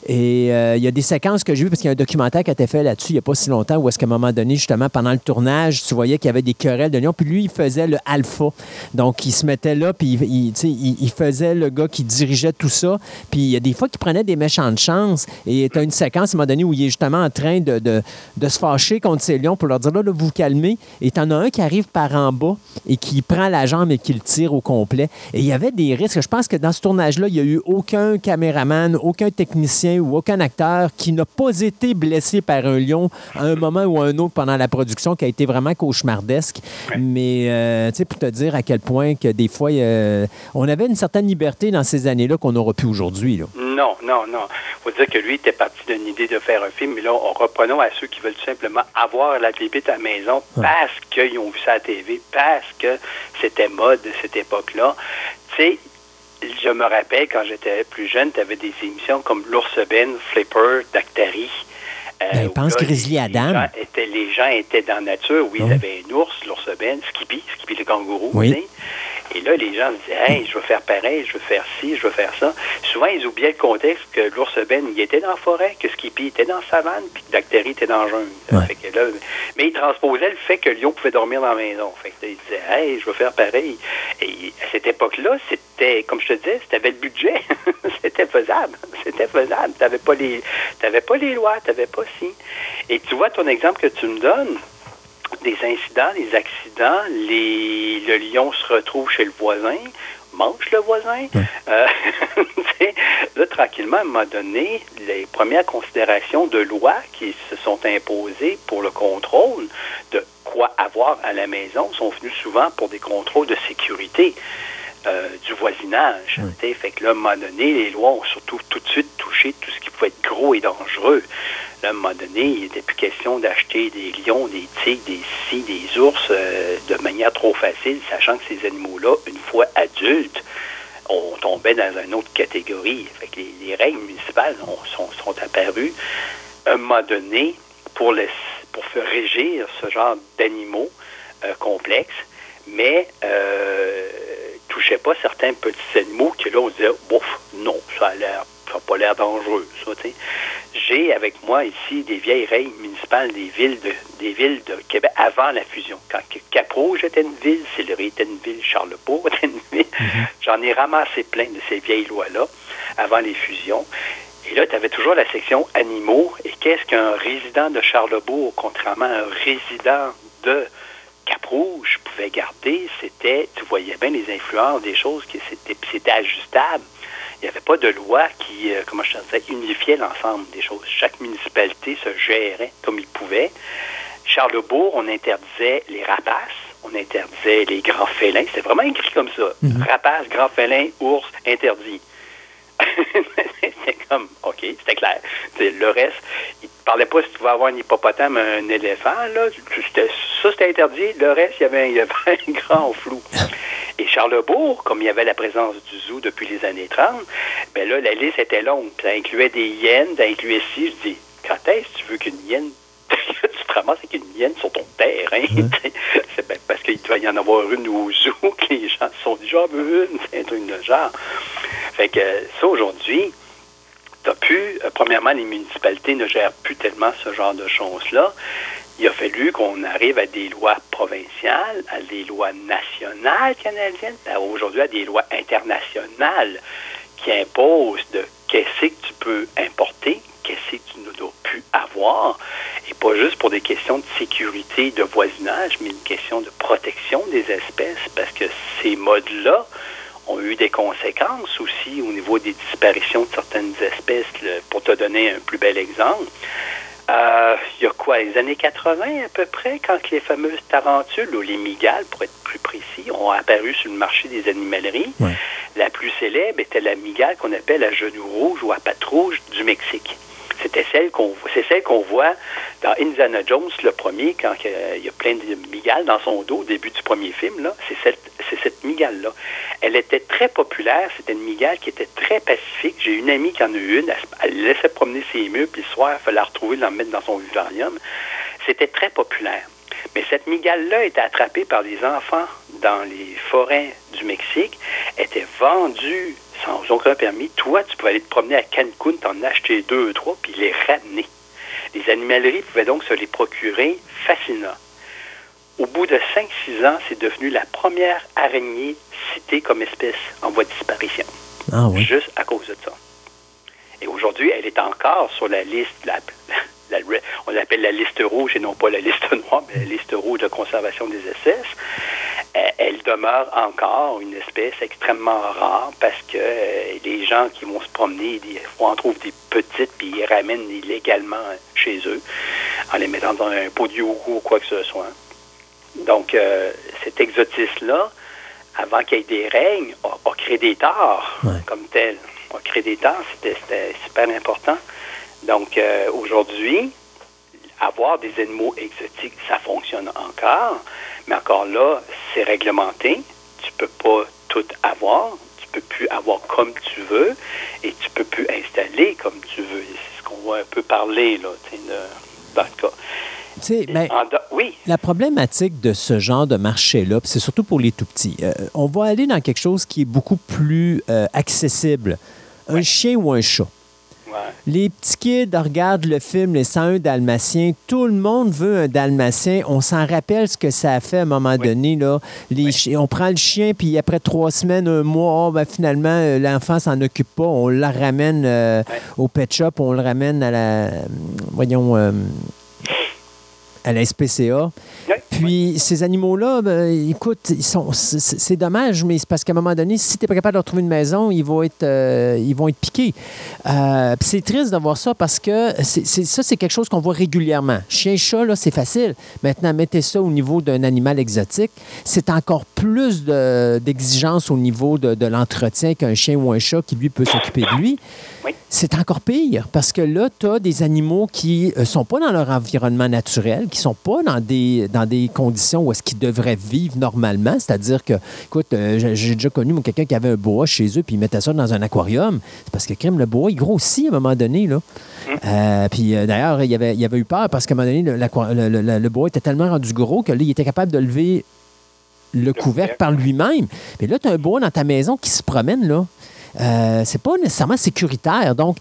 Et euh, il y a des séquences que j'ai vues, parce qu'il y a un documentaire qui a été fait là-dessus il n'y a pas si longtemps, où est-ce qu'à un moment donné, justement, pendant le tournage, tu voyais qu'il y avait des querelles de lions, puis lui, il faisait le alpha. Donc, il se mettait là, puis il, faisait le gars qui dirigeait tout ça. Puis il y a des fois qu'il prenait des méchantes chances. Et tu as une séquence, à un moment donné, où il est justement en train de, de, se fâcher contre ces lions pour leur dire, là, là vous vous calmez. Et tu en as un qui arrive par en bas et qui prend la jambe et qui le tire au complet. Et il y avait des risques. Je pense que dans ce tournage-là, il n'y a eu aucun caméraman, aucun technicien ou aucun acteur qui n'a pas été blessé par un lion à un moment ou à un autre pendant la production qui a été vraiment cauchemardesque. Mais, euh, tu sais, pour te dire à quel point que des fois, on avait une certaine liberté dans ces années-là qu'on n'aura plus aujourd'hui. Non, non, non. Il faut dire que lui était parti d'une idée de faire un film, mais là, on reprenons à ceux qui veulent tout simplement avoir la bébite à la maison parce qu'ils ont vu ça à la TV, parce que c'était mode cette époque-là. Tu sais, je me rappelle quand j'étais plus jeune, tu avais des émissions comme L'Ours Ben, Flipper, Dactari. Euh, ben, pense Grizzly Adam. Les gens, étaient, les gens étaient dans la nature. Oui, ils avaient un ours, l'ours Ben, Skippy, Skippy le kangourou. Oui. Et là, les gens se disaient, hey, je veux faire pareil, je veux faire ci, je veux faire ça. Souvent, ils oubliaient le contexte que l'ours Ben, il était dans la forêt, que Skippy était dans la savane, puis que Dactari était dans le jungle. mais ils transposaient le fait que Lion pouvait dormir dans la maison. Fait que ils disaient, hey, je veux faire pareil. Et à cette époque-là, c'était, comme je te disais, c'était le budget. c'était faisable. C'était faisable. Tu n'avais pas, les, pas les lois, tu n'avais pas si. Et tu vois ton exemple que tu me donnes, des incidents, des accidents, les, le lion se retrouve chez le voisin, mange le voisin. Euh, là, tranquillement, à un moment donné, les premières considérations de loi qui se sont imposées pour le contrôle de quoi avoir à la maison sont venues souvent pour des contrôles de sécurité. Euh, du voisinage. Fait que là, à un moment donné, les lois ont surtout tout de suite touché tout ce qui pouvait être gros et dangereux. Là, à un moment donné, il n'était plus question d'acheter des lions, des tigres, des scies, des ours euh, de manière trop facile, sachant que ces animaux-là, une fois adultes, on tombait dans une autre catégorie. Fait que les, règles municipales sont, sont, apparues à un moment donné pour, pour faire régir ce genre d'animaux euh, complexes, mais euh, touchait pas certains petits animaux que là, on disait, bouf, non, ça a l'air, ça n'a pas l'air dangereux, ça, tu sais. J'ai avec moi ici des vieilles règles municipales des villes de, des villes de Québec avant la fusion. Quand Cap-Rouge était une ville, Sillery était une ville, Charlebourg était une ville. Mhm. J'en ai ramassé plein de ces vieilles lois-là avant les fusions. Et là, tu avais toujours la section animaux. Et qu'est-ce qu'un résident de Charlebourg, contrairement à un résident de Cap-Rouge pouvait garder, c'était, tu voyais bien les influences, des choses qui c'était, c'était ajustable. Il n'y avait pas de loi qui, euh, comment je disais, unifiait l'ensemble des choses. Chaque municipalité se gérait comme il pouvait. Charlebourg, on interdisait les rapaces, on interdisait les grands félins. C'était vraiment écrit comme ça. Mhm. Rapaces, grands félins, ours, interdits. c'était comme, OK, c'était clair. le reste, il ne parlait pas si tu pouvais avoir un hippopotame, un éléphant, là. ça, c'était interdit. Le reste, il y avait, avait un grand flou. Et Charlebourg, comme il y avait la présence du zoo depuis les années 30, ben là, la liste était longue. ça incluait des hyènes, ça incluait si, je dis, quand est-ce que tu veux qu'une hyène tu te ramasses avec une hyène sur ton terrain. C'est ben, parce qu'il doit y en avoir une au zoo que les gens se sont veux une, c'est un truc de genre. Fait que ça, aujourd'hui, t'as pu, euh, premièrement, les municipalités ne gèrent plus tellement ce genre de choses-là. Il a fallu qu'on arrive à des lois provinciales, à des lois nationales canadiennes, aujourd'hui à des lois internationales qui imposent de qu'est-ce que tu peux importer, qu'est-ce que tu ne dois plus avoir, et pas juste pour des questions de sécurité, de voisinage, mais une question de protection des espèces, parce que ces modes-là ont eu des conséquences aussi au niveau des disparitions de certaines espèces. pour te donner un plus bel exemple, euh, il y a quoi, les années 80 à peu près, quand les fameuses tarentules ou les migales, pour être plus précis, ont apparu sur le marché des animaleries. La plus célèbre était la migale qu'on appelle à genou rouge ou à patte rouge du Mexique. C'était celle qu'on c'est celle qu'on voit dans Indiana Jones le premier quand il y a plein de migales dans son dos au début du premier film là, c'est cette c'est cette migale là. Elle était très populaire, c'était une migale qui était très pacifique. J'ai une amie qui en a eu une, elle, laissait promener ses murs puis le soir, il fallait la retrouver, la mettre dans son vivarium. C'était très populaire. Mais cette migale-là était attrapée par des enfants dans les forêts du Mexique, était vendue sans aucun permis. Toi, tu pouvais aller te promener à Cancun, t'en acheter deux ou trois, puis les ramener. Les animaleries pouvaient donc se les procurer facilement. Au bout de 5-6 ans, c'est devenu la première araignée citée comme espèce en voie de disparition. Ah oui. Juste à cause de ça. Et aujourd'hui, elle est encore sur la liste, la, on l'appelle la liste rouge et non pas la liste noire, mais la liste rouge de conservation des espèces. Elle demeure encore une espèce extrêmement rare parce que euh, les gens qui vont se promener, ils en trouvent des petites puis ils ramènent illégalement chez eux en les mettant dans un pot de yogourt ou quoi que ce soit. Donc, euh, cet exotisme-là, avant qu'il y ait des règnes, a, créé des torts comme tel. A créé des torts, c'était super important. Donc, euh, aujourd'hui, avoir des animaux exotiques, ça fonctionne encore, mais encore là, c'est réglementé. Tu peux pas tout avoir. Tu peux plus avoir comme tu veux et tu peux plus installer comme tu veux. C'est ce qu'on va un peu parler, là, de, dans le cas. Ben, oui. La problématique de ce genre de marché-là, c'est surtout pour les tout petits, euh, on va aller dans quelque chose qui est beaucoup plus euh, accessible. Un chien ou un chat? Les petits kids regardent le film Les 101 Dalmatiens. Tout le monde veut un Dalmatien. On s'en rappelle ce que ça a fait à un moment donné. Là. On prend le chien, puis après trois semaines, un mois, oh, ben, finalement, euh, l'enfant s'en occupe pas. On le ramène euh, au pet shop, on le ramène à la. Voyons. Euh, à la SPCA. Puis ces animaux-là, ben, écoute, ils sont, c'est, dommage, mais c'est parce qu'à un moment donné, si tu n'es pas capable de retrouver une maison, ils vont être, euh, ils vont être piqués. Euh, c'est triste de voir ça parce que c'est, ça, c'est quelque chose qu'on voit régulièrement. Chien-chat, là, c'est facile. Maintenant, mettez ça au niveau d'un animal exotique. C'est encore plus d'exigence au niveau de, de l'entretien qu'un chien ou un chat qui, lui, peut s'occuper de lui. C'est encore pire parce que là, tu as des animaux qui ne euh, sont pas dans leur environnement naturel, qui ne sont pas dans des, dans des conditions où est-ce qu'ils devraient vivre normalement. C'est-à-dire que, écoute, euh, j'ai déjà connu quelqu'un qui avait un boa chez eux puis il mettait ça dans un aquarium. C'est parce que crème, le boa, il grossit à un moment donné. Là. Euh, puis d'ailleurs, il avait, il avait eu peur parce qu'à un moment donné, le, le, boa était tellement rendu gros que là, il était capable de lever le couvercle par lui-même. Mais là, tu as un boa dans ta maison qui se promène, là. Euh, c'est pas nécessairement sécuritaire. Donc,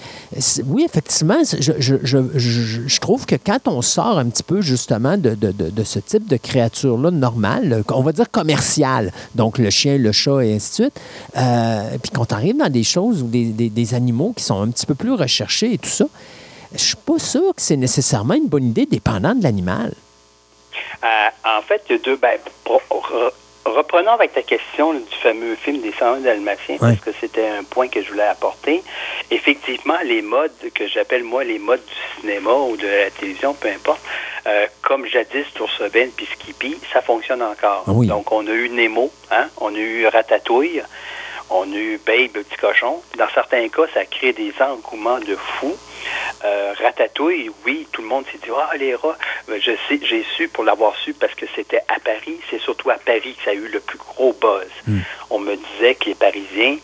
oui, effectivement, je, je, je, je, trouve que quand on sort un petit peu justement de, de, de, ce type de créature-là normale, on va dire commerciale, donc le chien, le chat et ainsi de suite, euh, puis qu'on arrive dans des choses ou des, des, des, animaux qui sont un petit peu plus recherchés et tout ça, je suis pas sûr que c'est nécessairement une bonne idée dépendant de l'animal. Euh, en fait, il y a deux. Ben, reprenons avec ta question du fameux film des 101 Dalmatiens, parce que c'était un point que je voulais apporter. Effectivement, les modes que j'appelle moi les modes du cinéma ou de la télévision, peu importe, euh, comme jadis Ben puis Skippy, ça fonctionne encore. Ah Donc, on a eu Nemo, hein, on a eu Ratatouille, on a eu Babe, le petit cochon. Dans certains cas, ça crée des engouements de fous. Euh, ratatouille, oui, tout le monde s'est dit ah les rats. Euh, je sais, j'ai su pour l'avoir su parce que c'était à Paris. C'est surtout à Paris que ça a eu le plus gros buzz. Hmm. On me disait que les Parisiens,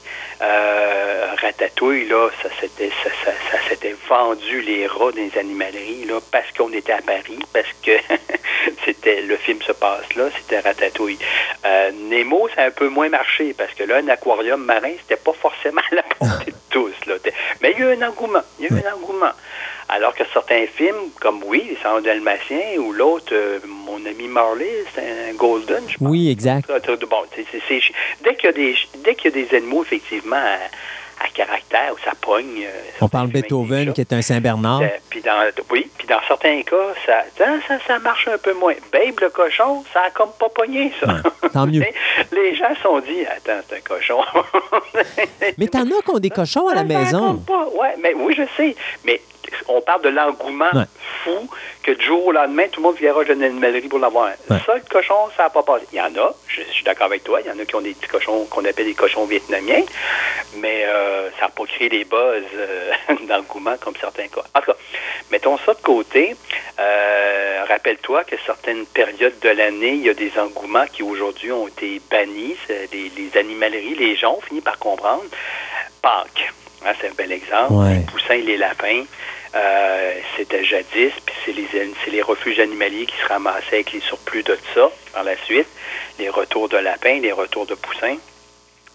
euh, ratatouille là, ça s'était ça, ça, ça s'était vendu les rats dans les animaleries là parce qu'on était à Paris, parce que c'était le film se passe là, c'était ratatouille. Euh, Nemo, ça a un peu moins marché parce que là, un aquarium marin, c'était pas forcément à la portée de tous. Là. Mais il y a eu un engouement. Il y a eu un engouement. Alors que certains films, comme oui, Les Cendres dalmatiens ou l'autre, euh, mon ami Marley, c'est un Golden, je pense. Oui, exact. Bon, dès qu'il y a des dès qu'il y a des animaux, effectivement, à, caractère, où ça pogne. euh, On parle Beethoven, qui est un Saint-Bernard. Euh, puis dans, oui, puis dans certains cas, ça, ça, marche un peu moins. Babe le cochon, ça a comme pas pogné, ça. Ouais, tant mieux. Les gens se sont dit, attends, c'est un cochon. Mais t'en as qui ont des cochons à la Ça, maison. pas. Ouais, mais oui, je sais. Mais on parle de l'engouement Ouais. fou que du jour au lendemain, tout le monde viendra dans une animalerie pour l'avoir. Ouais. Ça, le cochon, ça n'a pas passé. Il y en a, je, je suis d'accord avec toi, il y en a qui ont des petits cochons qu'on appelle des cochons vietnamiens, mais euh, ça n'a pas créé des buzz euh, d'engouement comme certains cas. En tout cas, mettons ça de côté. Euh, Rappelle-toi que certaines périodes de l'année, il y a des engouements qui aujourd'hui ont été bannis. Les, les animaleries, les gens ont fini par comprendre. Pâques, hein, c'est un bel exemple. Ouais. Les poussins et les lapins, euh, c'était jadis, puis c'est les, c'est les refuges animaliers qui se ramassaient avec les surplus de ça par la suite. Les retours de lapins, les retours de poussins.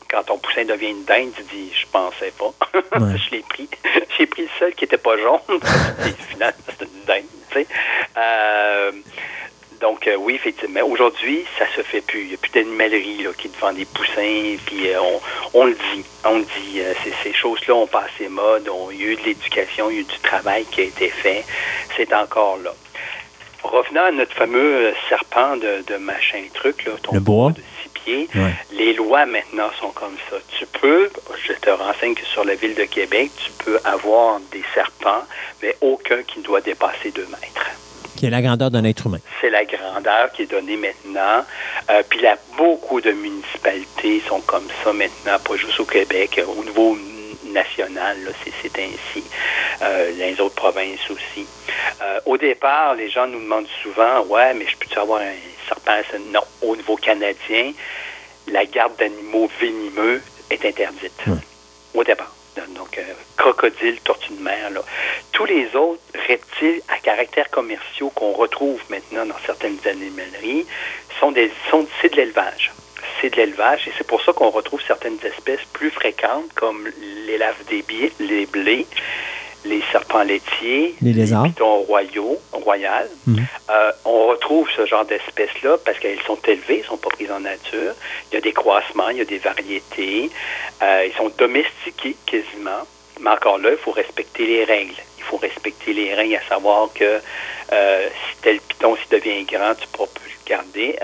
Quand ton poussin devient une dinde, tu dis, je pensais pas. Ouais. je l'ai pris. J'ai pris le seul qui était pas jaune. Et finalement, c'était une dinde. tu sais. Euh, donc, euh, oui, effectivement. Mais Aujourd'hui, ça se fait plus. Il n'y a plus d'animalerie là, qui te vend des poussins. Puis euh, on, on le dit. On le dit. Euh, ces, ces choses-là ont passé mode. On, il y a eu de l'éducation, il y a eu du travail qui a été fait. C'est encore là. Revenant à notre fameux euh, serpent de, de machin truc, là, ton Le bois? de six pieds, Ouais. les lois maintenant sont comme ça. Tu peux, je te renseigne que sur la ville de Québec, tu peux avoir des serpents, mais aucun qui ne doit dépasser deux mètres. Qui est la grandeur d'un être humain. C'est la grandeur qui est donnée maintenant. Euh, puis là, beaucoup de municipalités sont comme ça maintenant, pas juste au Québec, euh, au niveau national, c'est, ainsi. Euh, les autres provinces aussi. Euh, au départ, les gens nous demandent souvent, ouais, mais je peux-tu avoir un serpent? Non. Au niveau canadien, la garde d'animaux venimeux est interdite. Au départ. Donc, euh, crocodile, tortue de mer, là. Tous les autres reptiles à caractère commerciaux qu'on retrouve maintenant dans certaines animaleries sont des, c'est de l'élevage. C'est de l'élevage et c'est pour ça qu'on retrouve certaines espèces plus fréquentes comme les laves des les blés, les serpents laitiers, Les lézards. pitons royaux, royales. Mhm. Euh, on retrouve ce genre d'espèces-là parce qu'elles sont élevées, elles ne sont pas prises en nature. Il y a des croissements, il y a des variétés. Euh, ils sont domestiqués quasiment. Mais encore là, il faut respecter les règles. Il faut respecter les règles, à savoir que euh, si tel piton s'il devient grand, tu ne pourras plus le garder.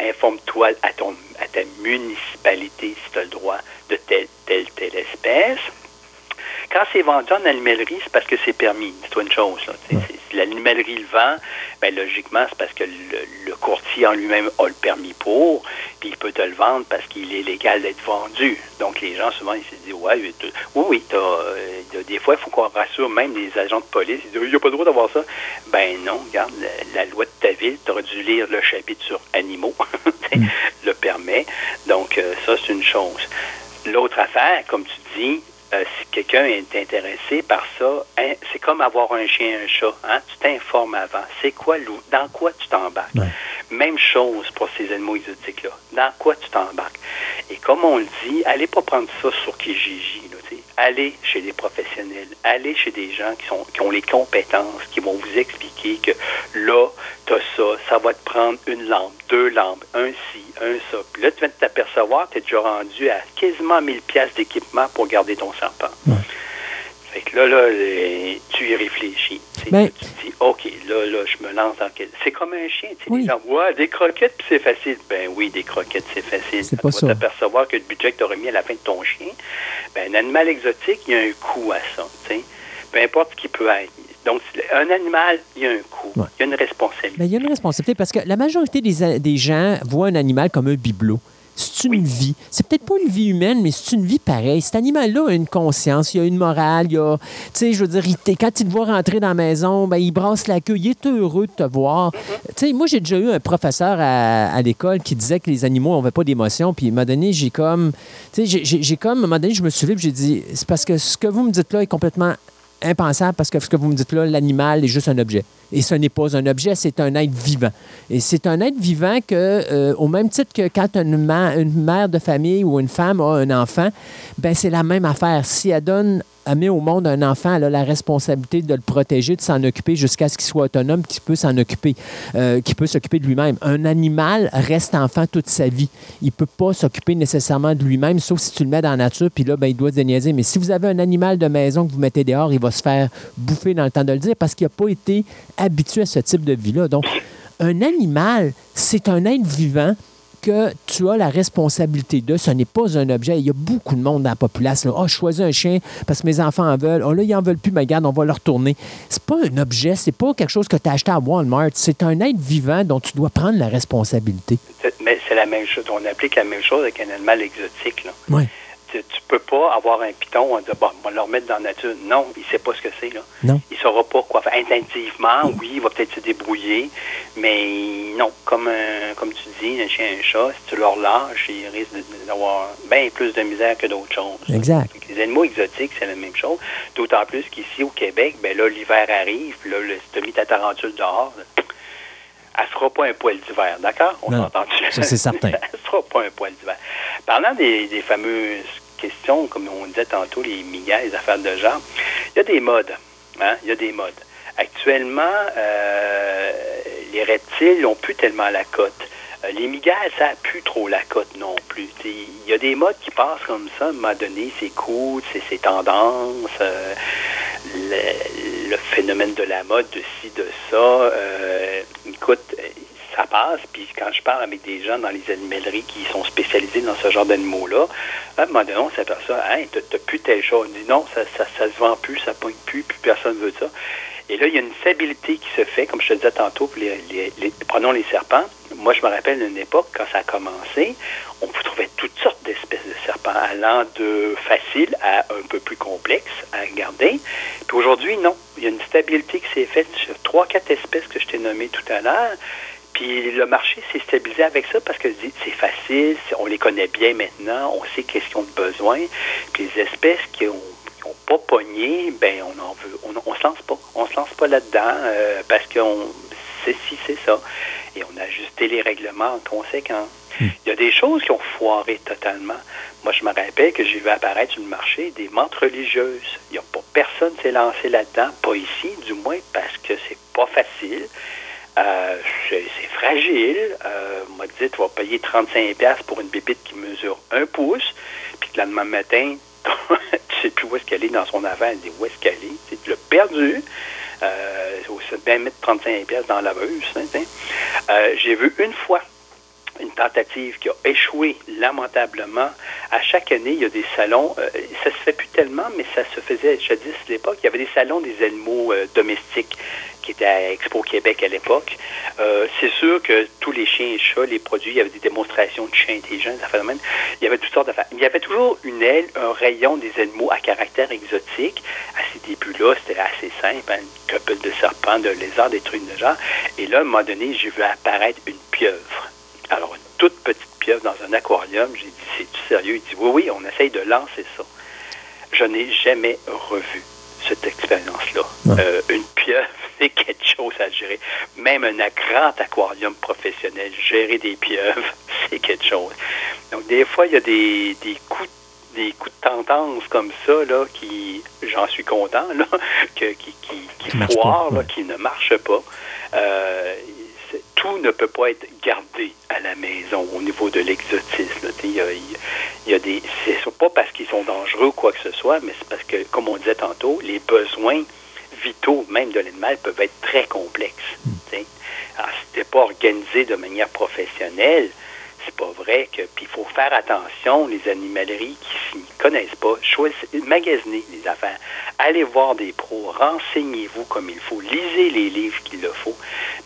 Informe-toi à, ton, à ta municipalité si tu as le droit de telle, telle, telle espèce. Quand c'est vendu en animalerie, c'est parce que c'est permis. C'est une chose. Là. Si l'animalerie le vend, ben, logiquement, c'est parce que le, le courtier en lui-même a le permis pour, puis il peut te le vendre parce qu'il est légal d'être vendu. Donc, les gens, souvent, ils se disent, ouais, oui, oui, t'as, euh, des fois, il faut qu'on rassure même les agents de police. Ils disent, il n'y a pas le droit d'avoir ça. Ben non, regarde, la, la loi de ta ville, tu aurais dû lire le chapitre sur animaux, le permet. Donc, euh, ça, c'est une chose. L'autre affaire, comme tu dis, euh, si quelqu'un est intéressé par ça, hein, c'est comme avoir un chien, un chat. Hein? Tu t'informes avant. C'est quoi, l'ou- dans quoi tu t'embarques? Ouais. Même chose pour ces animaux exotiques-là. Dans quoi tu t'embarques? Et comme on le dit, allez pas prendre ça sur Kijiji. Allez chez des professionnels. Allez chez des gens qui, ont les compétences, qui vont vous expliquer que là, tu as ça, ça va te prendre une lampe, deux lampes, un ci, un ça. Puis là, tu viens de t'apercevoir, tu es déjà rendu à quasiment 1000 pièces d'équipement pour garder ton serpent. Fait que là, là, les- tu y réfléchis. Tu Ben- tu te dis, OK, là, là, je me lance dans quel... C'est comme un chien, tu sais, Oui. les gens, ouais, des croquettes, puis c'est facile. Ben oui, des croquettes, c'est facile. C'est Tu vas ça. t'apercevoir que le budget que tu aurais mis à la fin de ton chien, ben, un animal exotique, il y a un coût à ça, tu sais. Peu importe ce qui peut être. Donc, un animal, il y a un coût. Ouais. Il y a une responsabilité. Mais il y a une responsabilité parce que la majorité des, des gens voient un animal comme un bibelot. C'est une vie. C'est peut-être pas une vie humaine, mais c'est une vie pareille. Cet animal-là a une conscience, il a une morale, il a, tu sais, je veux dire, quand il te voit rentrer dans la maison, ben, il brasse la queue, il est heureux de te voir. Tu sais, moi, j'ai déjà eu un professeur à, à l'école qui disait que les animaux n'avaient pas d'émotion, puis il m'a donné, j'ai comme, tu sais, j'ai- comme, à un moment donné, je me suis levé, j'ai dit, c'est parce que ce que vous me dites là est complètement impensable parce que ce que vous me dites là, l'animal est juste un objet. Et ce n'est pas un objet, c'est un être vivant. Et c'est un être vivant que, euh, au même titre que quand une, mère de famille ou une femme a un enfant, ben c'est la même affaire. Si elle donne, met au monde un enfant, elle a la responsabilité de le protéger, de s'en occuper jusqu'à ce qu'il soit autonome, qu'il peut s'en occuper, euh, qu'il peut s'occuper de lui-même. Un animal reste enfant toute sa vie. Il peut pas s'occuper nécessairement de lui-même, sauf si tu le mets dans la nature, puis là, ben, il doit se déniaiser. Mais si vous avez un animal de maison que vous mettez dehors, il va se faire bouffer dans le temps de le dire parce qu'il n'a pas été habitué à ce type de vie-là. Donc, un animal, c'est un être vivant que tu as la responsabilité de. Ce n'est pas un objet. Il y a beaucoup de monde dans la population. Ah, je choisis un chien parce que mes enfants en veulent. Oh, là, ils n'en veulent plus, mais regarde, on va le retourner. C'est pas un objet, c'est pas quelque chose que tu as acheté à Walmart. C'est un être vivant dont tu dois prendre la responsabilité. Mais c'est la même chose. On applique la même chose avec un animal exotique. Là. Oui. Tu, tu peux pas avoir un piton en disant, bon, on va le remettre dans la nature. Non, il sait pas ce que c'est. là. Non. Il saura pas quoi faire. Instinctivement, oui, il va peut-être se débrouiller, mais non. Comme, un- comme tu dis, un chien, un chat, si tu leur lâches, ils risquent d'avoir bien plus de misère que d'autres choses. Exact. Les animaux exotiques, c'est la même chose. D'autant plus qu'ici, au Québec, ben là, l'hiver arrive, puis là, le, si tu as mis ta tarentule dehors, elle ne sera pas un poil d'hiver, d'accord? On s'entend-tu? ça, c'est certain. elle ne sera pas un poil d'hiver. Parlant des, des fameuses questions, comme on disait tantôt, les migas, les affaires de genre, il y a des modes. Hein? Il y a des modes. Actuellement, euh, les reptiles n'ont plus tellement la cote. Euh, les migales, ça plus trop la cote non plus. Il y a des modes qui passent comme ça, à un moment donné, c'est cool, c'est c'est tendance, euh, le, le phénomène de la mode, de ci, de ça. euh, écoute, ça passe, puis quand je parle avec des gens dans les animaleries qui sont spécialisés dans ce genre d'animaux-là, à un moment donné, on s'aperçoit, hein, t'as plus tel chat. On dit non, ça, ça, ça se vend plus, ça pogne plus, puis personne veut ça. Et là, il y a une stabilité qui se fait, comme je te disais tantôt, pour les, les- les- prenons les serpents. Moi, je me rappelle d'une époque, quand ça a commencé, on trouver toutes sortes d'espèces de serpents, allant de facile à un peu plus complexe à garder. Puis aujourd'hui, non. Il y a une stabilité qui s'est faite sur trois, quatre espèces que je t'ai nommées tout à l'heure. Puis le marché s'est stabilisé avec ça parce que c'est facile, on les connaît bien maintenant, on sait qu'est-ce qu'ils ont besoin. Puis les espèces qui ont, qui ont pas pogné, ben on en veut, on, on se lance pas, on se lance pas là-dedans euh, parce qu'on c'est si c'est ça. Et on a ajusté les règlements en conséquence. Il y a des choses qui ont foiré totalement. Moi, je me rappelle que j'ai vu apparaître sur le marché des menthes religieuses. Il y a pas personne s'est lancé là-dedans, pas ici, du moins, parce que c'est pas facile. Euh, c'est fragile. Euh, on m'a dit, tu vas payer 35$ pour une bébite qui mesure un pouce, puis que le lendemain matin, tu sais plus où est-ce qu'elle est dans son avant. Elle dit, où est-ce qu'elle est? Tu l'as perdue. Euh, bien mettre 35$ dans la laveuse. hein. Euh, J'ai vu une fois une tentative qui a échoué lamentablement. À chaque année, il y a des salons. euh, ça se fait plus tellement, mais ça se faisait jadis à l'époque. Il y avait des salons des animaux euh, domestiques qui étaient à Expo Québec à l'époque. Euh, c'est sûr que tous les chiens et chats, les produits, il y avait des démonstrations de chiens intelligents, des affaires de même. Il y avait toutes sortes d'affaires. Il y avait toujours une aile, un rayon des animaux à caractère exotique. À ces débuts-là, c'était assez simple. hein, une couple de serpents, de lézards, des trucs de genre. Et là, à un moment donné, j'ai vu apparaître une pieuvre. Alors, une toute petite pieuvre dans un aquarium. J'ai dit, c'est-tu sérieux? Il dit, oui, oui, on essaye de lancer ça. Je n'ai jamais revu cette expérience-là. Euh, une pieuvre, c'est quelque chose à gérer. Même un grand aquarium professionnel, gérer des pieuvres, c'est quelque chose. Donc, des fois, il y a des, des coups des coups de tendance comme ça, là, qui, j'en suis content, là, que, qui, qui, qui foirent, là, ouais. qui ne marchent pas. Euh, tout ne peut pas être gardé à la maison au niveau de l'exotisme. Il y a, y a des. C'est pas parce qu'ils sont dangereux ou quoi que ce soit, mais c'est parce que, comme on disait tantôt, les besoins vitaux, même de l'animal, peuvent être très complexes. sais. Alors, si pas organisé de manière professionnelle, c'est pas vrai que. Puis il faut faire attention, les animaleries qui ne connaissent pas, choisissez, magasinez les affaires. Allez voir des pros, renseignez-vous comme il faut, lisez les livres qu'il le faut.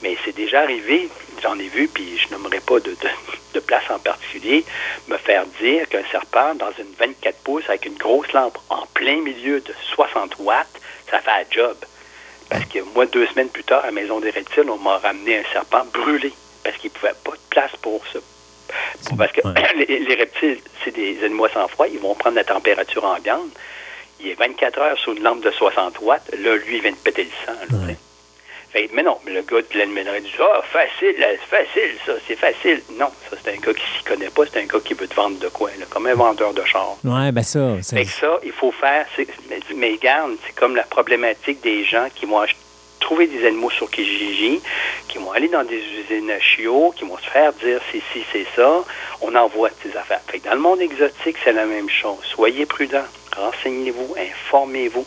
Mais c'est déjà arrivé, j'en ai vu, puis je nommerai pas de, de, de, place en particulier, me faire dire qu'un serpent dans une 24 pouces avec une grosse lampe en plein milieu de 60 watts, ça fait un job. Parce que moi, deux semaines plus tard, à la Maison des Reptiles, on m'a ramené un serpent brûlé parce qu'il ne pouvait pas de place pour ça. Parce que les, reptiles, c'est des animaux sans froid, ils vont prendre la température ambiante. Il est 24 heures sous une lampe de 60 watts. Là, lui, il vient de péter le sang. Mais non, mais le gars de l'animalerie dit Ah, facile, facile, ça, c'est facile. Non, ça, c'est un gars qui s'y connaît pas, c'est un gars qui veut te vendre de quoi, comme un vendeur de char. Ouais, ben ça. Fait que ça, il faut faire. Mais, mais garde, c'est comme la problématique des gens qui vont acheter trouver des animaux sur Kijiji, qui vont aller dans des usines à chiots, qui vont se faire dire c'est ci, c'est ça. On envoie ces affaires. Fait dans le monde exotique, c'est la même chose. Soyez prudents, renseignez-vous, informez-vous.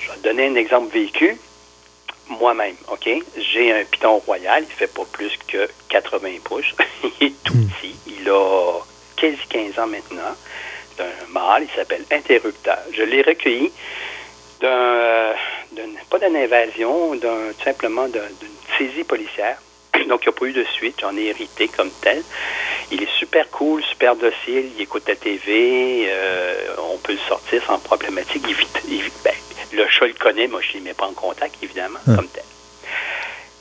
Je vais te donner un exemple vécu. Moi-même, OK? J'ai un piton royal, il fait pas plus que 80 pouces. il est tout hmm. petit. Il a quasi 15 ans maintenant. C'est un mâle, il s'appelle Interrupteur. Je l'ai recueilli d'un, pas d'une invasion, d'un, simplement d'une saisie policière. Donc, il n'y a pas eu de suite. J'en ai hérité comme tel. Il est super cool, super docile. Il écoute la TV. Euh, on peut le sortir sans problématique. Il vit, ben, le chat le connaît. Moi, je ne l'ai mets pas en contact, évidemment, hum. comme tel.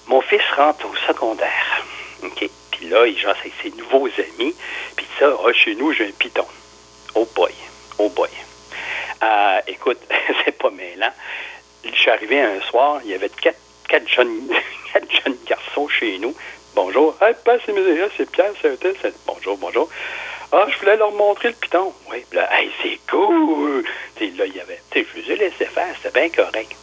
Mon fils rentre au secondaire. OK? Puis là, il avec ses nouveaux amis. Puis ça, ah, chez nous, j'ai un piton. Oh boy. Oh boy. Euh, écoute, c'est pas mêlant. Je suis arrivé un soir, il y avait quatre, quatre, jeunes, quatre jeunes garçons chez nous. Bonjour. Hey, c'est Pierre, c'est un tel. Bonjour, bonjour. Ah, je voulais leur montrer le piton. Oui, là, hey, c'est cool. T'sais, là, il y avait. Tu sais, je les ai laissé faire, c'était bien correct.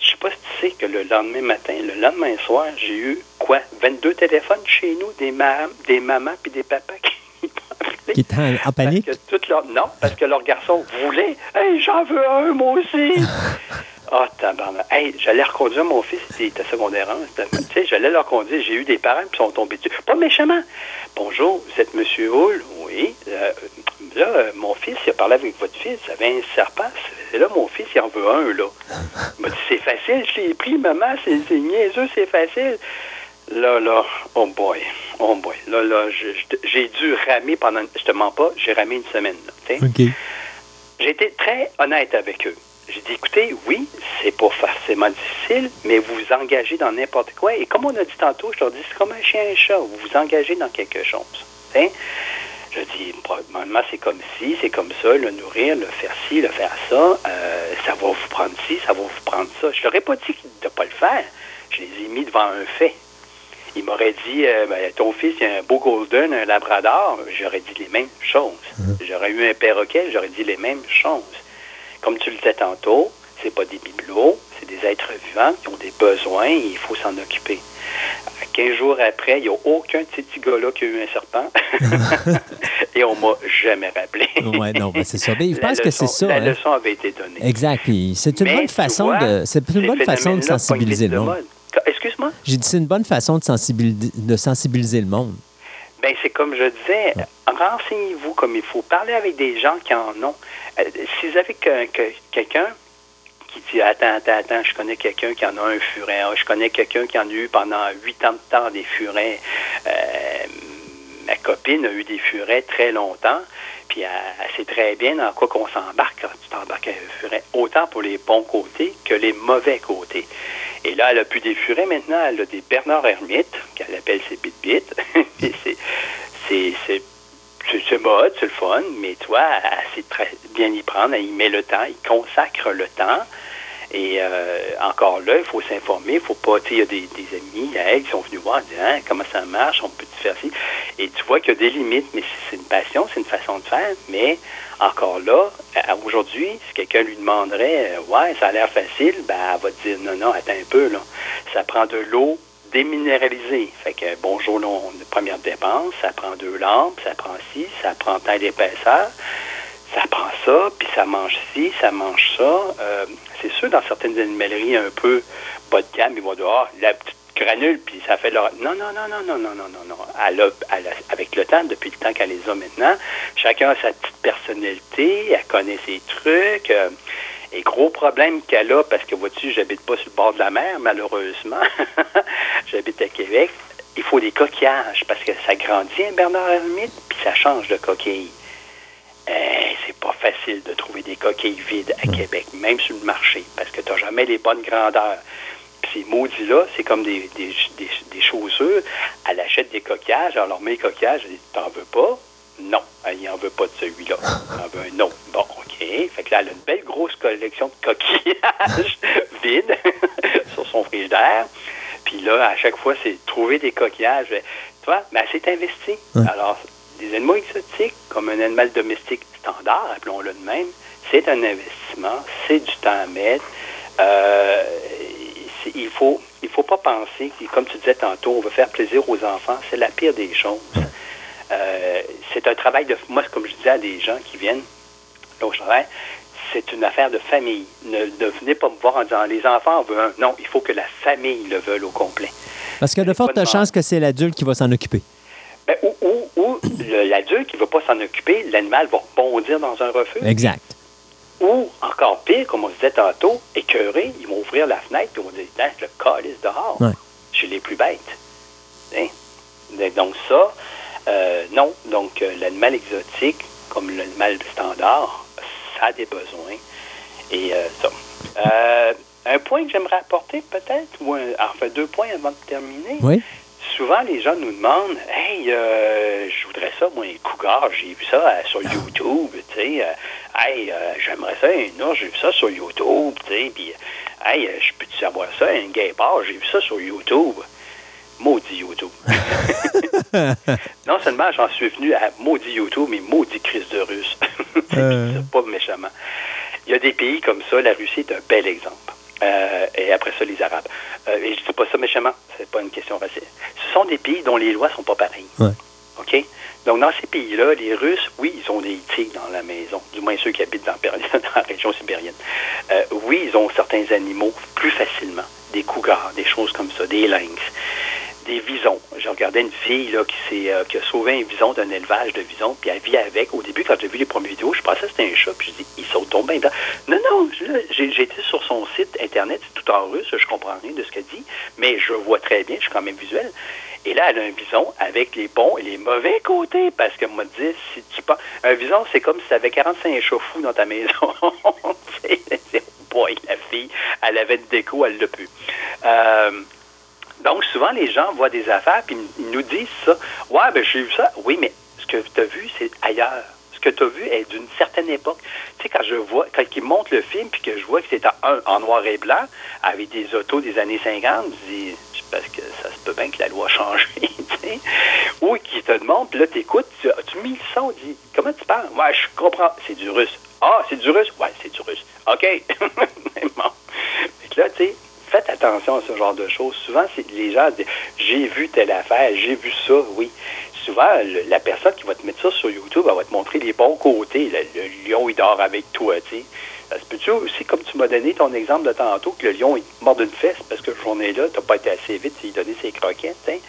Je sais pas si tu sais que le lendemain matin, le lendemain soir, j'ai eu quoi? 22 téléphones chez nous, des, mam des mamans puis des papas qui qui étaient en, panique? non, parce que leur garçon voulait. Hey, j'en veux un, moi aussi! Ah, oh, tabarnak. Hey, j'allais reconduire mon fils, il était secondaire 1. Tu sais, j'allais leur conduire. J'ai eu des parents qui sont tombés dessus. Pas méchamment. Bonjour, vous êtes M. Hull? Oui. Euh, là, mon fils, il a parlé avec votre fils. Il avait un serpent. C'est là, mon fils, il en veut un, là. Il m'a dit, c'est facile, je l'ai pris, maman, c'est niaiseux, c'est facile. Là, là, oh boy, oh boy. Là, là, j'ai dû ramer pendant, je te mens pas, j'ai ramé une semaine. Là, J'ai été très honnête avec eux. J'ai dit, écoutez, oui, c'est pas forcément difficile, mais vous vous engagez dans n'importe quoi. Et comme on a dit tantôt, je leur dis, c'est comme un chien et un chat. Vous vous engagez dans quelque chose. T'sais? Je dis, probablement, c'est comme ci, c'est comme ça, le nourrir, le faire ci, le faire ça. Euh, ça va vous prendre ci, ça va vous prendre ça. Je leur ai pas dit de ne pas le faire. Je les ai mis devant un fait il m'aurait dit euh, ben, ton fils, il a un beau golden, un labrador, j'aurais dit les mêmes choses. Mhm. J'aurais eu un perroquet, j'aurais dit les mêmes choses. Comme tu le disais tantôt, c'est pas des bibelots, c'est des êtres vivants qui ont des besoins et il faut s'en occuper. 15 jours après, il n'y a aucun petit gars-là qui a eu un serpent. et on m'a jamais rappelé. oui, non, ben, c'est ça. Mais je pense que c'est ça. La hein. leçon avait été donnée. Exact. C'est une bonne façon de, c'est une bonne façon de sensibiliser le monde. Excuse-moi? J'ai dit c'est une bonne façon de sensibiliser, de sensibiliser le monde. Bien, c'est comme je disais, renseignez-vous comme il faut. Parlez avec des gens qui en ont. Euh, si vous quelqu'un qui dit Attends, attends, attends, je connais quelqu'un qui en a un furet. Ah, je connais quelqu'un qui en a eu pendant huit ans de temps des furets. Euh, ma copine a eu des furets très longtemps. Puis elle, sait très bien dans quoi qu'on s'embarque quand tu t'embarques un furet, autant pour les bons côtés que les mauvais côtés. Et là, elle a plus des furets maintenant, elle a des Bernard Hermite, qu'elle appelle ses bit-bit. c'est c'est mode, c'est le fun, mais toi, sait très bien y prendre, y met le temps, il consacre le temps. Et euh, encore là, il faut s'informer, il faut pas, tu sais, il y a des, amis elle, qui sont venus voir, dire, hein, comment ça marche, on peut faire ci? Et tu vois qu'il y a des limites, mais c'est une passion, c'est une façon de faire, mais encore là, aujourd'hui, si quelqu'un lui demanderait, euh, ouais, ça a l'air facile, ben, elle va te dire, non, non, attends un peu, là. Ça prend de l'eau déminéralisée. Fait que, bonjour, là, on, première dépense, ça prend deux lampes, ça prend ci, ça prend tant d'épaisseur ça prend ça, puis ça mange ci, ça mange ça. Euh, c'est sûr, dans certaines animaleries un peu bas de gamme, ils vont dire, ah, la petite granule, puis ça fait leur... Non, non, non, non, non, non, non, non, non. Avec le temps, depuis le temps qu'elle les a maintenant, chacun a sa petite personnalité, elle connaît ses trucs. euh, et gros problème qu'elle a, parce que vois-tu, j'habite pas sur le bord de la mer, malheureusement. j'habite à Québec. Il faut des coquillages, parce que ça grandit un Bernard Hermite, puis ça change de coquille. Euh, c'est pas facile de trouver des coquilles vides à Québec, même sur le marché, parce que tu n'as jamais les bonnes grandeurs. Puis ces maudits-là, c'est comme des, des, des, des chaussures. Elle achète des coquillages, leur met les coquillages, elle dit T'en veux pas Non, elle n'en veut pas de celui-là. Elle en veut un autre. Bon, OK. Fait que là, elle a une belle grosse collection de coquillages vides sur son frigidaire. Puis là, à chaque fois, c'est trouver des coquillages. Tu vois, mais elle s'est investie. Ouais. Alors, des animaux exotiques, comme un animal domestique standard, appelons-le de même, c'est un investissement, c'est du temps à mettre. Euh, il faut il faut pas penser, que, comme tu disais tantôt, on veut faire plaisir aux enfants, c'est la pire des choses. Euh, c'est un travail de... Moi, comme je disais à des gens qui viennent, là où je travaille, c'est une affaire de famille. Ne, ne venez pas me voir en disant les enfants en veulent un. Non, il faut que la famille le veuille au complet. Parce qu'il y a de fortes chances que c'est l'adulte qui va s'en occuper. Ben, ou ou, l'adulte qui ne veut pas s'en occuper, l'animal va bondir dans un refuge. Exact. Ou, encore pire, comme on disait tantôt, écœurés, ils vont ouvrir la fenêtre et vont dire Tiens, le calice dehors, Ouais. chez les plus bêtes. Hein? Donc, ça, euh, non. Donc, euh, l'animal exotique, comme l'animal standard, ça a des besoins. Et euh, ça. Euh, un point que j'aimerais apporter, peut-être, ou un, enfin deux points avant de terminer. Oui. Souvent, les gens nous demandent Hey, euh, je voudrais ça, moi, un cougar, j'ai vu ça euh, sur YouTube, tu sais. euh, hey, euh, j'aimerais ça, un ours, j'ai vu ça sur YouTube, tu sais. Puis, hey, je peux-tu savoir ça, un guépard, j'ai vu ça sur YouTube. Maudit YouTube. non seulement j'en suis venu à maudit YouTube, mais maudit crise de russe. Euh. Pas méchamment. Il y a des pays comme ça, la Russie est un bel exemple. Euh, et après ça, les Arabes. Euh, et je dis pas ça méchamment, c'est pas une question raciste. Ce sont des pays dont les lois sont pas pareilles. Ouais. OK? Donc, dans ces pays-là, les Russes, oui, ils ont des tigres dans la maison, du moins ceux qui habitent dans, la péri- dans la région sibérienne. Euh, oui, ils ont certains animaux plus facilement, des cougars, des choses comme ça, des lynx, des visons. Je regardais une fille là, qui, euh, qui a sauvé un vison d'un élevage de visons, puis elle vit avec. Au début, quand j'ai vu les premières vidéos, je pensais que c'était un chat, puis je dis, il saute donc bien dedans. Non, non, été sur son site Internet, tout en russe, je comprends rien de ce qu'elle dit, mais je vois très bien, je suis quand même visuel. Et là, elle a un bison avec les bons et les mauvais côtés, parce qu'elle m'a dit, si tu penses, un vison, c'est comme si tu avais 45 chats fous dans ta maison. c'est- boy, la fille, elle avait une déco, elle l'a plus. Euh, donc, souvent, les gens voient des affaires, puis ils nous disent ça. Ouais, ben, j'ai vu ça. Oui, mais ce que tu as vu, c'est ailleurs. Ce que tu as vu est d'une certaine époque. Tu sais, quand je vois, quand ils montrent le film, puis que je vois que c'est en, noir et blanc, avec des autos des années 50, je dis, parce que ça se peut bien que la loi a changé, tu sais. Ou qu'ils te demandent, puis là, tu écoutes, tu as-tu mis le son, dis, comment tu parles? Ouais, je comprends. C'est du russe. Ah, c'est du russe? Ouais, c'est du russe. OK. bon. Là, tu sais, faites attention à ce genre de choses. Souvent, les gens disent J'ai vu telle affaire, j'ai vu ça, oui. Souvent, la personne qui va te mettre ça sur YouTube, va te montrer les bons côtés. Le, lion, il dort avec toi, tu sais. Peut-tu aussi, comme tu m'as donné ton exemple de tantôt, que le lion, il te mord d'une fesse parce que ce journée-là, tu n'as pas été assez vite, il donné ses croquettes, tu sais.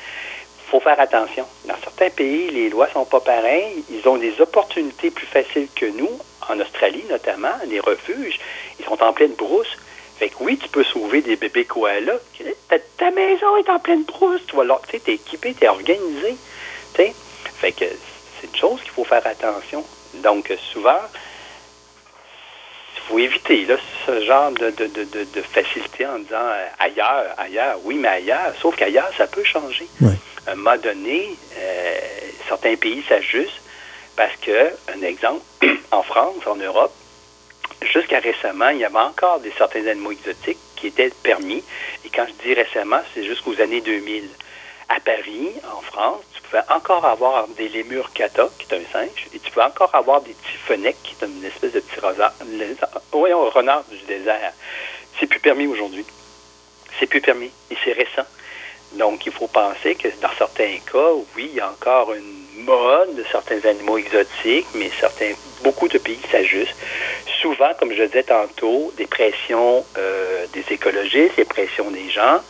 faut faire attention. Dans certains pays, les lois sont pas pareilles. Ils ont des opportunités plus faciles que nous. En Australie, notamment, les refuges, ils sont en pleine brousse. Fait que oui, tu peux sauver des bébés koalas. Ta, ta maison est en pleine brousse. Tu vois, tu t'es équipé, t'es organisé. Tu sais. Fait que c'est une chose qu'il faut faire attention. Donc, souvent, il faut éviter là, ce genre de, de, de, de, facilité en disant euh, ailleurs, ailleurs, oui, mais ailleurs. Sauf qu'ailleurs, ça peut changer. À un moment donné, euh, certains pays s'ajustent parce que, un exemple, en France, en Europe, jusqu'à récemment, il y avait encore des certains animaux exotiques qui étaient permis. Et quand je dis récemment, c'est jusqu'aux années 2000. À Paris, en France, tu pouvais encore avoir des lémures kata, qui est un singe, et tu pouvais encore avoir des petits fennecs, qui est une espèce de petit renard, oui, un renard du désert. C'est plus permis aujourd'hui. C'est plus permis. Et c'est récent. Donc, il faut penser que dans certains cas, oui, il y a encore une mode de certains animaux exotiques, mais certains, beaucoup de pays s'ajustent. Souvent, comme je disais tantôt, des pressions euh, des écologistes, des pressions des gens,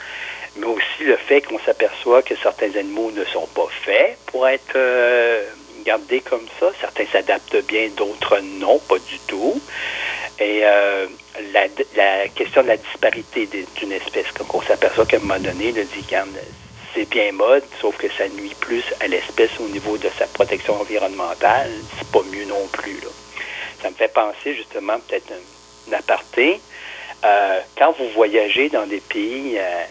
mais aussi le fait qu'on s'aperçoit que certains animaux ne sont pas faits pour être euh, gardés comme ça. Certains s'adaptent bien, d'autres non, pas du tout. Et euh, la, question de la disparité d'une espèce, comme on s'aperçoit qu'à un moment donné, le dicam, c'est bien mode, sauf que ça nuit plus à l'espèce au niveau de sa protection environnementale. C'est pas mieux non plus. Ça me fait penser justement peut-être un, aparté. Euh, quand vous voyagez dans des pays euh,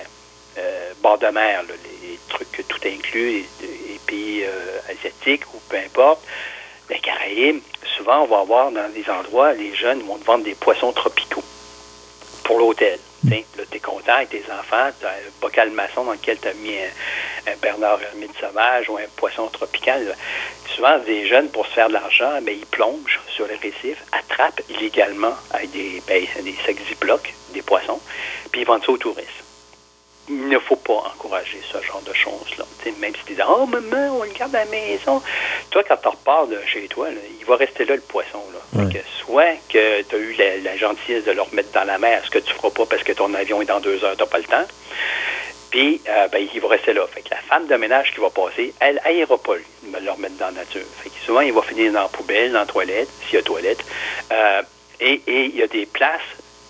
euh, bord de mer, les trucs tout inclus, les, pays asiatiques ou peu importe, les Caraïbes, souvent on va voir dans des endroits, les jeunes vont te vendre des poissons tropicaux pour l'hôtel. Là, tu es content avec tes enfants, tu as un bocal maçon dans lequel tu as mis un, un Bernard Hermite sauvage ou un poisson tropical. Là. Souvent, des jeunes, pour se faire de l'argent, mais ils plongent sur les récifs, attrapent illégalement avec des, ben, des des poissons, puis ils vendent ça aux touristes il ne faut pas encourager ce genre de choses-là. Même si tu dis Oh maman, on le garde à la maison. Toi, quand tu repars de chez toi, là, il va rester là le poisson. Là. Ouais. Que soit que tu as eu la, la, gentillesse de le remettre dans la mer, ce que tu ne feras pas parce que ton avion est dans deux heures, tu n'as pas le temps. Puis, euh, ben, il va rester là. Fait que la femme de ménage qui va passer, elle n'ira pas le remettre dans la nature. Fait que souvent, il va finir dans la poubelle, dans la toilette, s'il y a toilette. Euh, et il y a des places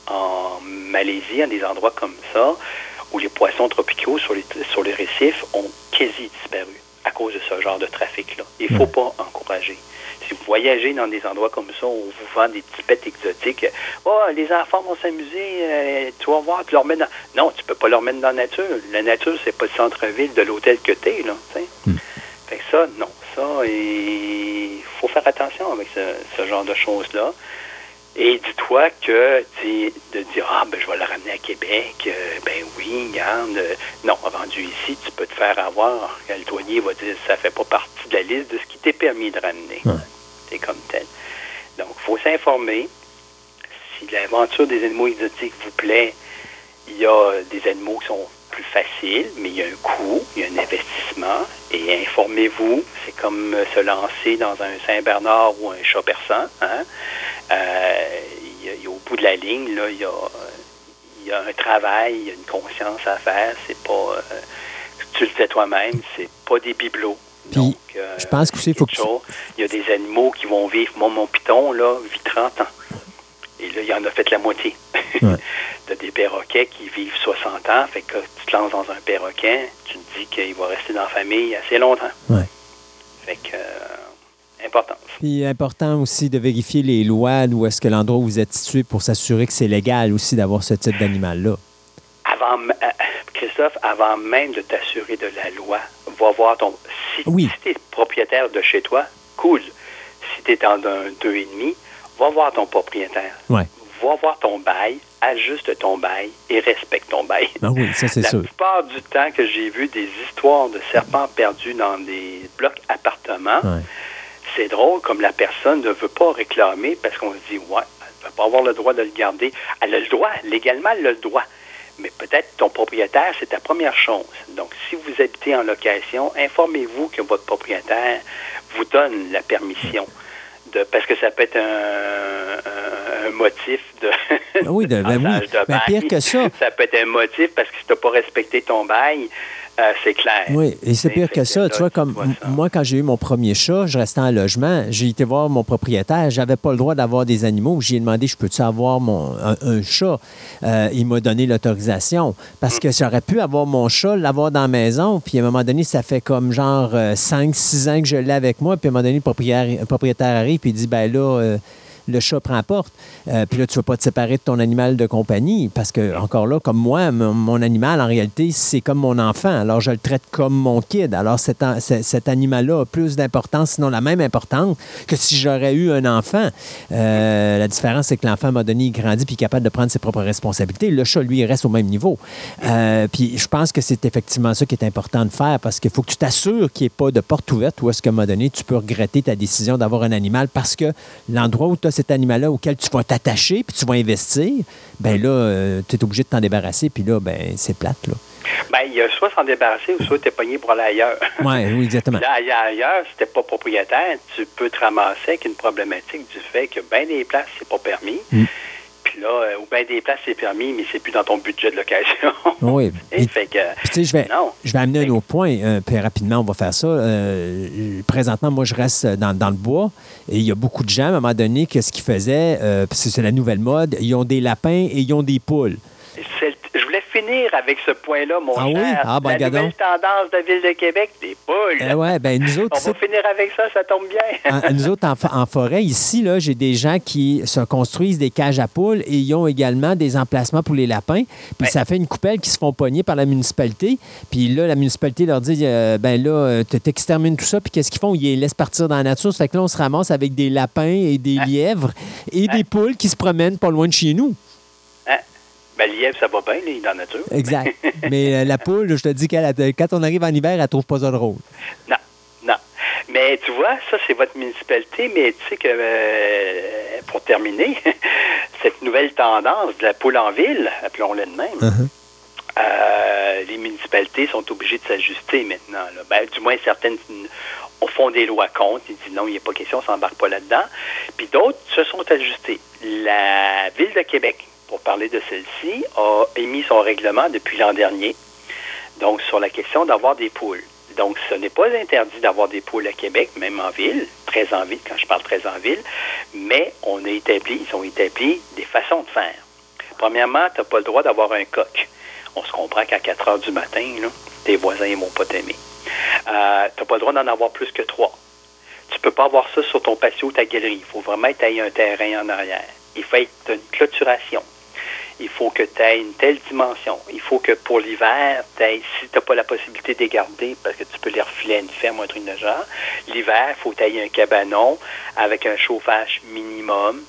en Malaisie, à des endroits comme ça, où les poissons tropicaux sur les, sur les récifs ont quasi disparu à cause de ce genre de trafic-là. Il ne faut pas encourager. Si vous voyagez dans des endroits comme ça où vous vend des petits bêtes exotiques, oh, les enfants vont s'amuser, euh, tu vas voir, tu leur mets dans... Non, tu peux pas leur mettre dans la nature. La nature, c'est pas le centre-ville de l'hôtel que tu es, là. Mm. Fait que ça, non. Ça, il faut faire attention avec ce, ce genre de choses-là. Et dis-toi que de dire Ah, ben je vais le ramener à Québec, euh, ben oui, garde. Euh, non, rendu ici, tu peux te faire avoir. Le douanier va dire ça fait pas partie de la liste de ce qui t'est permis de ramener. Ouais. C'est comme tel. Donc, il faut s'informer. Si l'aventure des animaux exotiques vous plaît, il y a des animaux qui sont plus faciles, mais il y a un coût, il y a un investissement. Et informez-vous, c'est comme se lancer dans un Saint-Bernard ou un chat persan. Hein? Euh, il y a, il y a, au bout de la ligne, là, il y a, il y a un travail, il y a une conscience à faire. C'est pas, euh, tu le fais toi-même, c'est pas des bibelots. Puis, Donc, euh, je pense que c'est faut que. Il y a des animaux qui vont vivre. Moi, mon piton, là, vit 30 ans. Et là, il en a fait la moitié. Ouais. tu as des perroquets qui vivent 60 ans. Fait que tu te lances dans un perroquet, tu te dis qu'il va rester dans la famille assez longtemps. Ouais. Fait que, euh, important. Puis important aussi de vérifier les lois est-ce que l'endroit où vous êtes situé pour s'assurer que c'est légal aussi d'avoir ce type d'animal-là. Avant, euh, Christophe, avant même de t'assurer de la loi, va voir ton. Si, oui. si tu es propriétaire de chez toi, cool. Si tu es dans un 2,5, va voir ton propriétaire. Ouais. Va voir ton bail, ajuste ton bail et respecte ton bail. Ah oui, ça c'est La sûr. plupart du temps que j'ai vu des histoires de serpents perdus dans des blocs appartements, Ouais. c'est drôle comme la personne ne veut pas réclamer parce qu'on se dit, ouais, elle ne va pas avoir le droit de le garder. Elle a le droit, légalement, elle a le droit. Mais peut-être ton propriétaire, c'est ta première chose. Donc, si vous habitez en location, informez-vous que votre propriétaire vous donne la permission. De, parce que ça peut être un, un, un motif de. Ah oui, de, ben oui. de ben, pire que ça. Ça peut être un motif parce que si tu n'as pas respecté ton bail, euh, c'est clair. Oui, et c'est pire que ça. Tu vois, comme moi, quand j'ai eu mon premier chat, je restais en logement. J'ai été voir mon propriétaire. J'avais pas le droit d'avoir des animaux. J'ai demandé, je peux-tu avoir mon, un, un chat? Euh, il m'a donné l'autorisation. Parce que j'aurais pu avoir mon chat, l'avoir dans la maison. Puis à un moment donné, ça fait comme genre 5-6 ans que je l'ai avec moi. Puis à un moment donné, le propriétaire, le propriétaire arrive et il dit, ben là... Le chat prend porte. Euh, puis là, tu ne vas pas te séparer de ton animal de compagnie parce que, encore là, comme moi, mon, animal, en réalité, c'est comme mon enfant. Alors, je le traite comme mon kid. Alors, cet, cet animal-là a plus d'importance, sinon la même importance que si j'aurais eu un enfant. Euh, la différence, c'est que l'enfant m'a donné, il grandit puis est capable de prendre ses propres responsabilités. Le chat, lui, reste au même niveau. Euh, puis je pense que c'est effectivement ça qui est important de faire parce qu'il faut que tu t'assures qu'il n'y ait pas de porte ouverte où est-ce qu'à un donné, tu peux regretter ta décision d'avoir un animal parce que l'endroit où tu as cet animal-là auquel tu vas t'attacher puis tu vas investir, ben là, euh, tu es obligé de t'en débarrasser, puis là, ben c'est plate, là. Ben, il y a soit s'en débarrasser ou soit tu es pogné pour aller ailleurs. Ouais, oui, exactement. Là, ailleurs, si tu pas propriétaire, tu peux te ramasser avec une problématique du fait que ben des places, c'est pas permis. Mm. Puis là, euh, ou bien des places, c'est permis, mais c'est plus dans ton budget de location. Oui. Et fait que, Puis, tu sais, je vais, non. je vais amener un autre point, euh, puis rapidement, on va faire ça. Euh, présentement, moi, je reste dans, dans le bois et il y a beaucoup de gens, à un moment donné, que ce qu'ils faisaient, euh, parce que c'est la nouvelle mode, ils ont des lapins et ils ont des poules. C'est- finir avec ce point-là, mon Ah cher. oui? Ah, ben, La nouvelle tendance de la Ville de Québec, des poules. Eh ouais, ben nous autres, On va finir avec ça, ça tombe bien. en, nous autres, en, forêt, ici, là, j'ai des gens qui se construisent des cages à poules et ils ont également des emplacements pour les lapins. Puis ça fait une coupelle qui se font pogner par la municipalité. Puis là, la municipalité leur dit euh, ben là, euh, tu t'extermines tout ça. Puis qu'est-ce qu'ils font? Ils les laissent partir dans la nature. Ça fait que là, on se ramasse avec des lapins et des lièvres et des poules qui se promènent pas loin de chez nous. Ben, lièvre, ça va bien, il est dans la nature. Exact. Mais euh, la poule, je te dis qu'elle, quand on arrive en hiver, elle trouve pas ça drôle. Non, non. Mais tu vois, ça, c'est votre municipalité, mais tu sais que, euh, pour terminer, cette nouvelle tendance de la poule en ville, appelons-la de même, Uh-huh. euh, les municipalités sont obligées de s'ajuster maintenant. là. Ben, du moins, certaines au fond des lois contre. Ils disent non, il n'y a pas question, on s'embarque pas là-dedans. Puis d'autres se sont ajustés. La Ville de Québec, pour parler de celle-ci, a émis son règlement depuis l'an dernier. Donc, sur la question d'avoir des poules. Donc, ce n'est pas interdit d'avoir des poules à Québec, même en ville, très en ville, quand je parle très en ville, mais on a établi, ils ont établi des façons de faire. Premièrement, tu n'as pas le droit d'avoir un coq. On se comprend qu'à 4 heures du matin, là, tes voisins ne vont pas t'aimer. Euh, tu n'as pas le droit d'en avoir plus que trois. Tu peux pas avoir ça sur ton patio ou ta galerie. Il faut vraiment que tu un terrain en arrière. Il faut être une clôturation. Il faut que tu aies une telle dimension. Il faut que pour l'hiver, si tu n'as pas la possibilité de les garder, parce que tu peux les refiler à une ferme ou un truc de genre, l'hiver, il faut que tu un cabanon avec un chauffage minimum,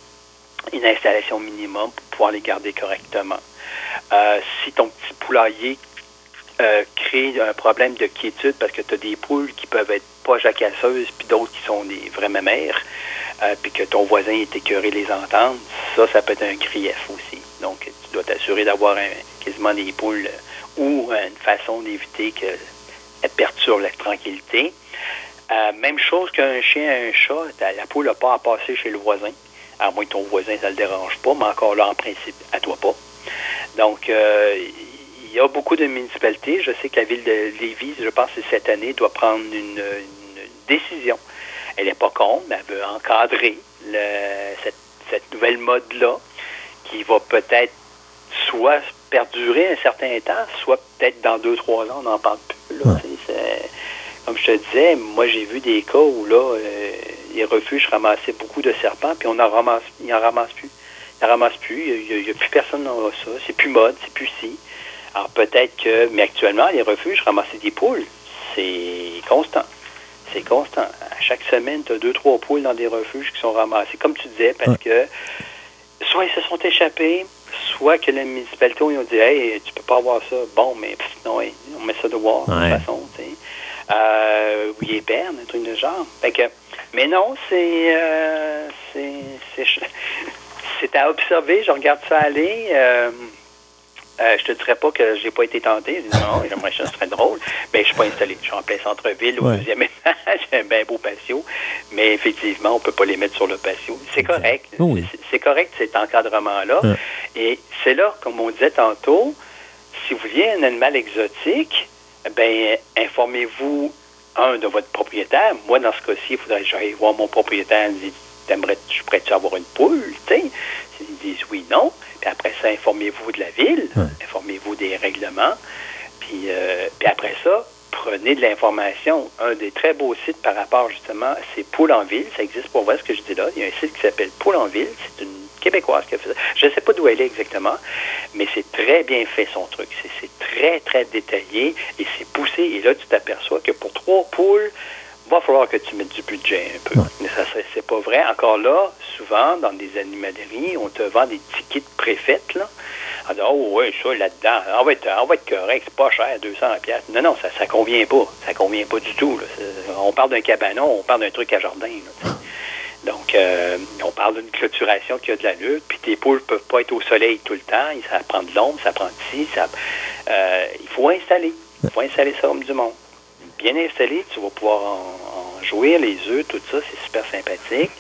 une installation minimum pour pouvoir les garder correctement. Euh, si ton petit poulailler euh, crée un problème de quiétude parce que tu as des poules qui peuvent être pas jacasseuses, puis d'autres qui sont des vraies mères, euh, puis que ton voisin est écœuré les entendre, ça, ça peut être un grief aussi. Donc, tu dois t'assurer d'avoir quasiment des poules euh, ou une façon d'éviter qu'elles perturbent la tranquillité. Euh, même chose qu'un chien, un chat, la poule n'a pas à passer chez le voisin, à moins que ton voisin, ça ne le dérange pas, mais encore là, en principe, à toi pas. Donc, euh, il y a beaucoup de municipalités. Je sais que la ville de Lévis, je pense que cette année, doit prendre une, décision. Elle n'est pas contre, mais elle veut encadrer cette nouvelle mode-là qui va peut-être soit perdurer un certain temps, soit peut-être dans deux, trois ans, on n'en parle plus. là. Comme je te disais, moi j'ai vu des cas où là, euh, les refuges ramassaient beaucoup de serpents, puis on en ramasse, ils n'en ramassent plus. Ils n'en ramassent plus, il n'y a, plus personne a ça, c'est plus mode, c'est plus si. Alors peut-être que, mais actuellement, les refuges ramassaient des poules, c'est constant. C'est constant. À chaque semaine, tu as deux, trois poules dans des refuges qui sont ramassées, comme tu disais, parce que soit ils se sont échappés, soit que la municipalité ils ont dit Hey, tu peux pas avoir ça. Bon, mais pff, non, on met ça dehors, de Ouais. toute façon. tu sais. Euh, ou perdent, un truc de genre. Fait que, mais non, c'est. euh, c'est c'est- c'est à observer. Je regarde ça aller. Euh, euh, je te dirais pas que j'ai pas été tenté. Je dis non, j'aimerais ça, ce serait drôle. Mais je suis pas installé. Je suis en plein centre-ville, au Ouais. deuxième étage, un bien beau patio. Mais effectivement, on peut pas les mettre sur le patio. C'est correct. Oh oui. C'est- correct cet encadrement-là. Ouais. Et c'est là, comme on disait tantôt, si vous vouliez un animal exotique, ben informez-vous, un, de votre propriétaire. Moi, dans ce cas-ci, il faudrait que j'aille voir mon propriétaire et dire T'aimerais, je prête-tu avoir une poule? tu sais? S'ils disent oui, non. Puis après ça, informez-vous de la ville, Ouais. informez-vous des règlements. Puis, euh, puis après ça, prenez de l'information. Un des très beaux sites par rapport justement, c'est Poule en ville. Ça existe pour voir ce que je dis là. Il y a un site qui s'appelle Poule en ville. C'est une Québécoise qui a fait ça. Je ne sais pas d'où elle est exactement, mais c'est très bien fait son truc. C'est très, très détaillé et c'est poussé. Et là, tu t'aperçois que pour trois poules, va falloir que tu mettes du budget un peu. Mais ça, c'est- pas vrai. Encore là, souvent, dans des animaleries, on te vend des tickets préfaites, là. On dit, oh, oui, ça, là-dedans, on va, être, on va être correct, c'est pas cher, 200 pièces. Non, non, ça, ça convient pas. Ça convient pas du tout, là. On parle d'un cabanon, on parle d'un truc à jardin, là. Donc, euh, on parle d'une clôturation qui a de la lutte, puis tes poules peuvent pas être au soleil tout le temps. Ça prend de l'ombre, ça prend de ci, ça, euh, il faut installer. Il faut installer ça comme du monde. Bien installé, tu vas pouvoir en, en jouir, les œufs, tout ça, c'est super sympathique.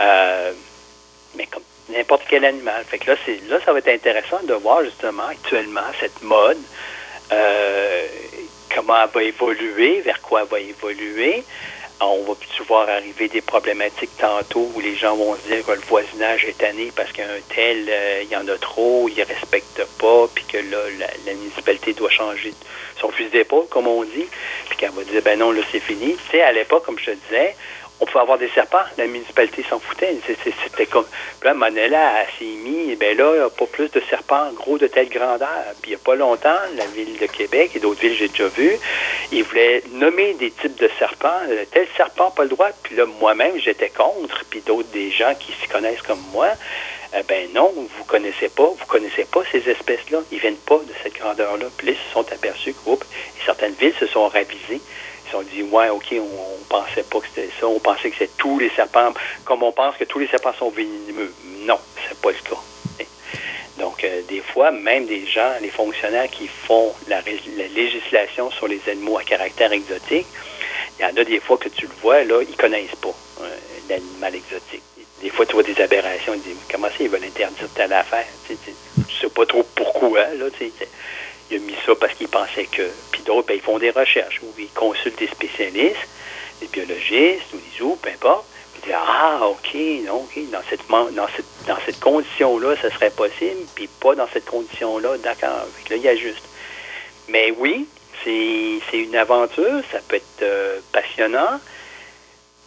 Euh, mais comme n'importe quel animal. Fait que là, c'est, là, ça va être intéressant de voir justement actuellement cette mode, euh, comment elle va évoluer, vers quoi elle va évoluer. On va plus voir arriver des problématiques tantôt où les gens vont se dire que le voisinage est tanné parce qu'un tel, euh, il y en a trop, il ne respecte pas, puis que là, la, municipalité doit changer son fusil d'épaule, comme on dit, puis qu'elle va dire, ben non, là, c'est fini. Tu sais, à l'époque, comme je te disais, on pouvait avoir des serpents. La municipalité s'en foutait. C'était comme. Puis là, Manella s'est mis, ben là, il n'y a pas plus de serpents gros de telle grandeur. Puis il n'y a pas longtemps, la ville de Québec et d'autres villes, j'ai déjà vu, ils voulaient nommer des types de serpents. Euh, tel serpent, pas le droit. Puis là, moi-même, j'étais contre. Puis d'autres, des gens qui s'y connaissent comme moi, eh ben non, vous connaissez pas, vous connaissez pas ces espèces-là. Ils viennent pas de cette grandeur-là. Puis là, ils se sont aperçus que, et certaines villes se sont ravisées ont dit, ouais, OK, on, pensait pas que c'était ça. On pensait que c'était tous les serpents, comme on pense que tous les serpents sont venimeux. Non, c'est pas le cas. Donc, euh, des fois, même des gens, les fonctionnaires qui font la, législation sur les animaux à caractère exotique, il y en a des fois que tu le vois, là, ils connaissent pas euh, l'animal exotique. Des fois, tu vois des aberrations, ils disent, comment ça, ils veulent interdire telle affaire? Tu sais, sais pas trop pourquoi, là, tu sais il a mis ça parce qu'il pensait que. Puis d'autres, ben, ils font des recherches où ils consultent des spécialistes, des biologistes ou des zoos, peu importe. Ils disent Ah, OK, non, OK, dans cette, dans cette, dans cette condition-là, ça serait possible, puis pas dans cette condition-là, d'accord. Là, il y a juste. Mais oui, c'est une aventure, ça peut être euh, passionnant,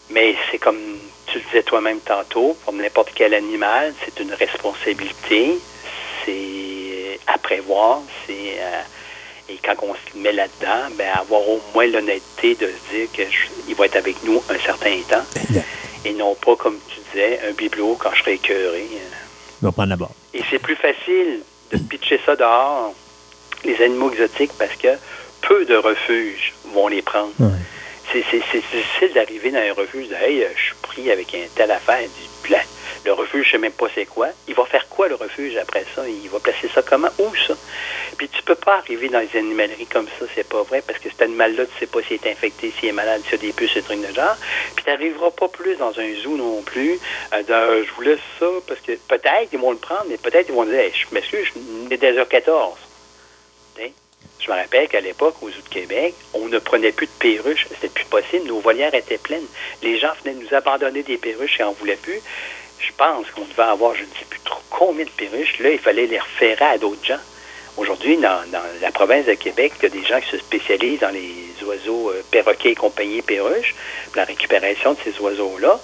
mais c'est comme tu le disais toi-même tantôt, comme n'importe quel animal, c'est une responsabilité, c'est à prévoir. C'est euh, et quand on se met là-dedans, ben, avoir au moins l'honnêteté de se dire qu'il va être avec nous un certain temps. Et non pas, comme tu disais, un bibelot quand je serai écœuré. Il va prendre la Et c'est plus facile de pitcher ça dehors, les animaux exotiques, parce que peu de refuges vont les prendre. C'est difficile d'arriver dans un refuge, de Hey, je suis pris avec un tel affaire, du plat le refuge, je sais même pas c'est quoi. Il va faire quoi le refuge après ça? Il va placer ça comment? Où ça? Puis tu peux pas arriver dans les animaleries comme ça, c'est pas vrai, parce que cet animal-là, tu sais pas s'il est infecté, s'il est malade, s'il a des puces, ce truc de genre. Puis tu n'arriveras pas plus dans un zoo non plus. Euh, je vous laisse ça, parce que peut-être ils vont le prendre, mais peut-être ils vont dire, je m'excuse, je suis déjà 14. Je me rappelle qu'à l'époque, au Zoo de Québec, on ne prenait plus de perruches. C'était plus possible. Nos volières étaient pleines. Les gens venaient nous abandonner des perruches et en voulaient plus je pense qu'on devait avoir, je ne sais plus trop combien de perruches. Là, il fallait les référer à d'autres gens. Aujourd'hui, dans, la province de Québec, il y a des gens qui se spécialisent dans les oiseaux euh, perroquets et compagnie perruches, la récupération de ces oiseaux-là,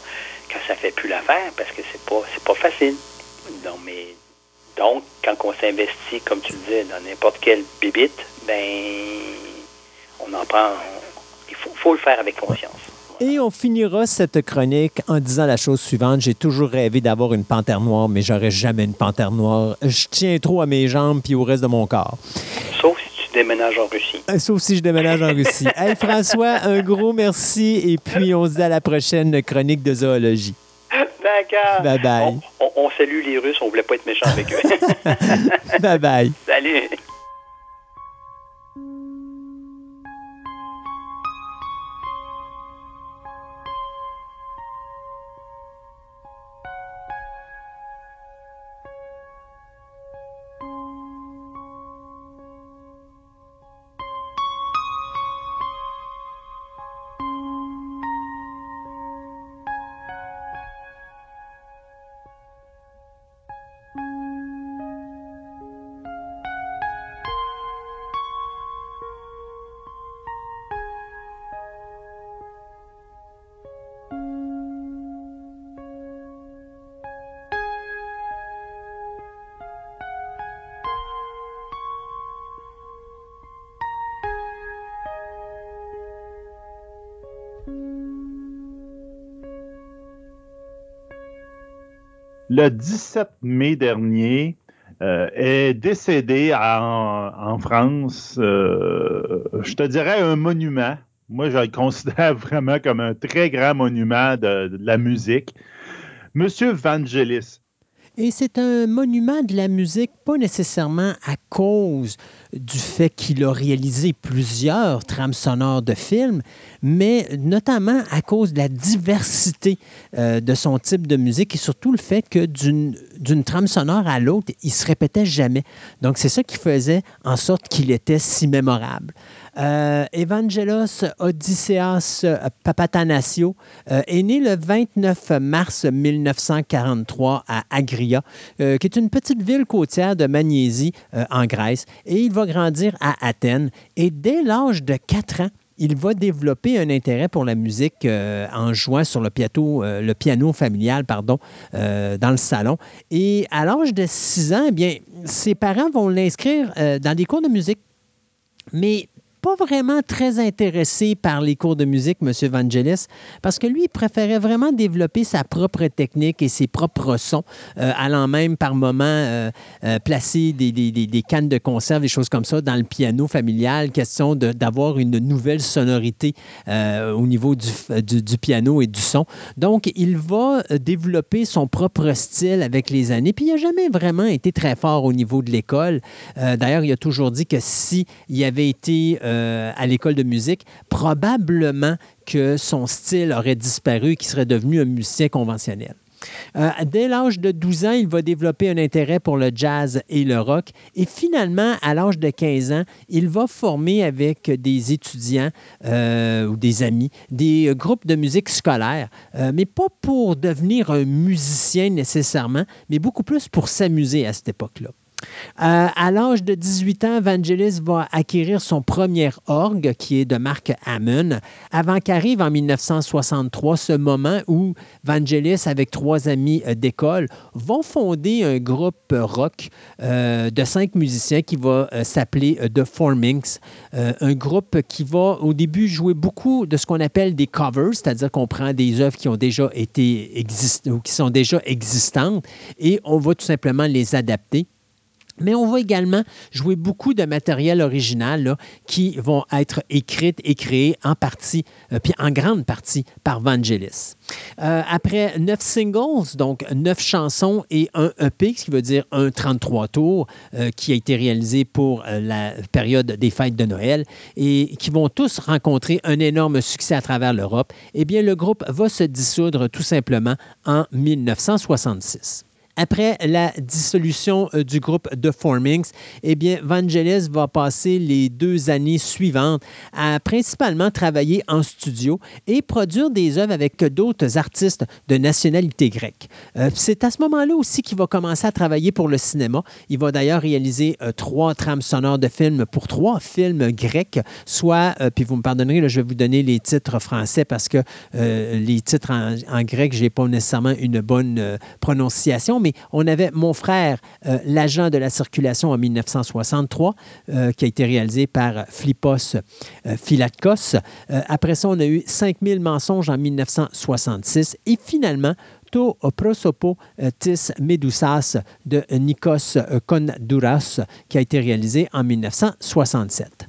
quand ça fait plus l'affaire, parce que c'est pas c'est pas facile. Donc, quand on s'investit, comme tu le disais, dans n'importe quelle bibite, ben on en prend. il faut le faire avec conscience. Et on finira cette chronique en disant la chose suivante. J'ai toujours rêvé d'avoir une panthère noire, mais j'aurais jamais une panthère noire. Je tiens trop à mes jambes puis au reste de mon corps. Sauf si tu déménages en Russie. Euh, sauf si je déménage en Russie. hey, François, un gros merci et puis on se dit à la prochaine chronique de zoologie. D'accord. Bye bye. On, on, salue les Russes, on voulait pas être méchant avec eux. bye bye. Salut. Le 17 mai dernier, euh, est décédé en, France, euh, je te dirais un monument. Moi, je le considère vraiment comme un très grand monument de, la musique. Monsieur Vangelis. Et c'est un monument de la musique, pas nécessairement à cause du fait qu'il a réalisé plusieurs trames sonores de films, mais notamment à cause de la diversité euh, de son type de musique et surtout le fait que d'une trame sonore à l'autre, il se répétait jamais. Donc c'est ça qui faisait en sorte qu'il était si mémorable. Euh, Evangelos Odysseas Papatanasio euh, est né le 29 mars 1943 à Agria, euh, qui est une petite ville côtière de Magnésie en Grèce, et il va grandir à Athènes. Et dès l'âge de 4 ans, il va développer un intérêt pour la musique en jouant sur le piano, le piano familial pardon, dans le salon. Et à l'âge de 6 ans, eh bien, ses parents vont l'inscrire dans des cours de musique. Mais pas vraiment très intéressé par les cours de musique, M. Vangelis, parce que lui, il préférait vraiment développer sa propre technique et ses propres sons, euh, allant même par moments euh, euh, placer des, des, cannes de conserve, des choses comme ça, dans le piano familial, question d'avoir une nouvelle sonorité au niveau du, piano et du son. Donc, il va développer son propre style avec les années, puis il n'a jamais vraiment été très fort au niveau de l'école. D'ailleurs, il a toujours dit que s'il avait été euh, à l'école de musique, probablement que son style aurait disparu qu'il serait devenu un musicien conventionnel. Euh, dès l'âge de 12 ans, il va développer un intérêt pour le jazz et le rock. Et finalement, à l'âge de 15 ans, il va former avec des étudiants euh, ou des amis des groupes de musique scolaire, mais pas pour devenir un musicien nécessairement, mais beaucoup plus pour s'amuser à cette époque-là. Euh, à l'âge de 18 ans, Vangelis va acquérir son premier orgue, qui est de marque Hammond, avant qu'arrive en 1963 ce moment où Vangelis, avec trois amis euh, d'école, vont fonder un groupe rock euh, de cinq musiciens qui va s'appeler The Formings, un groupe qui va au début jouer beaucoup de ce qu'on appelle des covers, c'est-à-dire qu'on prend des œuvres qui ont déjà été ou qui sont déjà existantes et on va tout simplement les adapter. Mais on va également jouer beaucoup de matériel original qui vont être écrites et créées en partie, euh, puis en grande partie par Vangelis. Euh, après neuf singles, donc neuf chansons et un EP, ce qui veut dire un 33 tours, euh, qui a été réalisé pour la période des fêtes de Noël et qui vont tous rencontrer un énorme succès à travers l'Europe, eh bien, le groupe va se dissoudre tout simplement en 1966. Après la dissolution euh, du groupe The Formings, eh bien, Vangelis va passer les deux années suivantes à principalement travailler en studio et produire des œuvres avec d'autres artistes de nationalité grecque. Euh, c'est à ce moment-là aussi qu'il va commencer à travailler pour le cinéma. Il va d'ailleurs réaliser euh, trois trames sonores de films pour trois films grecs, soit, puis vous me pardonnerez, je vais vous donner les titres français parce que les titres en, en grec, je n'ai pas nécessairement une bonne prononciation, mais on avait Mon frère, euh, l'agent de la circulation en 1963, euh, qui a été réalisé par Flippos euh, Philatkos. après ça, on a eu 5000 mensonges en 1966. Et finalement, To prosopo tis medusas de Nikos Kondouras, qui a été réalisé en 1967.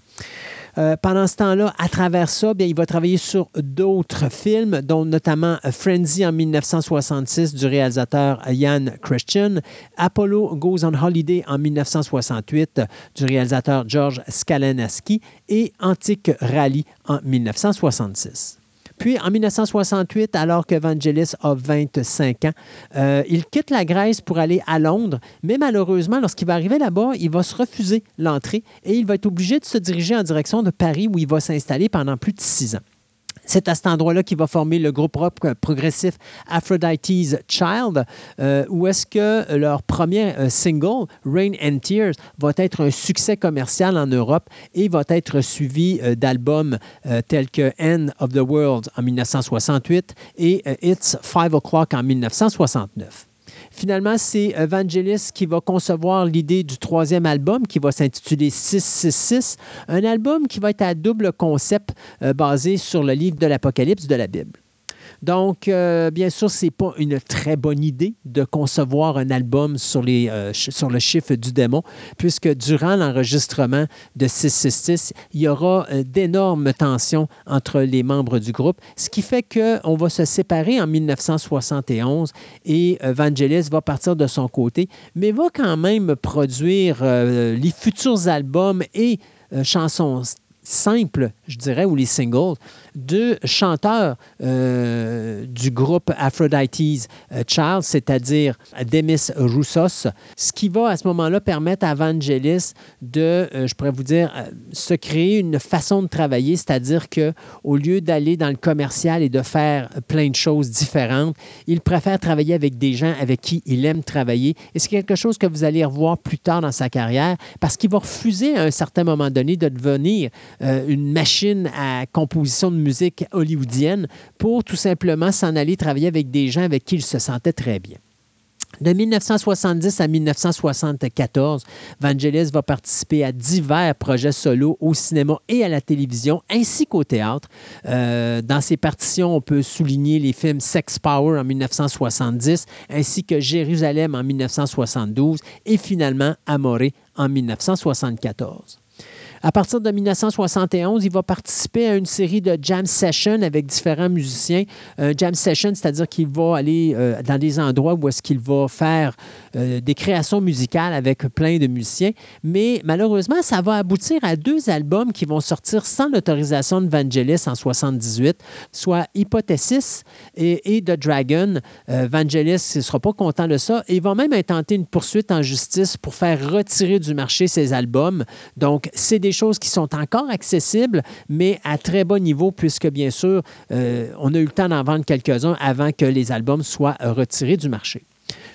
Euh, pendant ce temps-là, à travers ça, bien, il va travailler sur d'autres films, dont notamment Frenzy en 1966 du réalisateur Ian Christian, Apollo Goes on Holiday en 1968 du réalisateur George Skalanaski et Antique Rally en 1966. Puis, en 1968, alors que Vangelis a 25 ans, euh, il quitte la Grèce pour aller à Londres, mais malheureusement, lorsqu'il va arriver là-bas, il va se refuser l'entrée et il va être obligé de se diriger en direction de Paris où il va s'installer pendant plus de six ans. C'est à cet endroit-là qu'il va former le groupe rock progressif Aphrodite's Child, euh, où est-ce que leur premier euh, single, Rain and Tears, va être un succès commercial en Europe et va être suivi euh, d'albums tels que End of the World en 1968 et It's Five O'Clock en 1969. Finalement, c'est Vangelis qui va concevoir l'idée du troisième album qui va s'intituler 666, un album qui va être à double concept euh, basé sur le livre de l'Apocalypse de la Bible. Donc, euh, bien sûr, ce n'est pas une très bonne idée de concevoir un album sur, euh, le chiffre du démon, puisque durant l'enregistrement de 666, il y aura euh, d'énormes tensions entre les membres du groupe, ce qui fait qu'on va se séparer en 1971 et Vangelis va partir de son côté, mais va quand même produire les futurs albums et chansons simples, je dirais, ou les singles, deux chanteurs euh, du groupe Aphrodite's euh, Child, c'est-à-dire Demis Roussos, ce qui va à ce moment-là permettre à Vangelis de, euh, je pourrais vous dire, se créer une façon de travailler, c'est-à-dire que au lieu d'aller dans le commercial et de faire plein de choses différentes, il préfère travailler avec des gens avec qui il aime travailler. Et c'est quelque chose que vous allez revoir plus tard dans sa carrière parce qu'il va refuser à un certain moment donné de devenir une machine à composition de musique hollywoodienne pour tout simplement s'en aller travailler avec des gens avec qui il se sentait très bien. De 1970 à 1974, Vangelis va participer à divers projets solo au cinéma et à la télévision, ainsi qu'au théâtre. Euh, dans ses partitions, on peut souligner les films Sex Power en 1970, ainsi que Jérusalem en 1972 et finalement Amoré en 1974. À partir de 1971, il va participer à une série de jam sessions avec différents musiciens. Jam session, c'est-à-dire qu'il va aller euh, dans des endroits où est-ce qu'il va faire euh, des créations musicales avec plein de musiciens. Mais malheureusement, ça va aboutir à deux albums qui vont sortir sans l'autorisation de Vangelis en 78, soit Hypothesis et, The Dragon. Euh, Vangelis ne sera pas content de ça et il va même intenter une poursuite en justice pour faire retirer du marché ses albums. Donc, c'est des choses qui sont encore accessibles, mais à très bas niveau, puisque bien sûr, euh, on a eu le temps d'en vendre quelques-uns avant que les albums soient retirés du marché.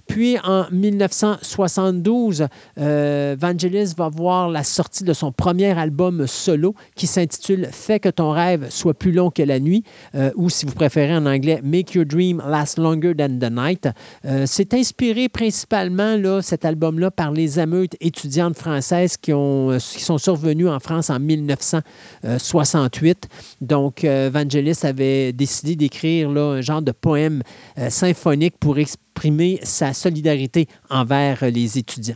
Puis en 1972, euh, Vangelis va voir la sortie de son premier album solo qui s'intitule Fais que ton rêve soit plus long que la nuit, euh, ou si vous préférez en anglais, Make Your Dream Last Longer Than the Night. Euh, c'est inspiré principalement, là, cet album-là, par les émeutes étudiantes françaises qui, ont, qui sont survenues en France en 1968. Donc, Vangelis avait décidé d'écrire un genre de poème symphonique pour expliquer sa solidarité envers les étudiants.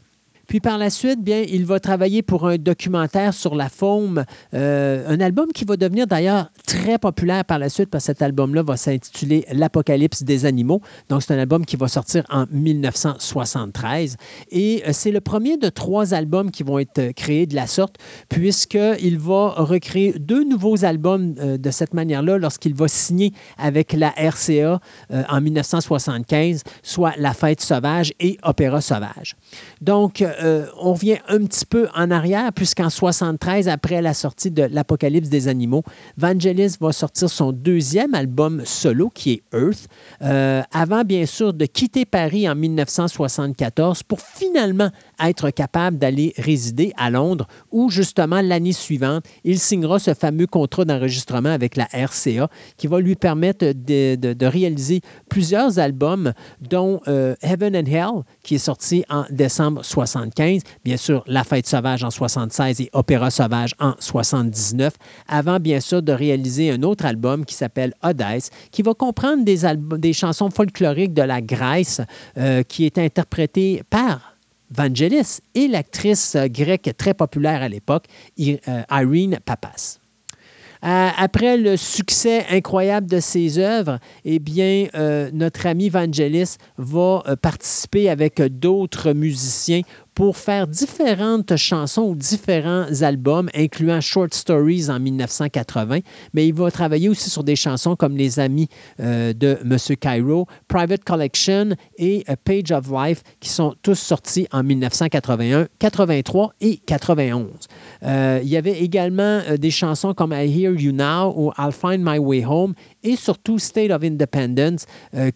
Puis par la suite, bien, il va travailler pour un documentaire sur la faune, euh, un album qui va devenir d'ailleurs très populaire par la suite parce que cet album-là va s'intituler L'Apocalypse des animaux. Donc c'est un album qui va sortir en 1973 et euh, c'est le premier de trois albums qui vont être euh, créés de la sorte puisqu'il va recréer deux nouveaux albums de cette manière-là lorsqu'il va signer avec la RCA en 1975, soit La Fête sauvage et Opéra sauvage. Donc, euh, on revient un petit peu en arrière, puisqu'en 73, après la sortie de L'Apocalypse des animaux, Vangelis va sortir son deuxième album solo, qui est Earth, euh, avant bien sûr de quitter Paris en 1974 pour finalement être capable d'aller résider à Londres, où justement l'année suivante, il signera ce fameux contrat d'enregistrement avec la RCA, qui va lui permettre de, réaliser plusieurs albums, dont euh, Heaven and Hell, qui est sorti en décembre 75 bien sûr La Fête sauvage en 76 et Opéra sauvage en 79, avant bien sûr de réaliser un autre album qui s'appelle Odesse, qui va comprendre des, chansons folkloriques de la Grèce euh, qui est interprétée par Vangelis et l'actrice grecque très populaire à l'époque, euh, Irene Papas. Euh, après le succès incroyable de ses œuvres, eh bien, notre ami Vangelis va participer avec d'autres musiciens pour faire différentes chansons ou différents albums, incluant Short Stories en 1980, mais il va travailler aussi sur des chansons comme Les Amis euh, de M. Cairo, Private Collection et A Page of Life, qui sont tous sortis en 1981, 83 et 91. Euh, il y avait également euh, des chansons comme I Hear You Now ou I'll Find My Way Home et surtout State of Independence,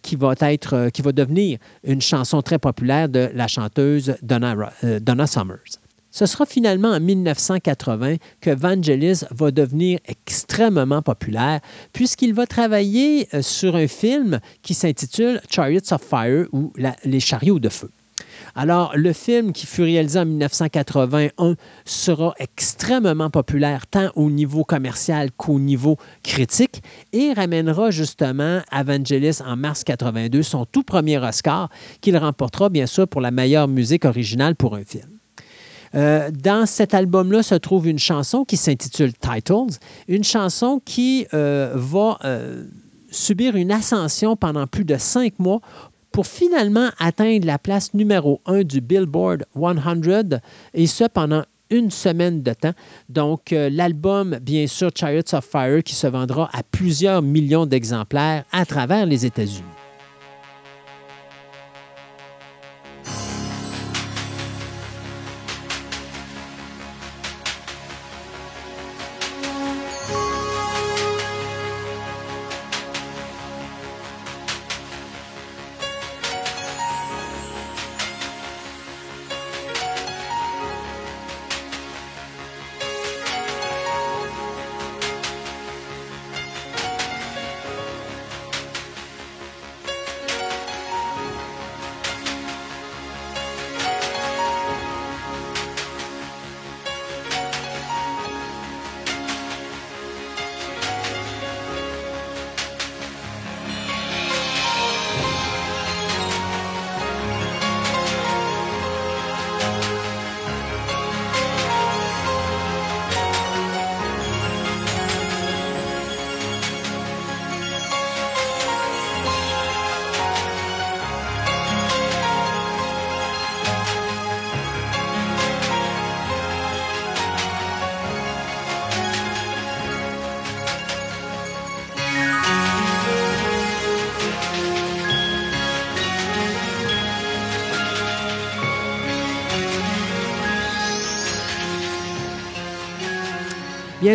qui, va être, qui va devenir une chanson très populaire de la chanteuse Donna euh, Summers. Ce sera finalement en 1980 que Vangelis va devenir extrêmement populaire puisqu'il va travailler euh, sur un film qui s'intitule Chariots of Fire ou Les chariots de feu. Alors, le film qui fut réalisé en 1981 sera extrêmement populaire tant au niveau commercial qu'au niveau critique et ramènera justement Evangelis en mars 82 son tout premier Oscar qu'il remportera bien sûr pour la meilleure musique originale pour un film. Euh, dans cet album-là se trouve une chanson qui s'intitule Titles, une chanson qui euh, va euh, subir une ascension pendant plus de cinq mois pour finalement atteindre la place numéro 1 du Billboard 100, et ce pendant une semaine de temps. Donc, euh, l'album, bien sûr, Chariots of Fire, qui se vendra à plusieurs millions d'exemplaires à travers les États-Unis.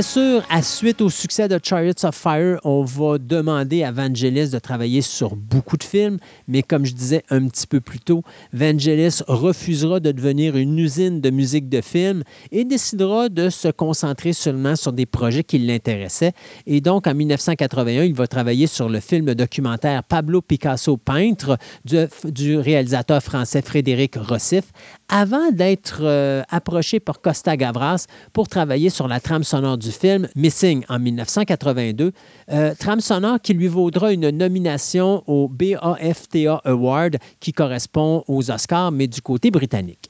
Bien sûr, à suite au succès de Chariots of Fire, on va demander à Vangelis de travailler sur beaucoup de films, mais comme je disais un petit peu plus tôt, Vangelis refusera de devenir une usine de musique de film et décidera de se concentrer seulement sur des projets qui l'intéressaient. Et donc, en 1981, il va travailler sur le film documentaire Pablo Picasso peintre du, réalisateur français Frédéric Rossif, avant d'être euh, approché par Costa Gavras pour travailler sur la trame sonore du film Missing en 1982, euh, trame qui lui vaudra une nomination au BAFTA Award qui correspond aux Oscars, mais du côté britannique.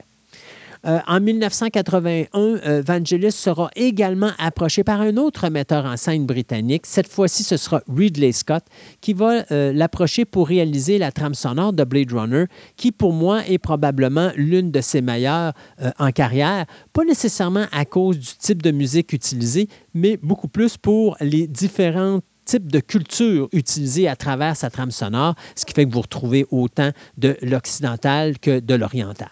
Euh, en 1981, euh, Vangelis sera également approché par un autre metteur en scène britannique. Cette fois-ci, ce sera Ridley Scott qui va euh, l'approcher pour réaliser la trame sonore de Blade Runner, qui pour moi est probablement l'une de ses meilleures en carrière, pas nécessairement à cause du type de musique utilisée, mais beaucoup plus pour les différentes types de culture utilisées à travers sa trame sonore, ce qui fait que vous retrouvez autant de l'occidental que de l'oriental.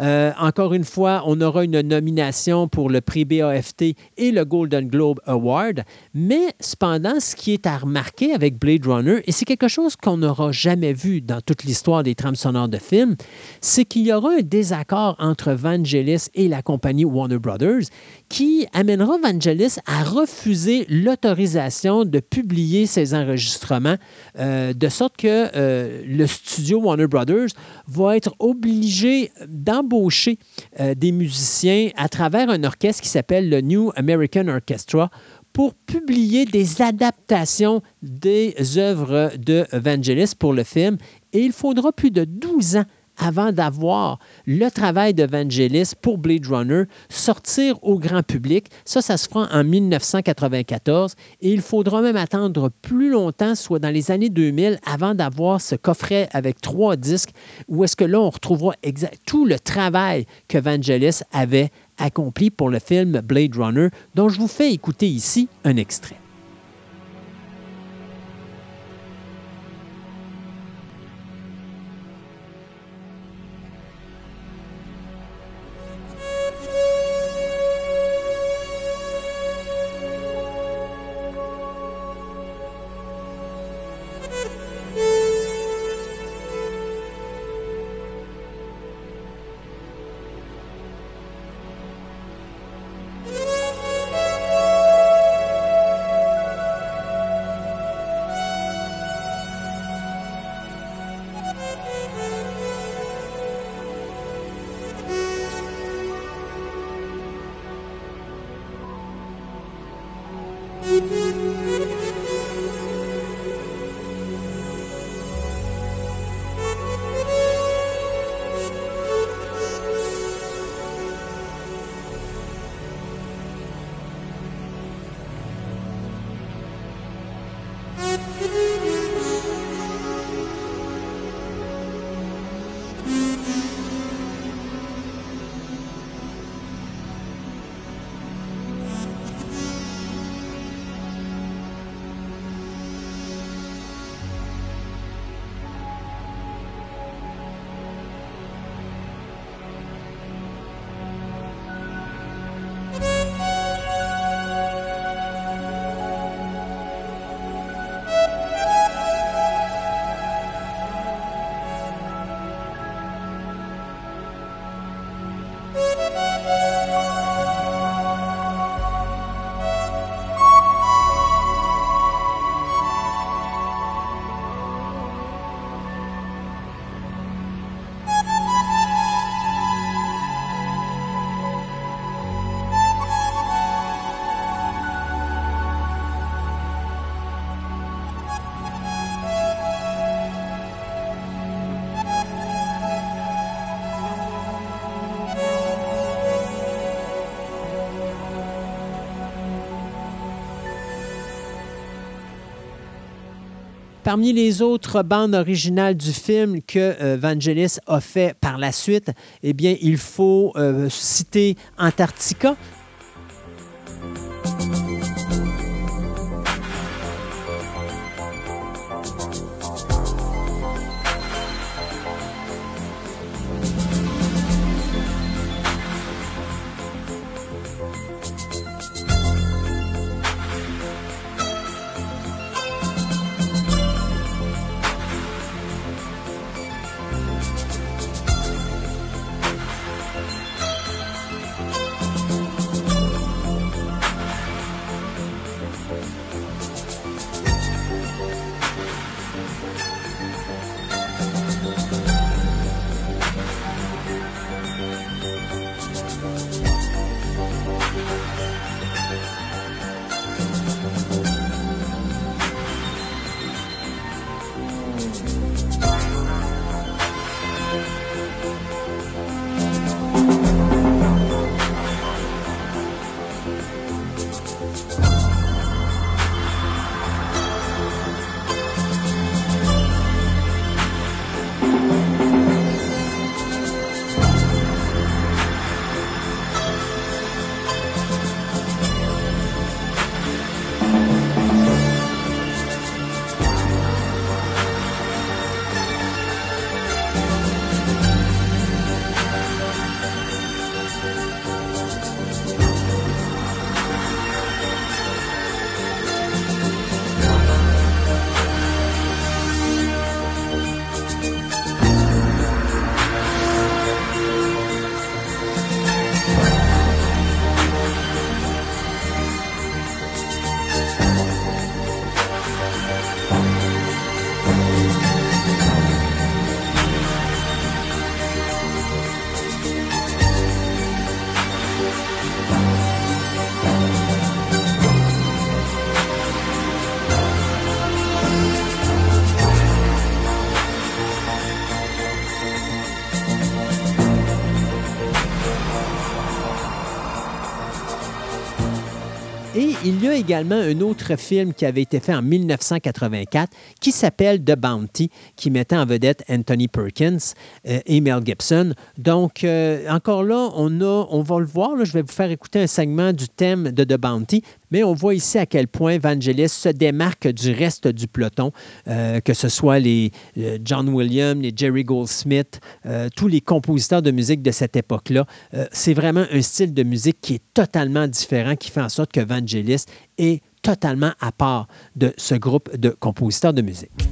Euh, encore une fois, on aura une nomination pour le prix BAFT et le Golden Globe Award. Mais cependant, ce qui est à remarquer avec Blade Runner, et c'est quelque chose qu'on n'aura jamais vu dans toute l'histoire des trames sonores de films, c'est qu'il y aura un désaccord entre Vangelis et la compagnie Warner Brothers qui amènera Vangelis à refuser l'autorisation de publier ses enregistrements, euh, de sorte que euh, le studio Warner Brothers va être obligé d'embaucher euh, des musiciens à travers un orchestre qui s'appelle le New American Orchestra pour publier des adaptations des œuvres de Vangelis pour le film. Et il faudra plus de 12 ans avant d'avoir le travail de Vangelis pour Blade Runner sortir au grand public. Ça, ça se fera en 1994 et il faudra même attendre plus longtemps, soit dans les années 2000, avant d'avoir ce coffret avec trois disques où est-ce que là, on retrouvera tout le travail que Vangelis avait accompli pour le film Blade Runner, dont je vous fais écouter ici un extrait. Parmi les autres bandes originales du film que euh, Vangelis a fait par la suite, eh bien, il faut euh, citer Antarctica, il y a également un autre film qui avait été fait en 1984 qui s'appelle The Bounty, qui mettait en vedette Anthony Perkins euh, et Mel Gibson. Donc, euh, encore là, on va le voir. je vais vous faire écouter un segment du thème de The Bounty, mais on voit ici à quel point Vangelis se démarque du reste du peloton, euh, que ce soit les John Williams, les Jerry Goldsmith, tous les compositeurs de musique de cette époque-là. c'est vraiment un style de musique qui est totalement différent, qui fait en sorte que Vangelis est totalement à part de ce groupe de compositeurs de musique.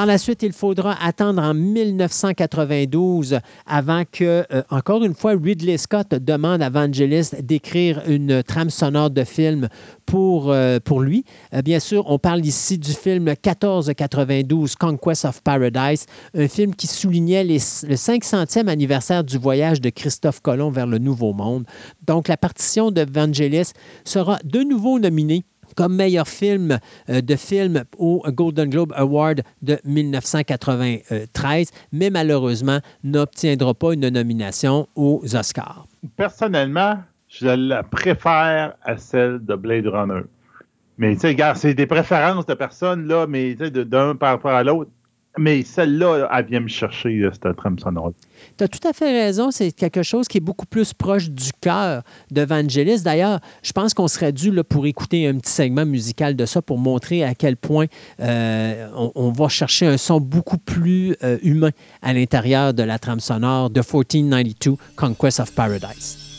Par la suite, il faudra attendre en 1992 avant que, euh, encore une fois, Ridley Scott demande à Vangelis d'écrire une trame sonore de film pour, euh, pour lui. Euh, bien sûr, on parle ici du film 1492, Conquest of Paradise, un film qui soulignait le 500e anniversaire du voyage de Christophe Colomb vers le Nouveau Monde. Donc, la partition de Vangelis sera de nouveau nominée comme meilleur film euh, de film au Golden Globe Award de 1993, mais malheureusement n'obtiendra pas une nomination aux Oscars. Personnellement, je la préfère à celle de Blade Runner. Mais tu sais, c'est des préférences de personnes, là, mais d'un par rapport à l'autre. Mais celle-là, elle vient me chercher, cette trame sonore. Tu as tout à fait raison. C'est quelque chose qui est beaucoup plus proche du cœur de Vangelis. D'ailleurs, je pense qu'on serait dû là, pour écouter un petit segment musical de ça pour montrer à quel point euh, on, va chercher un son beaucoup plus euh, humain à l'intérieur de la trame sonore de 1492 Conquest of Paradise.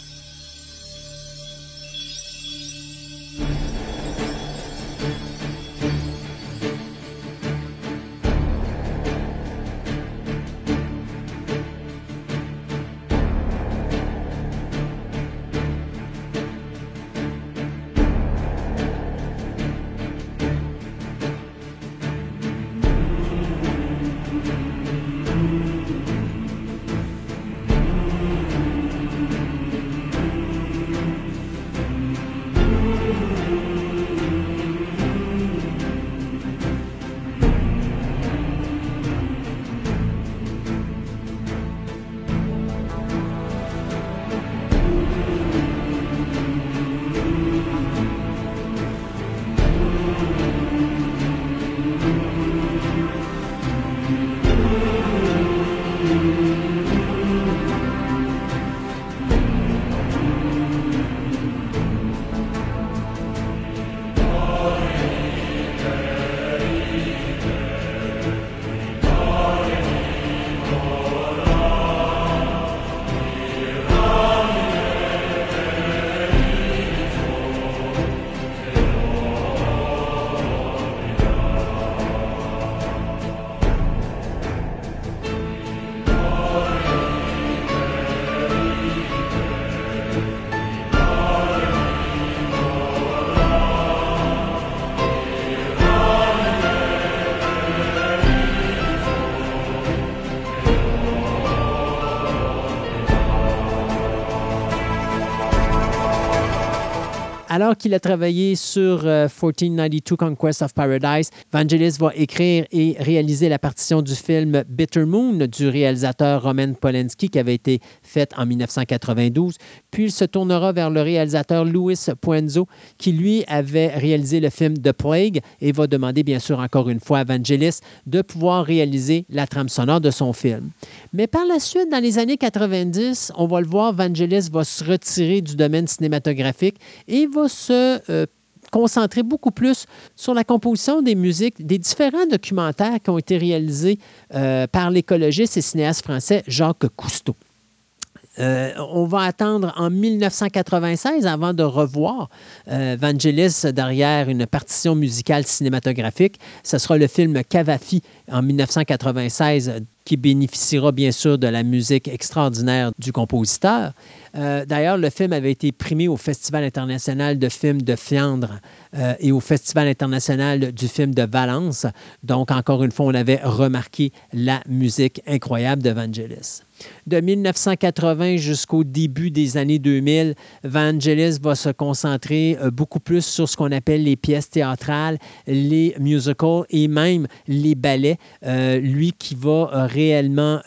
Alors qu'il a travaillé sur 1492 euh, Conquest of Paradise, Vangelis va écrire et réaliser la partition du film Bitter Moon du réalisateur Roman Polanski qui avait été faite en 1992. Puis il se tournera vers le réalisateur Louis Puenzo qui lui avait réalisé le film The Plague et va demander bien sûr encore une fois à Vangelis de pouvoir réaliser la trame sonore de son film. Mais par la suite, dans les années 90, on va le voir, Vangelis va se retirer du domaine cinématographique et se euh, concentrer beaucoup plus sur la composition des musiques des différents documentaires qui ont été réalisés euh, par l'écologiste et cinéaste français Jacques Cousteau. Euh, on va attendre en 1996 avant de revoir Vangelis derrière une partition musicale cinématographique. Ce sera le film Cavafi en 1996 qui bénéficiera bien sûr de la musique extraordinaire du compositeur. Euh, d'ailleurs, le film avait été primé au Festival international de films de Fiandre euh, et au Festival international du film de Valence. Donc, encore une fois, on avait remarqué la musique incroyable de Vangelis. De 1980 jusqu'au début des années 2000, Vangelis va se concentrer euh, beaucoup plus sur ce qu'on appelle les pièces théâtrales, les musicals et même les ballets. Lui qui va réellement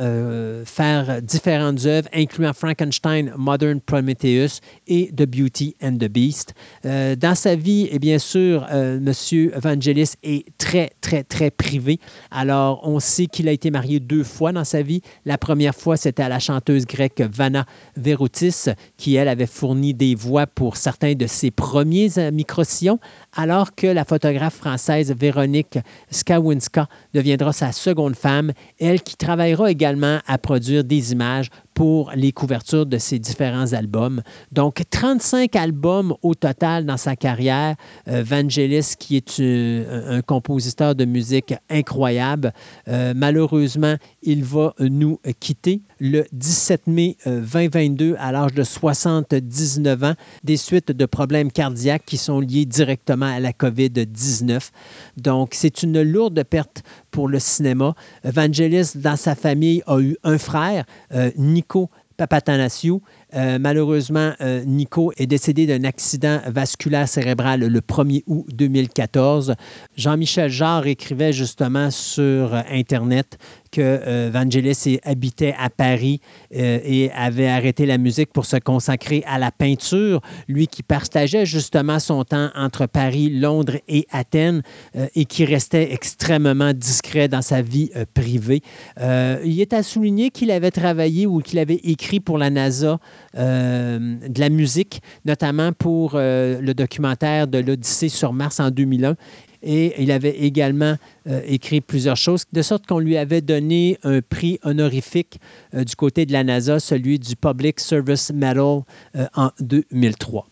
faire différentes œuvres, incluant Frankenstein, Modern Prometheus et The Beauty and the Beast. Euh, dans sa vie, et bien sûr, euh, M. Vangelis est très, très, très privé. Alors, on sait qu'il a été marié deux fois dans sa vie. La première fois, c'était à la chanteuse grecque Vanna Veroutis, qui, elle, avait fourni des voix pour certains de ses premiers euh, micro-sillons, alors que la photographe française Véronique Skawinska deviendra sa seconde femme, elle qui travaillera également à produire des images pour les couvertures de ses différents albums. Donc, 35 albums au total dans sa carrière. Euh, Vangelis, qui est un, compositeur de musique incroyable, euh, malheureusement, il va nous quitter le 17 mai 2022 euh, à l'âge de 79 ans des suites de problèmes cardiaques qui sont liés directement à la COVID-19. Donc, c'est une lourde perte pour le cinéma. Vangelis, dans sa famille, a eu un frère, euh, Nico Papatanasiou. Euh, malheureusement, euh, Nico est décédé d'un accident vasculaire cérébral le 1er août 2014. Jean-Michel Jarre écrivait justement sur Internet que euh, Vangelis habitait à Paris euh, et avait arrêté la musique pour se consacrer à la peinture. Lui qui partageait justement son temps entre Paris, Londres et Athènes euh, et qui restait extrêmement discret dans sa vie privée. il est à souligner qu'il avait travaillé ou qu'il avait écrit pour la NASA de la musique, notamment pour le documentaire de l'Odyssée sur Mars en 2001 et il avait également euh, écrit plusieurs choses, de sorte qu'on lui avait donné un prix honorifique euh, du côté de la NASA, celui du Public Service Medal euh, en 2003.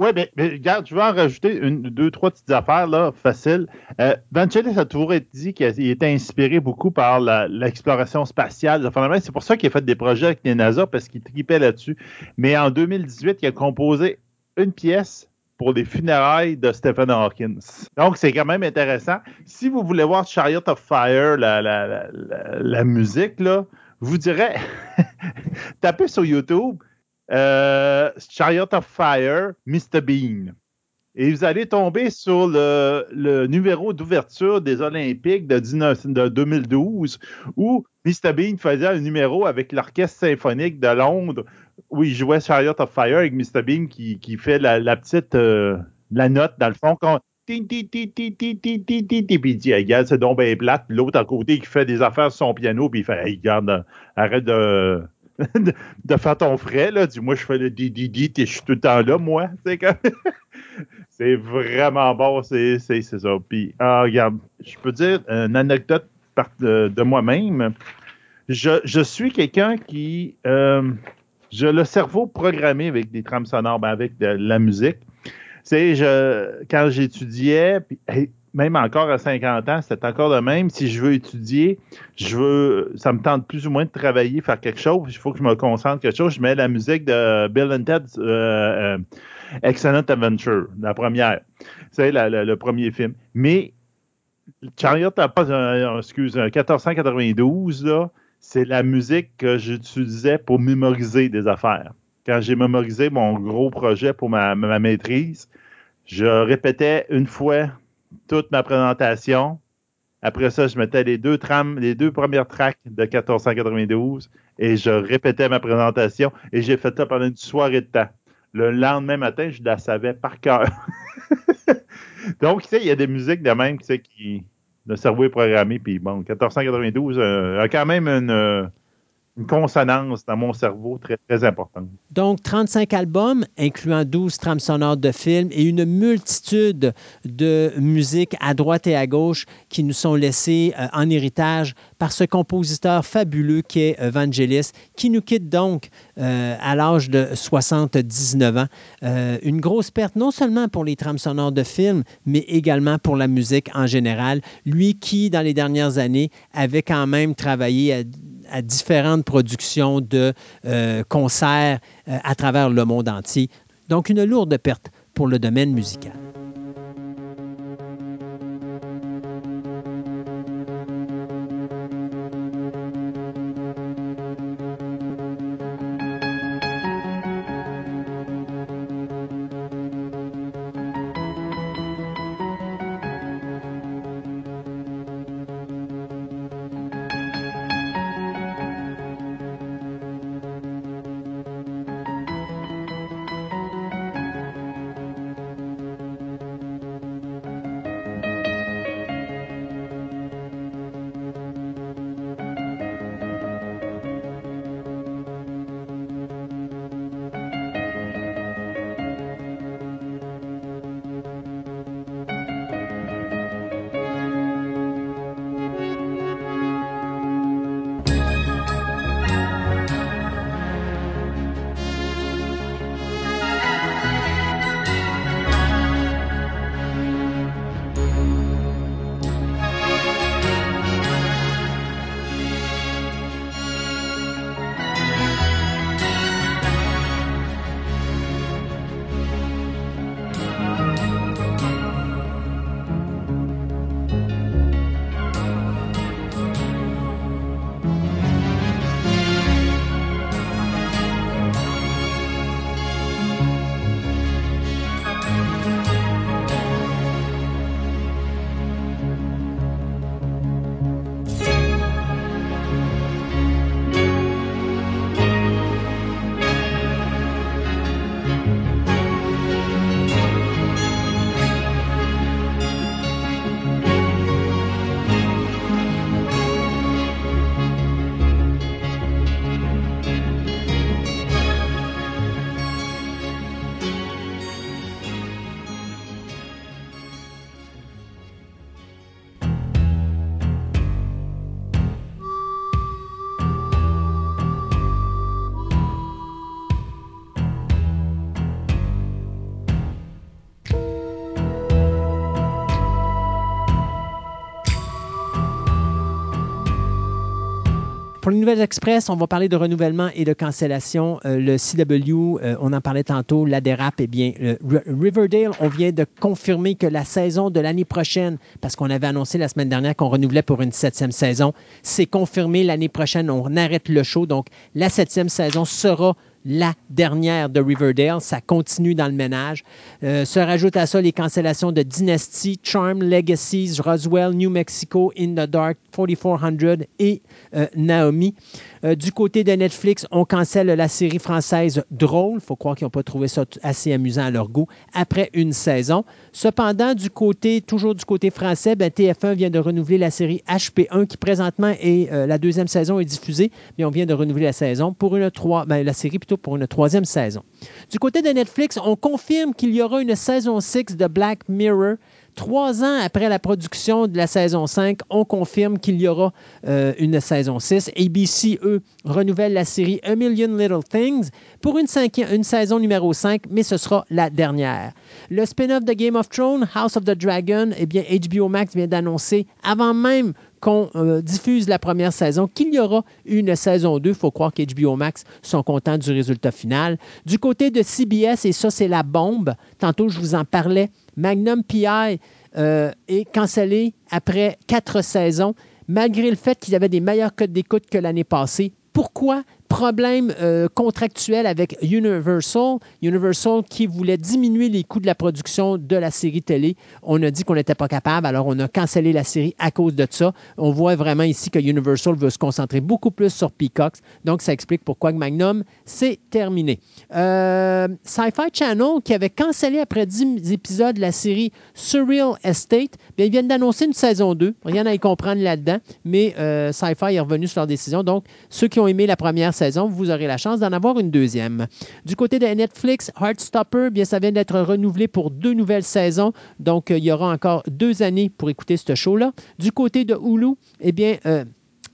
Oui, mais, regarde, je vais en rajouter une, deux, trois petites affaires là, faciles. Vangelis a toujours dit qu'il était inspiré beaucoup par l'exploration spatiale. C'est pour ça qu'il a fait des projets avec les NASA parce qu'il tripait là-dessus. Mais en 2018, il a composé une pièce pour les funérailles de Stephen Hawkins. Donc, c'est quand même intéressant. Si vous voulez voir Chariot of Fire, la, musique, là, vous direz, tapez sur YouTube euh, Chariot of Fire, Mr. Bean. Et vous allez tomber sur le, numéro d'ouverture des Olympiques de, 2012 où Mr. Bean faisait un numéro avec l'Orchestre symphonique de Londres où il jouait Chariot of Fire avec Mr. Bean qui, fait la, petite la note dans le fond. Quand, puis il dit, regarde, c'est donc bien plate. L'autre à côté qui fait des affaires sur son piano, puis il fait, hey, regarde, arrête de, de, faire ton frais, là. Dis-moi, je fais le DDD, je suis tout le temps là, moi. C'est comme... C'est vraiment bon, c'est ça. Puis, ah, regarde, je peux dire une anecdote de, moi-même. Je, suis quelqu'un qui. Euh, j'ai le cerveau programmé avec des trames sonores, ben, avec de, la musique. Tu je, quand j'étudiais, même encore à 50 ans, c'est encore de même. Si je veux étudier, je veux, ça me tente plus ou moins de travailler, faire quelque chose. Il faut que je me concentre quelque chose. Je mets la musique de Bill and Ted euh, euh, Excellent Adventure, la première. C'est le premier film. Mais Chariot pas, un, excuse, 1492, là, c'est la musique que j'utilisais pour mémoriser des affaires. Quand j'ai mémorisé mon gros projet pour ma, maîtrise, je répétais une fois toute ma présentation. Après ça, je mettais les deux trames, les deux premières tracks de 1492 et je répétais ma présentation et j'ai fait ça pendant une soirée de temps. Le lendemain matin, je la savais par cœur. Donc, tu sais, il y a des musiques de même, tu sais, qui. Le cerveau est programmé, puis bon, 1492 euh, a quand même une, euh, une consonance dans mon cerveau très, très importante. Donc, 35 albums, incluant 12 trames sonores de films et une multitude de musiques à droite et à gauche qui nous sont laissées euh, en héritage par ce compositeur fabuleux qui est euh, Vangelis, qui nous quitte donc euh, à l'âge de 79 ans. une grosse perte, non seulement pour les trames sonores de films, mais également pour la musique en général. Lui qui, dans les dernières années, avait quand même travaillé à à différentes productions de euh, concerts euh, à travers le monde entier. Donc, une lourde perte pour le domaine musical. Pour les Nouvelles Express, on va parler de renouvellement et de cancellation. Euh, le CW, euh, on en parlait tantôt, la dérape, eh bien, Riverdale, on vient de confirmer que la saison de l'année prochaine, parce qu'on avait annoncé la semaine dernière qu'on renouvelait pour une septième saison, c'est confirmé l'année prochaine, on arrête le show. Donc, la septième saison sera la dernière de Riverdale. Ça continue dans le ménage. Euh, se rajoute à ça les cancellations de Dynasty, Charm, Legacies, Roswell, New Mexico, In the Dark, 4400 et euh, Naomi. Euh, du côté de Netflix, on cancelle la série française Drôle. Il faut croire qu'ils n'ont pas trouvé ça assez amusant à leur goût après une saison. Cependant, du côté, toujours du côté français, ben, TF1 vient de renouveler la série HP1 qui présentement est euh, la deuxième saison est diffusée, mais on vient de renouveler la saison pour une ben, la série plutôt pour une troisième saison. Du côté de Netflix, on confirme qu'il y aura une saison 6 de Black Mirror Trois ans après la production de la saison 5, on confirme qu'il y aura euh, une saison 6. ABC, eux, renouvelle la série A Million Little Things pour une, saison numéro 5, mais ce sera la dernière. Le spin-off de Game of Thrones, House of the Dragon, eh bien, HBO Max vient d'annoncer, avant même qu'on euh, diffuse la première saison, qu'il y aura une saison 2. Il faut croire qu'HBO Max sont contents du résultat final. Du côté de CBS, et ça, c'est la bombe, tantôt je vous en parlais, Magnum PI euh, est cancellé après quatre saisons, malgré le fait qu'il avait des meilleurs codes d'écoute que l'année passée. Pourquoi? Problème euh, contractuel avec Universal. Universal qui voulait diminuer les coûts de la production de la série télé. On a dit qu'on n'était pas capable, alors on a cancellé la série à cause de ça. On voit vraiment ici que Universal veut se concentrer beaucoup plus sur Peacocks. Donc, ça explique pourquoi Magnum, c'est terminé. Euh, Sci-Fi Channel, qui avait cancellé après 10 épisodes la série Surreal Estate, bien, ils viennent d'annoncer une saison 2. Rien à y comprendre là-dedans, mais euh, Sci-Fi est revenu sur leur décision. Donc, ceux qui ont aimé la première saison, vous aurez la chance d'en avoir une deuxième. Du côté de Netflix, Heartstopper, bien, ça vient d'être renouvelé pour deux nouvelles saisons. Donc, euh, il y aura encore deux années pour écouter ce show-là. Du côté de Hulu, eh bien, euh,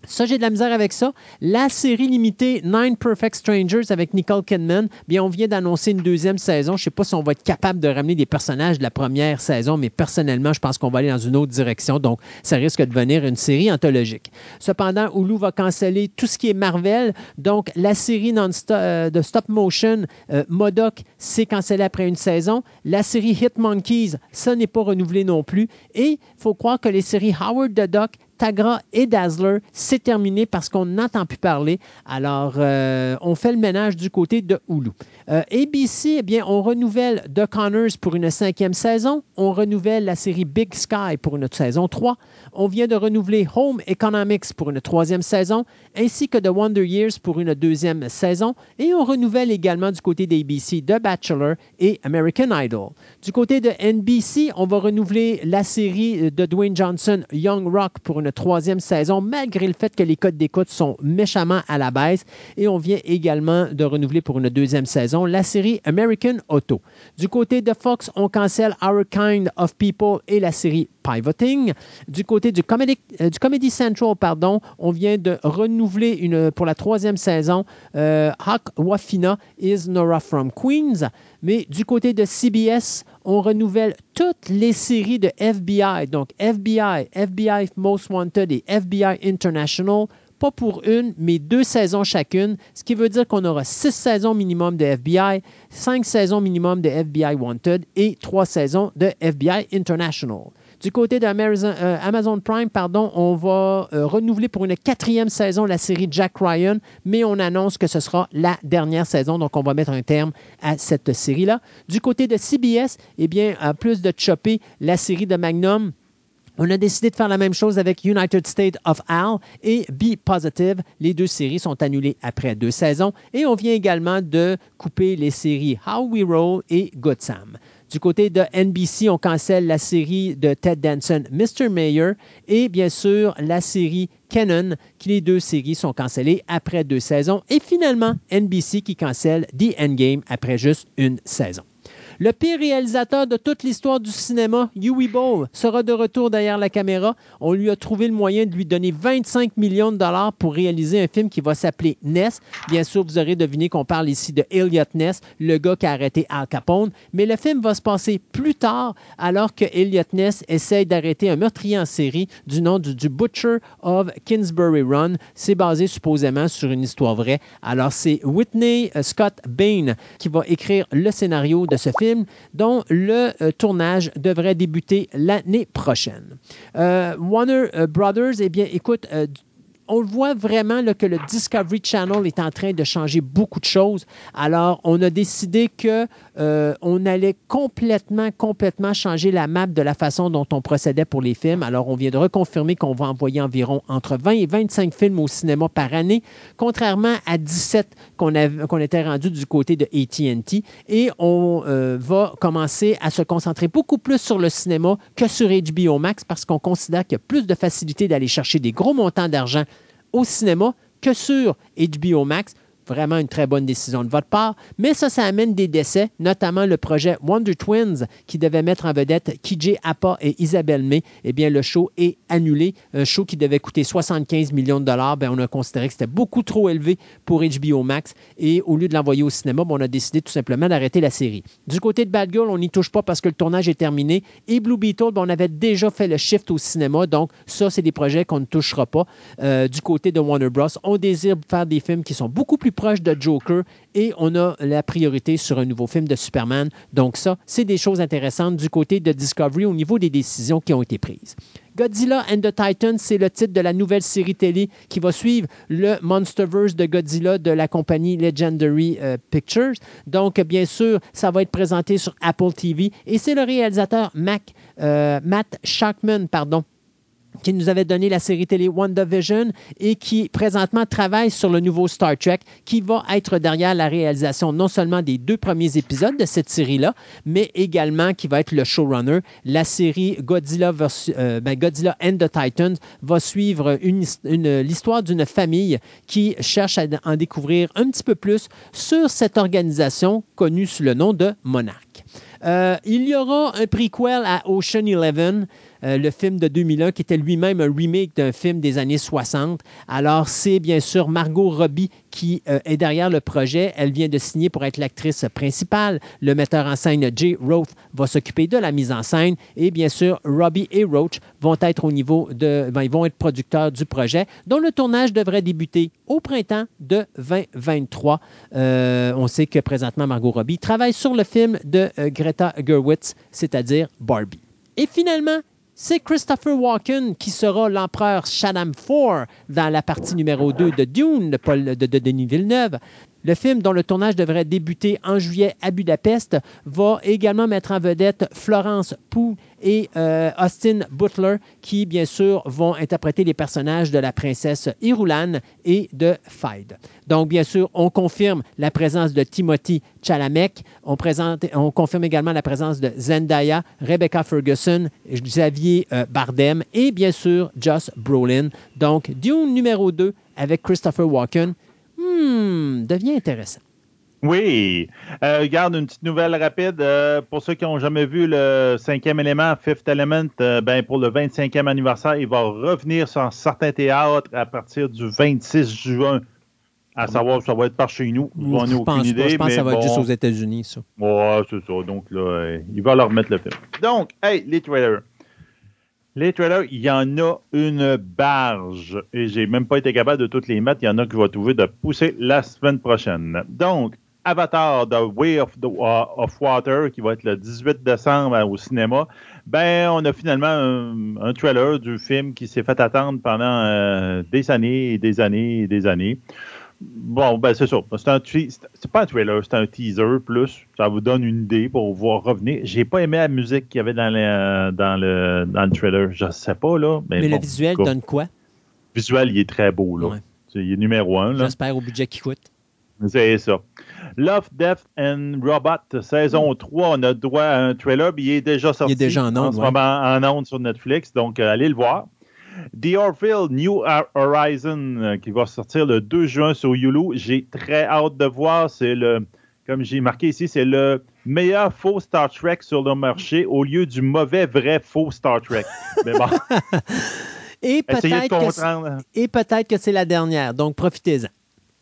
ça, j'ai de la misère avec ça. La série limitée Nine Perfect Strangers avec Nicole Kidman, bien, on vient d'annoncer une deuxième saison. Je ne sais pas si on va être capable de ramener des personnages de la première saison, mais personnellement, je pense qu'on va aller dans une autre direction. Donc, ça risque de devenir une série anthologique. Cependant, Hulu va canceller tout ce qui est Marvel. Donc, la série non euh, de stop motion euh, Modoc, c'est cancellé après une saison. La série Hit Monkeys, ça n'est pas renouvelé non plus. Et il faut croire que les séries Howard the Duck Tagra et Dazzler, c'est terminé parce qu'on n'entend plus parler. Alors, euh, on fait le ménage du côté de Hulu. Euh, ABC, eh bien, on renouvelle The Connors pour une cinquième saison. On renouvelle la série Big Sky pour une saison 3. On vient de renouveler Home Economics pour une troisième saison, ainsi que The Wonder Years pour une deuxième saison. Et on renouvelle également du côté d'ABC The Bachelor et American Idol. Du côté de NBC, on va renouveler la série de Dwayne Johnson, Young Rock, pour une troisième saison, malgré le fait que les codes d'écoute sont méchamment à la baisse. Et on vient également de renouveler pour une deuxième saison la série American Auto. Du côté de Fox, on cancelle Our Kind of People et la série Pivoting. Du côté du Comedy, euh, du Comedy Central, pardon, on vient de renouveler une, pour la troisième saison euh, Hawk Wafina is Nora from Queens. Mais du côté de CBS, on renouvelle toutes les séries de FBI, donc FBI, FBI Most Wanted et FBI International, pas pour une, mais deux saisons chacune, ce qui veut dire qu'on aura six saisons minimum de FBI, cinq saisons minimum de FBI Wanted et trois saisons de FBI International. Du côté d'Amazon euh, Prime, on va euh, renouveler pour une quatrième saison la série Jack Ryan, mais on annonce que ce sera la dernière saison, donc on va mettre un terme à cette série-là. Du côté de CBS, eh bien, à plus de chopper la série de Magnum, on a décidé de faire la même chose avec United States of Al et Be Positive. Les deux séries sont annulées après deux saisons. Et on vient également de couper les séries How We Roll et Good Sam. Du côté de NBC, on cancelle la série de Ted Danson, Mr. Mayor, et bien sûr la série Canon, qui les deux séries sont cancellées après deux saisons. Et finalement, NBC qui cancelle The Endgame après juste une saison. Le pire réalisateur de toute l'histoire du cinéma, Huey Ball, sera de retour derrière la caméra. On lui a trouvé le moyen de lui donner 25 millions de dollars pour réaliser un film qui va s'appeler Ness. Bien sûr, vous aurez deviné qu'on parle ici de Elliot Ness, le gars qui a arrêté Al Capone. Mais le film va se passer plus tard, alors que Elliot Ness essaye d'arrêter un meurtrier en série du nom du, du Butcher of Kingsbury Run. C'est basé supposément sur une histoire vraie. Alors, c'est Whitney euh, Scott Bain qui va écrire le scénario de ce film, dont le euh, tournage devrait débuter l'année prochaine. Euh, Warner euh, Brothers, eh bien, écoute, on voit vraiment que le Discovery Channel est en train de changer beaucoup de choses. Alors, on a décidé que euh, allait complètement, complètement changer la map de la façon dont on procédait pour les films. Alors, on vient de reconfirmer qu'on va envoyer environ entre 20 et 25 films au cinéma par année, contrairement à 17 qu'on avait- qu'on était rendu du côté de AT&T. Et on euh, va commencer à se concentrer beaucoup plus sur le cinéma que sur HBO Max parce qu'on considère qu'il y a plus de facilité d'aller chercher des gros montants d'argent au cinéma que sur HBO Max. Vraiment une très bonne décision de votre part. Mais ça, ça amène des décès, notamment le projet Wonder Twins qui devait mettre en vedette KJ Appa et Isabelle May. Eh bien, le show est annulé. Un show qui devait coûter 75 millions de dollars. Ben, on a considéré que c'était beaucoup trop élevé pour HBO Max. Et au lieu de l'envoyer au cinéma, ben, on a décidé tout simplement d'arrêter la série. Du côté de Bad Girl, on n'y touche pas parce que le tournage est terminé. Et Blue Beetle, ben, on avait déjà fait le shift au cinéma. Donc, ça, c'est des projets qu'on ne touchera pas. Euh, du côté de Warner Bros., on désire faire des films qui sont beaucoup plus proches de Joker et on a la priorité sur un nouveau film de Superman. Donc, ça, c'est des choses intéressantes du côté de Discovery au niveau des décisions qui ont été prises. Godzilla and the Titans, c'est le titre de la nouvelle série télé qui va suivre le Monsterverse de Godzilla de la compagnie Legendary euh, Pictures. Donc, bien sûr, ça va être présenté sur Apple TV et c'est le réalisateur Mac, euh, Matt Shackman, pardon, qui nous avait donné la série télé WandaVision et qui présentement travaille sur le nouveau Star Trek, qui va être derrière la réalisation non seulement des deux premiers épisodes de cette série-là, mais également qui va être le showrunner. La série Godzilla, versus- euh, ben, Godzilla and the Titans va suivre l'histoire d'une famille qui cherche à en découvrir un petit peu plus sur cette organisation connue sous le nom de Monarch. Euh, il y aura un prequel à Ocean Eleven, euh, le film de 2001, qui était lui-même un remake d'un film des années 60. Alors, c'est bien sûr Margot Robbie qui euh, est derrière le projet. Elle vient de signer pour être l'actrice principale. Le metteur en scène Jay Roth va s'occuper de la mise en scène. Et bien sûr, Robbie et Roach vont être au niveau de. ben, ils vont être producteurs du projet, dont le tournage devrait débuter au printemps de 2023. Euh, on sait que présentement, Margot Robbie travaille sur le film de Greta Gerwitz, c'est-à-dire Barbie. Et finalement, c'est Christopher Walken qui sera l'empereur Shaddam IV dans la partie numéro 2 de Dune de, de Denis Villeneuve. Le film, dont le tournage devrait débuter en juillet à Budapest, va également mettre en vedette Florence Pugh et euh, Austin Butler, qui, bien sûr, vont interpréter les personnages de la princesse Irulan et de Fide. Donc, bien sûr, on confirme la présence de Timothy présente, on confirme également la présence de Zendaya, Rebecca Ferguson, Xavier euh, Bardem et, bien sûr, Joss Brolin. Donc, Dune numéro 2 avec Christopher Walken. Hmm, devient intéressant. Oui. Euh, regarde, une petite nouvelle rapide. euh, pour ceux qui n'ont jamais vu le cinquième élément, Fifth Element, euh, ben, pour le 25e anniversaire, il va revenir sur certains théâtres à partir du 26 juin. À savoir, ça va être par chez nous. Je aucune pense, pas. idée. Je pense que ça va être juste aux États-Unis, ça. Ouais, c'est ça. Donc, là, euh, il va leur remettre le film. Donc, hey, les trailers. Les trailers, il y en a une barge. Et j'ai même pas été capable de toutes les mettre. Il y en a que je vais trouver de pousser la semaine prochaine. Donc, Avatar, The Way of, the, uh, of Water, qui va être le 18 décembre euh, au cinéma. Ben, on a finalement un, un trailer du film qui s'est fait attendre pendant euh, des années et des années et des années. Bon, ben c'est ça. C'est un c'est pas un trailer, c'est un teaser plus. Ça vous donne une idée pour voir revenir. J'ai pas aimé la musique qu'il y avait dans le, dans le, dans le trailer. Je sais pas, là. Mais, Mais bon, le visuel en donne quoi? le visuel, il est très beau, là. Ouais. Il est numéro un. J'espère au budget qui coûte. C'est ça. Love, Death and Robot, saison 3, on a droit à un trailer, puis il est déjà sorti Hmm. déjà en ondes, ce ouais. moment en ondes sur Netflix, donc euh, allez le voir. The Orville New Horizon, euh, qui va sortir le 2 juin sur Hulu. J'ai très hâte de voir. C'est le comme j'ai marqué ici, c'est le meilleur faux Star Trek sur le marché au lieu du mauvais vrai faux Star Trek. Mais bon. Et peut-être que, comprendre. et peut-être que c'est la dernière, donc profitez-en.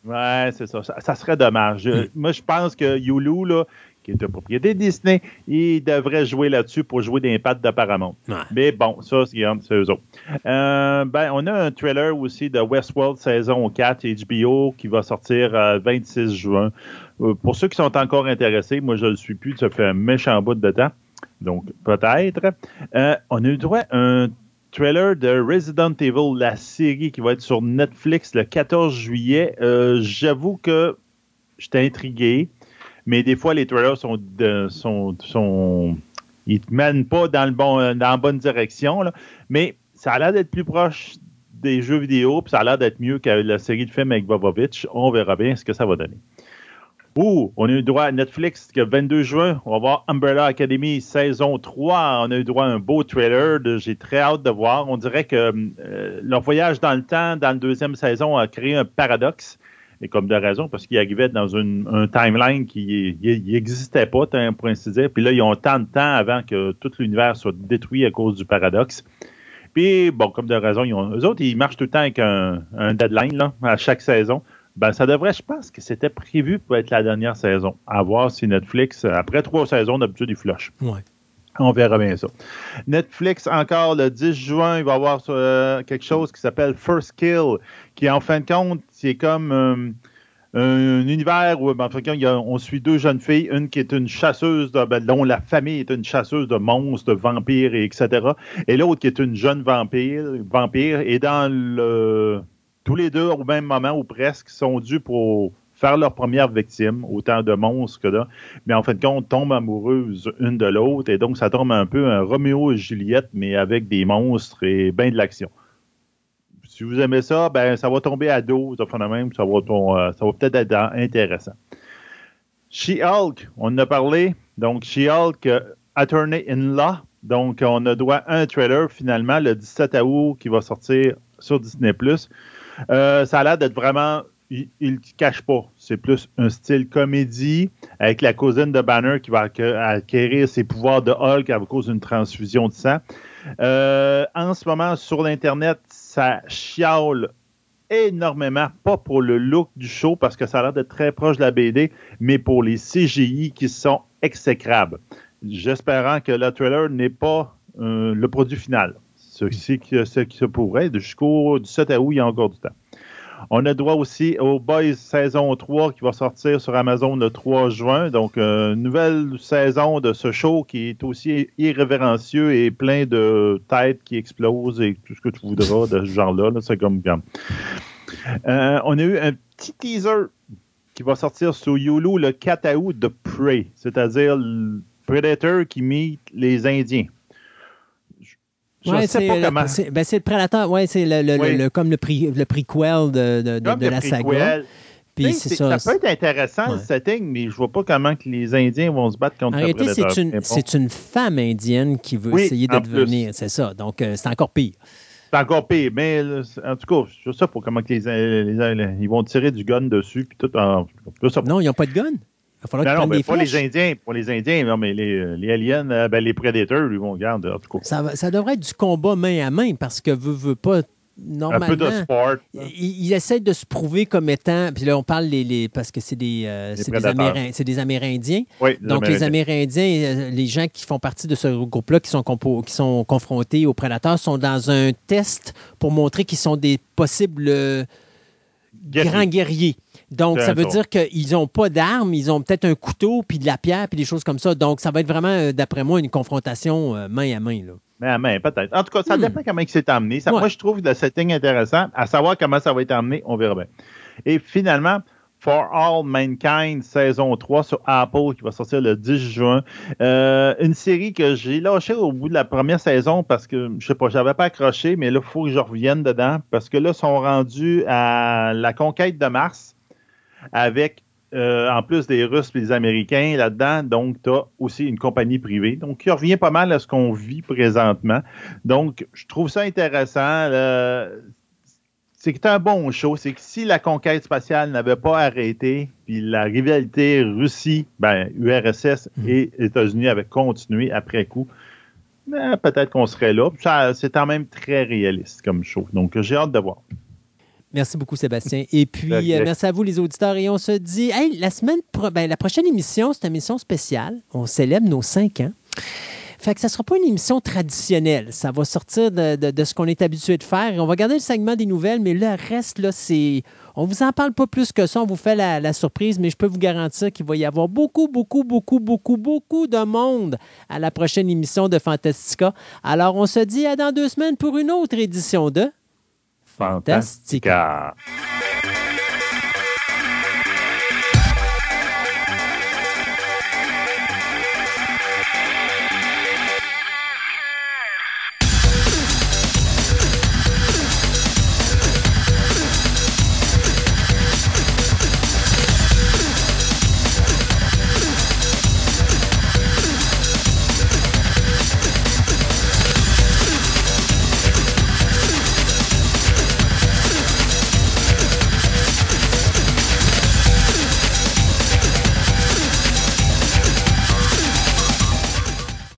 Ouais, c'est ça. ça. ça serait dommage. Je- Moi, je pense que Yulu, là, qui est de propriété Disney, il devrait jouer là-dessus pour jouer des pattes de Paramount. Ouais. Mais bon, ça, c'est eux autres. Euh, ben, on a un trailer aussi de Westworld saison 4 HBO qui va sortir le 26 juin. Euh, pour ceux qui sont encore intéressés, moi, je ne le suis plus, ça fait un méchant bout de temps. Donc, peut-être. Euh, on a eu droit à un trailer de Resident Evil, la série qui va être sur Netflix le 14 juillet. Euh, J'avoue que j'étais intrigué, mais des fois, les trailers sont, ils te mènent pas dans, le bon, dans la bonne direction, mais ça a l'air d'être plus proche des jeux vidéo, puis ça a l'air d'être mieux que la série de films avec Bobovich. On verra bien ce que ça va donner. Ouh, on a eu droit à Netflix que 22 juin, on va voir Umbrella Academy saison 3. On a eu droit à un beau trailer. J'ai très hâte de voir. On dirait que euh, leur voyage dans le temps, dans la deuxième saison, a créé un paradoxe. Et comme de raison, parce qu'ils arrivaient dans une, un timeline qui n'existait pas, pour ainsi dire. Puis là, ils ont tant de temps avant que tout l'univers soit détruit à cause du paradoxe. Puis, bon, comme de raison, ils ont, eux autres, ils marchent tout le temps avec un, un deadline là, à chaque saison. Ben, ça devrait, je pense que c'était prévu pour être la dernière saison. À voir si Netflix, après trois saisons, d'habitude, ils flushent. Ouais. On verra bien ça. Netflix, encore le 10 juin, il va y avoir euh, quelque chose qui s'appelle First Kill, qui en fin de compte, c'est comme euh, un univers où ben, on suit deux jeunes filles, une qui est une chasseuse, de, ben, dont la famille est une chasseuse de monstres, de vampires, et etc. Et l'autre qui est une jeune vampire, vampire et dans tous les deux au même moment ou presque sont dus pour faire leur première victime, autant de monstres que là. Mais en fin de compte, tombent amoureuses une de l'autre et donc ça tombe un peu un Roméo et Juliette, mais avec des monstres et bien de l'action. Si vous aimez ça, ben ça va tomber à dos, ça même, va, ton- euh, ça va peut-être être intéressant. She-Hulk, on en a parlé. Donc, She-Hulk, euh, Attorney in Law. Donc, on a droit à un trailer finalement le 17 août qui va sortir sur Disney+. Euh, ça a l'air d'être vraiment. Il ne cache pas. C'est plus un style comédie avec la cousine de Banner qui va acquérir ses pouvoirs de Hulk à cause d'une transfusion de sang. En ce moment, sur l'Internet, ça chiale énormément, pas pour le look du show parce que ça a l'air d'être très proche de la BD, mais pour les CGI qui sont exécrables. J'espérant que le trailer n'est pas euh, le produit final. Ce qui se pourrait. Jusqu'au 17 août, il y a encore du temps. On a droit aussi au Boys saison 3 qui va sortir sur Amazon le 3 juin. Donc, euh, nouvelle saison de ce show qui est aussi irrévérencieux et plein de têtes qui explosent et tout ce que tu voudras de ce genre-là. là. C'est comme. Euh, on a eu un petit teaser qui va sortir sur Yulu le 4 août de Prey, c'est-à-dire le Predator qui meet les Indiens. Je Ouais, sais c'est pas le- comment. c'est ben, c'est le prédateur, ouais, c'est le, le- Oui. le- comme le, pre, le prequel de, de, de- le la saga. Puis ça. Ça peut être intéressant le Ouais. setting, mais je vois pas comment que les Indiens vont se battre contre En le réalité, c'est une, c'est une femme indienne qui veut Oui, essayer de devenir, c'est ça. Donc, euh, c'est encore pire. c'est encore pire. Mais c'est- en tout cas, je sais pas comment que les, les- les- ils vont tirer du gun dessus puis tout. En. Non, ils n'ont pas de gun. Il va falloir Non, non, mais des pas les. Indiens. Pour les Indiens, non, mais les, les aliens, euh, ben, les prédateurs, ils vont garder, en tout cas. Ça, devrait être du combat main à main parce que veut, veut pas. Un Normalement, peu de sport. ils, ils essaient de se prouver comme étant. Puis là, on parle les, les- parce que c'est des, euh, c'est des. Amérin- des Amérindiens. Oui, Donc, les Amérindiens, euh, les gens qui font partie de ce groupe-là, qui sont, qui sont confrontés aux prédateurs, sont dans un test pour montrer qu'ils sont des possibles euh, grands guerriers. Donc, C'est ça veut dire qu'ils n'ont pas d'armes, ils ont peut-être un couteau, puis de la pierre, puis des choses comme ça. Donc, ça va être vraiment, euh, d'après moi, une confrontation euh, main à main. Là. Mais à main, peut-être. En tout cas, ça Hmm. dépend comment il s'est amené. Ça, Ouais. Moi, je trouve le setting intéressant. À savoir comment ça va être amené, on verra bien. Et finalement, For All Mankind, saison 3 sur Apple, qui va sortir le 10 juin. Euh, une série que j'ai lâchée au bout de la première saison parce que, je sais pas, j'avais pas accroché, mais là, il faut que je revienne dedans parce que là, ils sont rendus à la conquête de Mars avec euh, en plus des Russes et des Américains là-dedans, donc tu as aussi une compagnie privée. Donc, il revient pas mal à ce qu'on vit présentement. Donc, je trouve ça intéressant. là. c'est un bon show. C'est que si la conquête spatiale n'avait pas arrêté, puis la rivalité Russie, ben, URSS mhm. et États-Unis avaient continué après coup, ben, peut-être qu'on serait là. C'est quand même très réaliste comme show. Donc, j'ai hâte de voir. Merci beaucoup, Sébastien. Et puis, euh, merci à vous, les auditeurs. Et on se dit, la semaine, ben, la prochaine émission, c'est une émission spéciale. On célèbre nos cinq ans. Fait que ça ne sera pas une émission traditionnelle. Ça va sortir de, ce qu'on est habitué de faire. on va garder le segment des nouvelles, mais le reste, là, c'est. On vous en parle pas plus que ça. On vous fait la, la surprise, mais je peux vous garantir qu'il va y avoir beaucoup, beaucoup, beaucoup, beaucoup, beaucoup de monde à la prochaine émission de Fantastica. Alors, on se dit à dans deux semaines pour une autre édition de Fantástica.